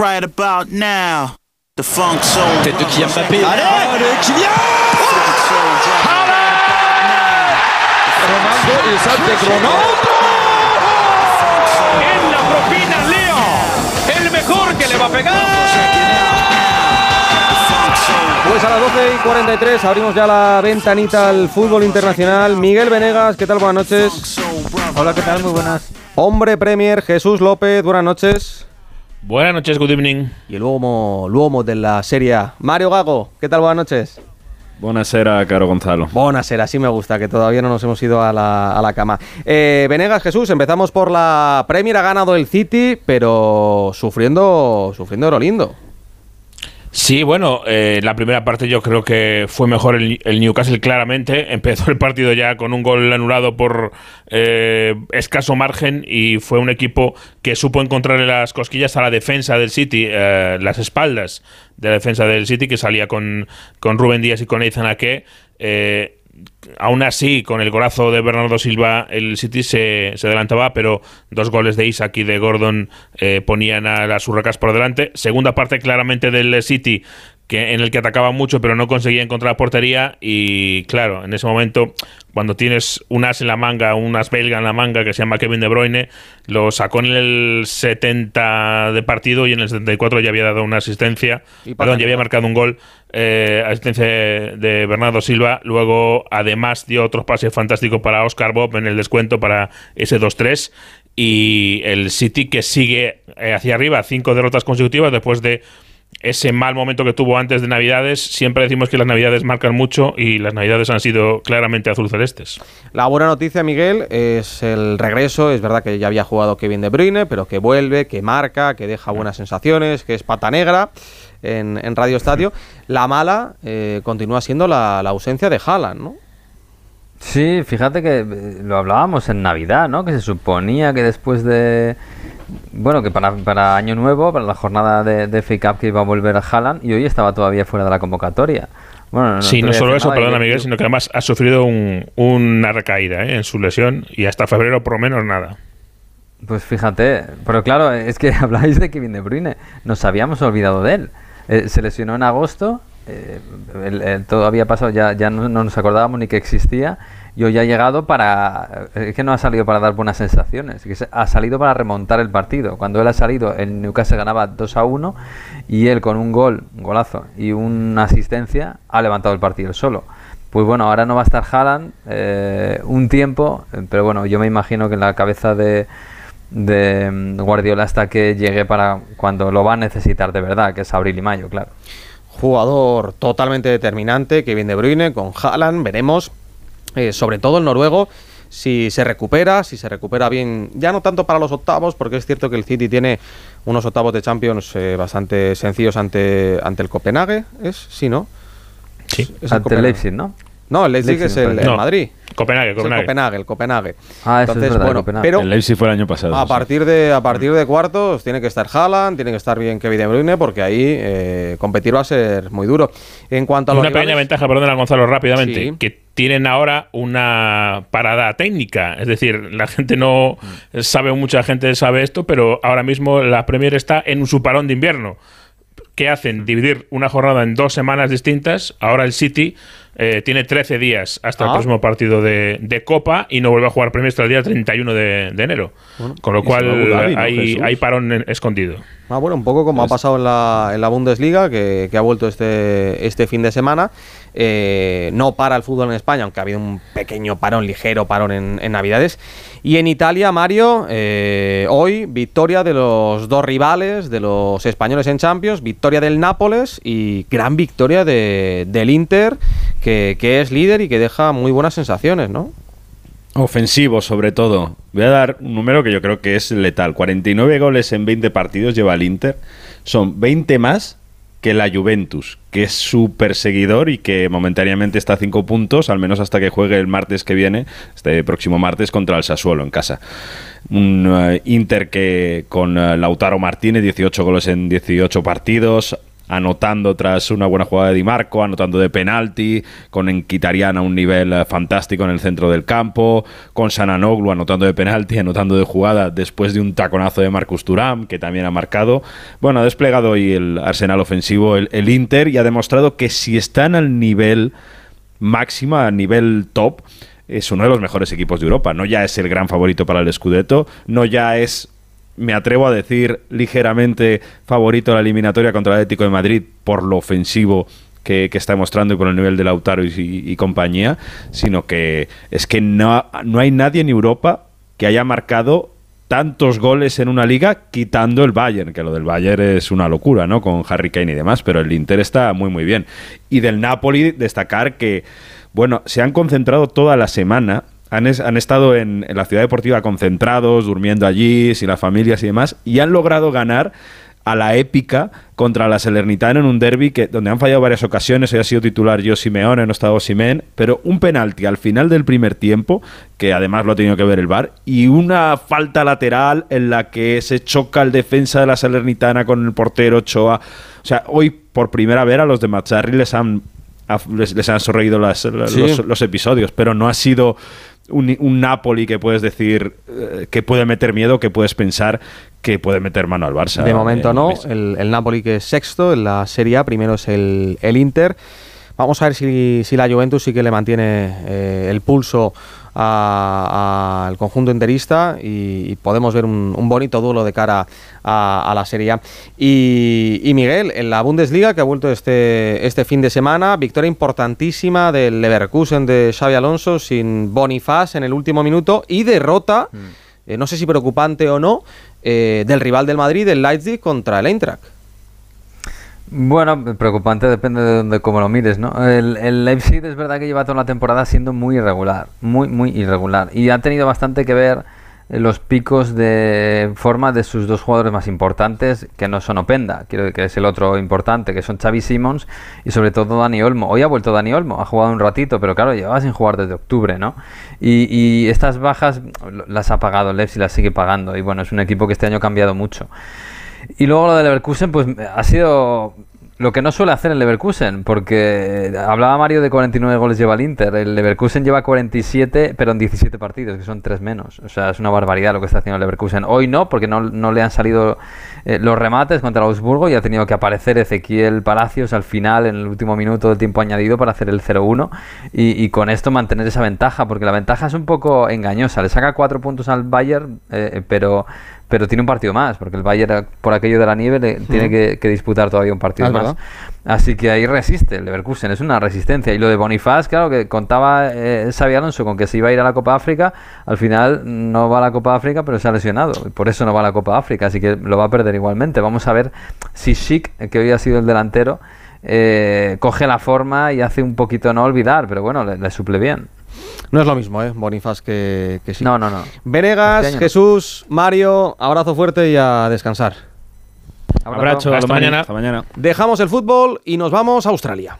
Right about now, the funk soul. Tête de Kylian Mbappé. Allez, Allez, Kylian Ronaldo y Sánchez Ronaldo. En la propina Leo, el mejor que le va a pegar. Pues a las 12 y 43 abrimos ya la ventanita al fútbol internacional. Miguel Venegas, ¿qué tal? Buenas noches. Hola, ¿qué tal? Muy buenas. Hombre Premier, Jesús López, buenas noches. Buenas noches, good evening. Y el uomo, l'uomo de la serie A. Mario Gago, ¿qué tal? Buenas noches. Buonasera, caro Gonzalo. Buenasera, así me gusta, que todavía no nos hemos ido a la, a la cama. Eh, Venegas, Jesús, empezamos por la Premier, ha ganado el City, pero sufriendo, sufriendo lo lindo. Sí, bueno, eh, la primera parte yo creo que fue mejor el, el, Newcastle claramente. Empezó el partido ya con un gol anulado por eh, escaso margen y fue un equipo que supo encontrarle las cosquillas a la defensa del City, eh, las espaldas de la defensa del City que salía con, con Rubén Díaz y con Ethan Ake. Eh, aún así, con el golazo de Bernardo Silva, el City se, se adelantaba, pero dos goles de Isaac y de Gordon eh, ponían a las Hurracas por delante. Segunda parte claramente del City, que, en el que atacaba mucho, pero no conseguía encontrar portería. Y claro, en ese momento, cuando tienes un as en la manga, un as belga en la manga que se llama Kevin De Bruyne, lo sacó en el 70 de partido y en el 74 ya había dado una asistencia, perdón, ya había marcado un gol, eh, asistencia de Bernardo Silva. Luego, además, dio otros pases fantásticos para Oscar Bob en el descuento para ese 2-3. Y el City que sigue eh, hacia arriba, cinco derrotas consecutivas después de ese mal momento que tuvo antes de Navidades. Siempre decimos que las Navidades marcan mucho y las Navidades han sido claramente azul celestes. La buena noticia, Miguel, es el regreso. Es verdad que ya había jugado Kevin De Bruyne, pero que vuelve, que marca, que deja buenas sensaciones, que es pata negra en, en Radio Estadio. La mala eh, continúa siendo la, la, ausencia de Haaland, ¿no? Sí, fíjate que eh, lo hablábamos en Navidad, ¿no? Que se suponía que después de bueno, que para, para, Año Nuevo, para la jornada de, de FA Cup que iba a volver a Haaland y hoy estaba todavía fuera de la convocatoria. Bueno, no sí, no solo eso, perdona Miguel, sino que además ha sufrido un, una recaída ¿eh? en su lesión y hasta febrero por lo menos nada. Pues fíjate, pero claro, es que habláis de Kevin De Bruyne, nos habíamos olvidado de él. Eh, se lesionó en agosto, eh, todo había pasado, ya, ya no, no, nos acordábamos ni que existía y hoy ha llegado para. Es que no ha salido para dar buenas sensaciones, ha salido para remontar el partido. Cuando él ha salido, el Newcastle ganaba 2 a 1 y él con un gol, un golazo y una asistencia ha levantado el partido solo. Pues bueno, ahora no va a estar Haaland eh, un tiempo, pero bueno, yo me imagino que en la cabeza de, de Guardiola hasta que llegue para cuando lo va a necesitar de verdad, que es abril y mayo, claro. Jugador totalmente determinante, Kevin De Bruyne con Haaland, veremos eh, sobre todo el noruego, si se recupera, si se recupera bien, ya no tanto para los octavos, porque es cierto que el City tiene unos octavos de Champions eh, bastante sencillos ante, ante el Copenhague, ¿es? Sí, ¿no? Sí, es ante el Leipzig, ¿no? No, el Leipzig, Leipzig es el, no. Madrid. Copenhague, Copenhague. el Copenhague, el Copenhague. Ah, eso Entonces, es verdad, bueno, Copenhague. pero el Leipzig fue el año pasado. A partir de a partir de cuartos tiene que estar Haaland, tiene que estar bien Kevin De Bruyne porque ahí eh, competir va a ser muy duro. En cuanto a una pequeña ventaja, perdona Gonzalo, rápidamente, Sí. que tienen ahora una parada técnica, es decir, la gente no sabe, mucha gente sabe esto, pero ahora mismo la Premier está en su parón de invierno ¿qué hacen? Dividir una jornada en dos semanas distintas. Ahora el City eh, tiene 13 días hasta el Ah. próximo partido de, de Copa y no vuelve a jugar premio hasta el día 31 de, de enero. Con lo cual Dhabi, ¿no, hay, hay parón en- escondido. Ah, bueno, un poco como ha pasado en la, en la Bundesliga, que, que ha vuelto este, este fin de semana. Eh, no para el fútbol en España, aunque ha habido un pequeño parón, ligero parón en, Navidades. Y en Italia, Mario, eh, hoy victoria de los dos rivales, de los españoles en Champions, victoria del Nápoles y gran victoria de- del Inter, que, que es líder y que deja muy buenas sensaciones, ¿no? Ofensivo, sobre todo. Voy a dar un número que yo creo que es letal. 49 goles en 20 partidos lleva el Inter. Son 20 más que la Juventus, que es su perseguidor y que momentáneamente está a 5 puntos, al menos hasta que juegue el martes que viene, este próximo martes, contra el Sassuolo en casa. Un eh, Inter que con eh, Lautaro Martínez, 18 goles en 18 partidos, anotando tras una buena jugada de Di Marco, anotando de penalti, con Enquitarian un nivel eh, fantástico en el centro del campo, con Sananoglu anotando de penalti, anotando de jugada después de un taconazo de Marcus Thuram, que también ha marcado. Bueno, ha desplegado hoy el arsenal ofensivo el, el Inter y ha demostrado que si están al nivel máximo, a nivel top, es uno de los mejores equipos de Europa. No ya es el gran favorito para el Scudetto, no ya es me atrevo a decir ligeramente favorito a la eliminatoria contra el Atlético de Madrid por lo ofensivo que, está demostrando y por el nivel de Lautaro y, y compañía, sino que es que no, no hay nadie en Europa que haya marcado tantos goles en una liga quitando el Bayern, que lo del Bayern es una locura, ¿no? Con Harry Kane y demás, pero el Inter está muy muy bien. Y del Napoli destacar que, bueno, se han concentrado toda la semana han, es- han estado en, en la ciudad deportiva concentrados, durmiendo allí, sin las familias y demás, y han logrado ganar a la épica contra la Salernitana en un derby que, donde han fallado varias ocasiones. Hoy ha sido titular yo Simeone, no ha estado Simen, pero un penalti al final del primer tiempo, que además lo ha tenido que ver el VAR, y una falta lateral en la que se choca el defensa de la Salernitana con el portero Ochoa. O sea, hoy por primera vez a los de Mazzarri les han, les, les han sonreído las- Sí. los, los episodios, pero no ha sido un, un Napoli que puedes decir eh, que puede meter miedo, que puedes pensar que puede meter mano al Barça. De momento Eh, no. El, el Napoli que es sexto en la Serie A, primero es el, el Inter. Vamos a ver si, si la Juventus sí que le mantiene eh, el pulso al conjunto interista y, y podemos ver un, un bonito duelo de cara a, a la Serie A. Y, y Miguel, en la Bundesliga que ha vuelto este, este fin de semana, victoria importantísima del Leverkusen de Xavi Alonso sin Bonifaz en el último minuto y derrota, eh, no sé si preocupante o no, eh, del rival del Madrid, el Leipzig, contra el Eintracht. Bueno, preocupante depende de donde cómo lo mires, ¿no? El, el Leipzig es verdad que lleva toda la temporada siendo muy irregular, muy, muy irregular. Y ha tenido bastante que ver eh, los picos de forma de sus dos jugadores más importantes, que no son Openda, quiero decir que es el otro importante, que son Xavi Simons y sobre todo Dani Olmo. Hoy ha vuelto Dani Olmo, ha jugado un ratito, pero claro, llevaba sin jugar desde octubre, ¿no? Y, y estas bajas las ha pagado Leipzig, las sigue pagando. Y bueno, es un equipo que este año ha cambiado mucho. Y luego lo del Leverkusen, pues ha sido lo que no suele hacer el Leverkusen, porque hablaba Mario de 49 goles lleva el Inter, el Leverkusen lleva 47, pero en 17 partidos, que son tres menos. O sea, es una barbaridad lo que está haciendo el Leverkusen. Hoy no, porque no, no le han salido eh, los remates contra Augsburgo y ha tenido que aparecer Ezequiel Palacios al final, en el último minuto del tiempo añadido, para hacer el 0-1 y, con esto mantener esa ventaja, porque la ventaja es un poco engañosa. Le saca cuatro puntos al Bayern, eh, pero pero tiene un partido más, porque el Bayern, por aquello de la nieve, le- tiene que, que disputar todavía un partido Ah, más. Así que ahí resiste el Leverkusen, es una resistencia. Y lo de Bonifaz, claro, que contaba eh, Xabi Alonso con que se iba a ir a la Copa África, al final no va a la Copa África, pero se ha lesionado. Y por eso no va a la Copa África, así que lo va a perder igualmente. Vamos a ver si Schick, que hoy ha sido el delantero, eh, coge la forma y hace un poquito no olvidar, pero bueno, le, le suple bien. No es lo mismo, ¿eh? Bonifaz que, que sí. No, no, no. Venegas, Este no. Jesús, Mario, abrazo fuerte y a descansar. Abrazo, hasta mañana. Hasta mañana. Dejamos el fútbol y nos vamos a Australia.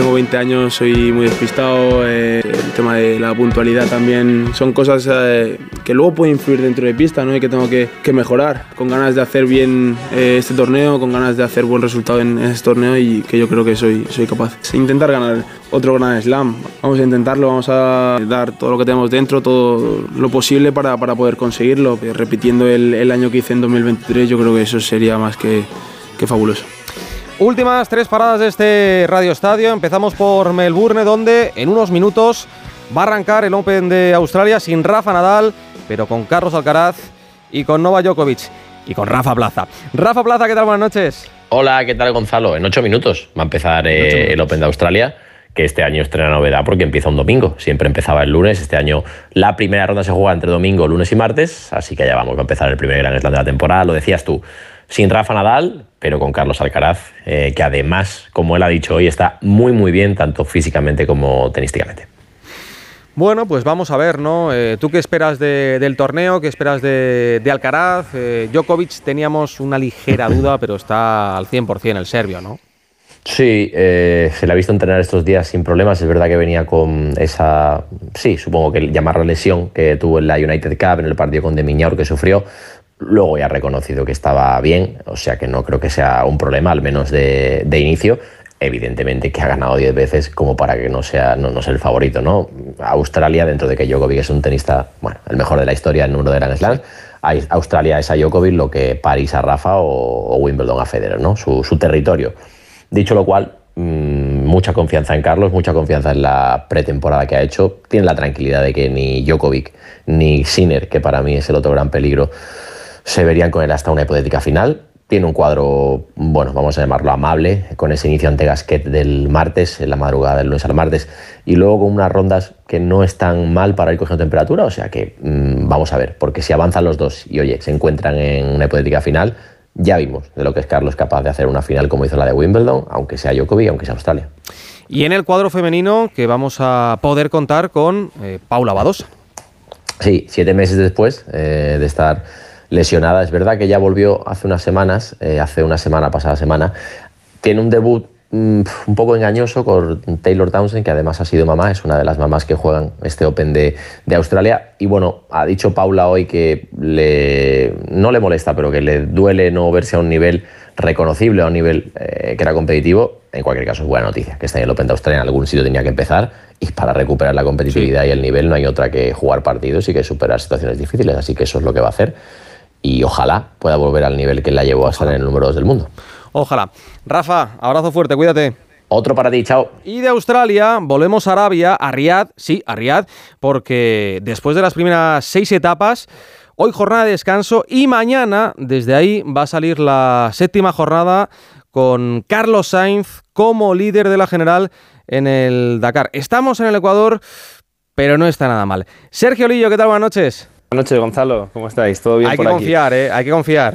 Tengo 20 años, soy muy despistado, eh, el tema de la puntualidad también son cosas eh, que luego pueden influir dentro de pista ¿no? y que tengo que, mejorar, con ganas de hacer bien eh, este torneo, con ganas de hacer buen resultado en, este torneo y que yo creo que soy, soy capaz. Intentar ganar otro Gran Slam, vamos a intentarlo, vamos a dar todo lo que tenemos dentro, todo lo posible para, para poder conseguirlo, repitiendo el, año que hice en 2023 yo creo que eso sería más que fabuloso. Últimas tres paradas de este Radio Estadio. Empezamos por Melbourne, donde en unos minutos va a arrancar el Open de Australia sin Rafa Nadal, pero con Carlos Alcaraz y con Nova Djokovic y con Rafa Plaza. Rafa Plaza, ¿qué tal? Buenas noches. Hola, ¿qué tal Gonzalo? En ocho minutos va a empezar eh, el Open de Australia que este año estrena novedad porque empieza un domingo. Siempre empezaba el lunes. Este año la primera ronda se juega entre domingo, lunes y martes. Así que ya vamos, va a empezar el primer Gran Slam de la temporada. Lo decías tú, sin Rafa Nadal, pero con Carlos Alcaraz, eh, que además, como él ha dicho hoy, está muy muy bien, tanto físicamente como tenísticamente. Bueno, pues vamos a ver, ¿no? Eh, ¿Tú qué esperas del torneo? ¿Qué esperas de, Alcaraz? Eh, Djokovic teníamos una ligera duda, pero está al 100% el serbio, ¿no? Sí, se le ha visto entrenar estos días sin problemas. Es verdad que venía con esa, sí, supongo que llamarla lesión que tuvo en la United Cup en el partido con Demiñaur que sufrió, Luego ya ha reconocido que estaba bien, o sea que no creo que sea un problema, al menos de, inicio. Evidentemente que ha ganado 10 veces como para que no sea, no, sea el favorito, ¿no? Australia, dentro de que Djokovic es un tenista, bueno, el mejor de la historia en número de Grand Slam, Australia es a Djokovic lo que París a Rafa o, Wimbledon a Federer, ¿no? Su, territorio. Dicho lo cual, mm, mucha confianza en Carlos, mucha confianza en la pretemporada que ha hecho. Tiene la tranquilidad de que ni Djokovic ni Sinner, que para mí es el otro gran peligro, se verían con él hasta una hipotética final. Tiene un cuadro, bueno, vamos a llamarlo amable, con ese inicio ante Gasquet del martes, en la madrugada del lunes al martes, y luego con unas rondas que no están mal para ir cogiendo temperatura, o sea que mm, vamos a ver, porque si avanzan los dos y oye, se encuentran en una hipotética final, ya vimos de lo que es Carlos capaz de hacer una final como hizo la de Wimbledon, aunque sea Djokovic, aunque sea Australia. Y en el cuadro femenino que vamos a poder contar con eh, Paula Badosa. Sí, siete meses después eh, de estar lesionada. Es verdad que ya volvió hace unas semanas, eh, hace una semana, pasada semana. Tiene un debut mm, un poco engañoso con Taylor Townsend, que además ha sido mamá, es una de las mamás que juegan este Open de, Australia. Y bueno, ha dicho Paula hoy que le, no le molesta, pero que le duele no verse a un nivel reconocible, a un nivel eh, que era competitivo. En cualquier caso, es buena noticia que está en el Open de Australia, en algún sitio tenía que empezar. Y para recuperar la competitividad y el nivel no hay otra que jugar partidos y que superar situaciones difíciles. Así que eso es lo que va a hacer y ojalá pueda volver al nivel que la llevó a estar en el número 2 del mundo. Ojalá. Rafa, abrazo fuerte, cuídate. Otro para ti, chao. Y de Australia volvemos a Arabia, a Riyadh, sí, a Riyadh, porque después de las primeras seis etapas, hoy jornada de descanso y mañana desde ahí va a salir la séptima jornada con Carlos Sainz como líder de la general en el Dakar. Estamos en el Ecuador, pero no está nada mal. Sergio Lillo, ¿qué tal? Buenas noches. Buenas noches, Gonzalo. ¿Cómo estáis? ¿Todo bien hay por que confiar, ¿eh? Hay que confiar.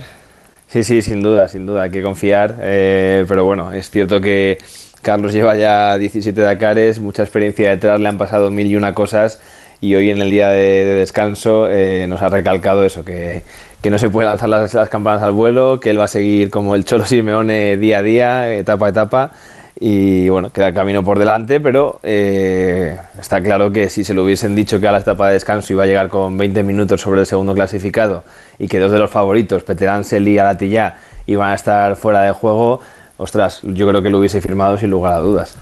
Sí, sí, sin duda, sin duda, hay que confiar. Eh, pero bueno, es cierto que Carlos lleva ya 17 Dakares, mucha experiencia detrás, le han pasado mil y una cosas y hoy en el día de, descanso eh, nos ha recalcado eso, que, que no se puede lanzar las, las, campanas al vuelo, que él va a seguir como el Cholo Simeone día a día, etapa a etapa y bueno, queda el camino por delante, pero eh, está claro que si se lo hubiesen dicho que a la etapa de descanso iba a llegar con 20 minutos sobre el segundo clasificado y que dos de los favoritos, Peter Ansel y Alatilla, iban a estar fuera de juego, ostras, yo creo que lo hubiese firmado sin lugar a dudas.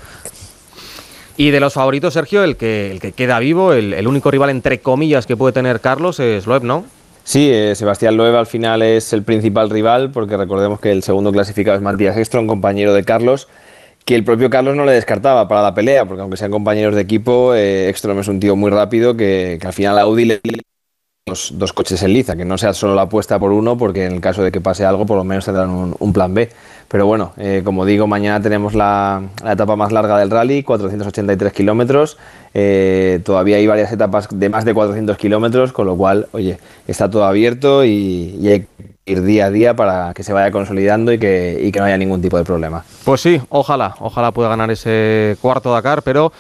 Y de los favoritos, Sergio, el que, el que queda vivo, el, único rival entre comillas que puede tener Carlos es Loeb, ¿no? Sí, eh, Sebastián Loeb al final es el principal rival, porque recordemos que el segundo clasificado es Matías Ekstrom, compañero de Carlos que el propio Carlos no le descartaba para la pelea, porque aunque sean compañeros de equipo, eh, es un tío muy rápido que, al final Audi le dos, dos coches en liza, que no sea solo la apuesta por uno, porque en el caso de que pase algo, por lo menos tendrán un, plan B. Pero bueno, eh, como digo, mañana tenemos la, etapa más larga del rally, 483 kilómetros. Eh, todavía hay varias etapas de más de 400 kilómetros, con lo cual, oye, está todo abierto y, y hay ir día a día para que se vaya consolidando y que, que no haya ningún tipo de problema. Pues sí, ojalá, ojalá pueda ganar ese cuarto Dakar, pero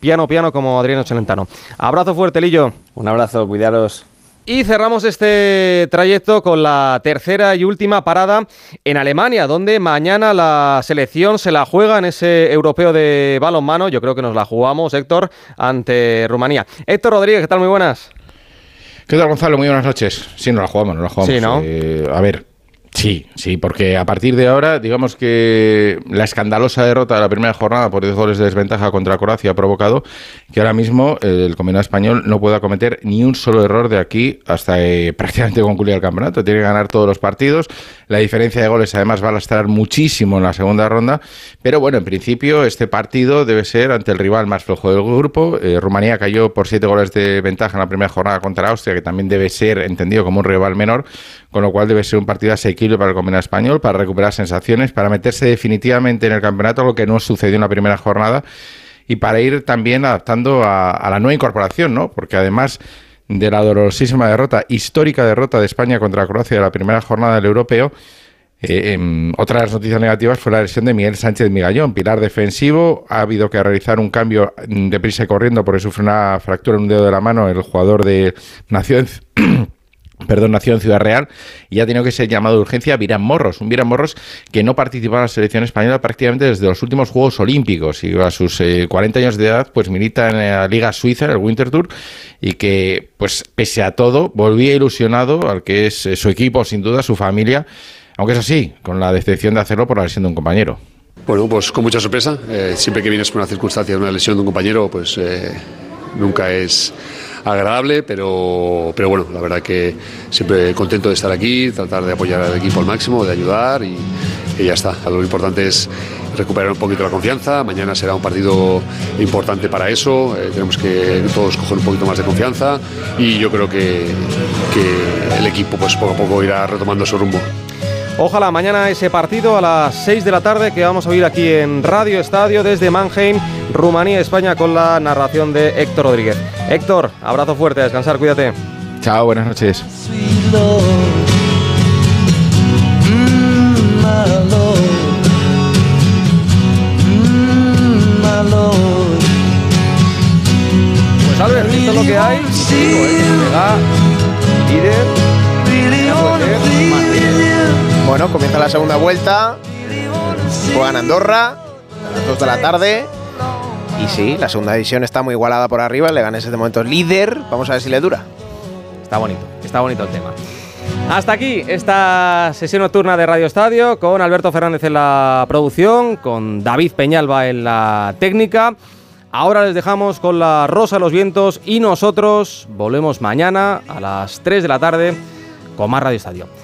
piano piano como Adriano Celentano. Abrazo fuerte, Lillo. Un abrazo, cuidaros. Y cerramos este trayecto con la tercera y última parada en Alemania, donde mañana la selección se la juega en ese europeo de balonmano. Yo creo que nos la jugamos, Héctor, ante Rumanía. Héctor Rodríguez, ¿qué tal? Muy buenas. ¿Qué tal, Gonzalo? Muy buenas noches. Sí, nos la jugamos, nos la jugamos. Sí, ¿no? Eh, a ver, Sí, sí, porque a partir de ahora, digamos que la escandalosa derrota de la primera jornada por 10 goles de desventaja contra Croacia ha provocado que ahora mismo el combinado español no pueda cometer ni un solo error de aquí hasta eh, prácticamente concluir el campeonato. Tiene que ganar todos los partidos. La diferencia de goles además va a lastrar muchísimo en la segunda ronda. Pero bueno, en principio este partido debe ser ante el rival más flojo del grupo. Eh, Rumanía cayó por 7 goles de ventaja en la primera jornada contra Austria, que también debe ser entendido como un rival menor, con lo cual debe ser un partido asequible para el combinado español, para recuperar sensaciones, para meterse definitivamente en el campeonato, lo que no sucedió en la primera jornada, y para ir también adaptando a, la nueva incorporación, ¿no? Porque además de la dolorosísima derrota, histórica derrota de España contra Croacia de la primera jornada del europeo, eh, em, otra de las noticias negativas fue la lesión de Miguel Sánchez Migallón, pilar defensivo. Ha habido que realizar un cambio de prisa y corriendo porque sufre una fractura en un dedo de la mano el jugador de Nación perdón, nació en Ciudad Real y ha tenido que ser llamado de urgencia Virán Morros, un Virán Morros que no participaba en la selección española prácticamente desde los últimos Juegos Olímpicos y a sus 40 eh, años de edad pues milita en la Liga Suiza, en el Winter Tour y que pues pese a todo volvía ilusionado al que es eh, su equipo, sin duda, su familia, aunque es así, con la decepción de hacerlo por la lesión de un compañero. Bueno, pues con mucha sorpresa, eh, siempre que vienes con una circunstancia de una lesión de un compañero, pues nunca es agradable, pero, pero bueno, la verdad que siempre contento de estar aquí, tratar de apoyar al equipo al máximo, de ayudar y, ya está. Lo importante es recuperar un poquito la confianza. Mañana será un partido importante para eso. Eh, tenemos que todos coger un poquito más de confianza y yo creo que, que el equipo pues poco a poco irá retomando su rumbo. Ojalá mañana ese partido a las 6 de la tarde que vamos a oír aquí en Radio Estadio desde Mannheim, Rumanía, España, con la narración de Héctor Rodríguez. Héctor, abrazo fuerte, a descansar, cuídate. Chao, buenas noches. Pues Albert, esto es lo que hay. Bueno, comienza la segunda vuelta. Juegan Andorra a las 2 de la tarde. Y sí, la segunda división está muy igualada por arriba. Le ganes de momento líder. Vamos a ver si le dura. Está bonito, está bonito el tema. Hasta aquí esta sesión nocturna de Radio Estadio con Alberto Fernández en la producción, con David Peñalba en la técnica. Ahora les dejamos con la Rosa de los Vientos y nosotros volvemos mañana a las 3 de la tarde con más Radio Estadio.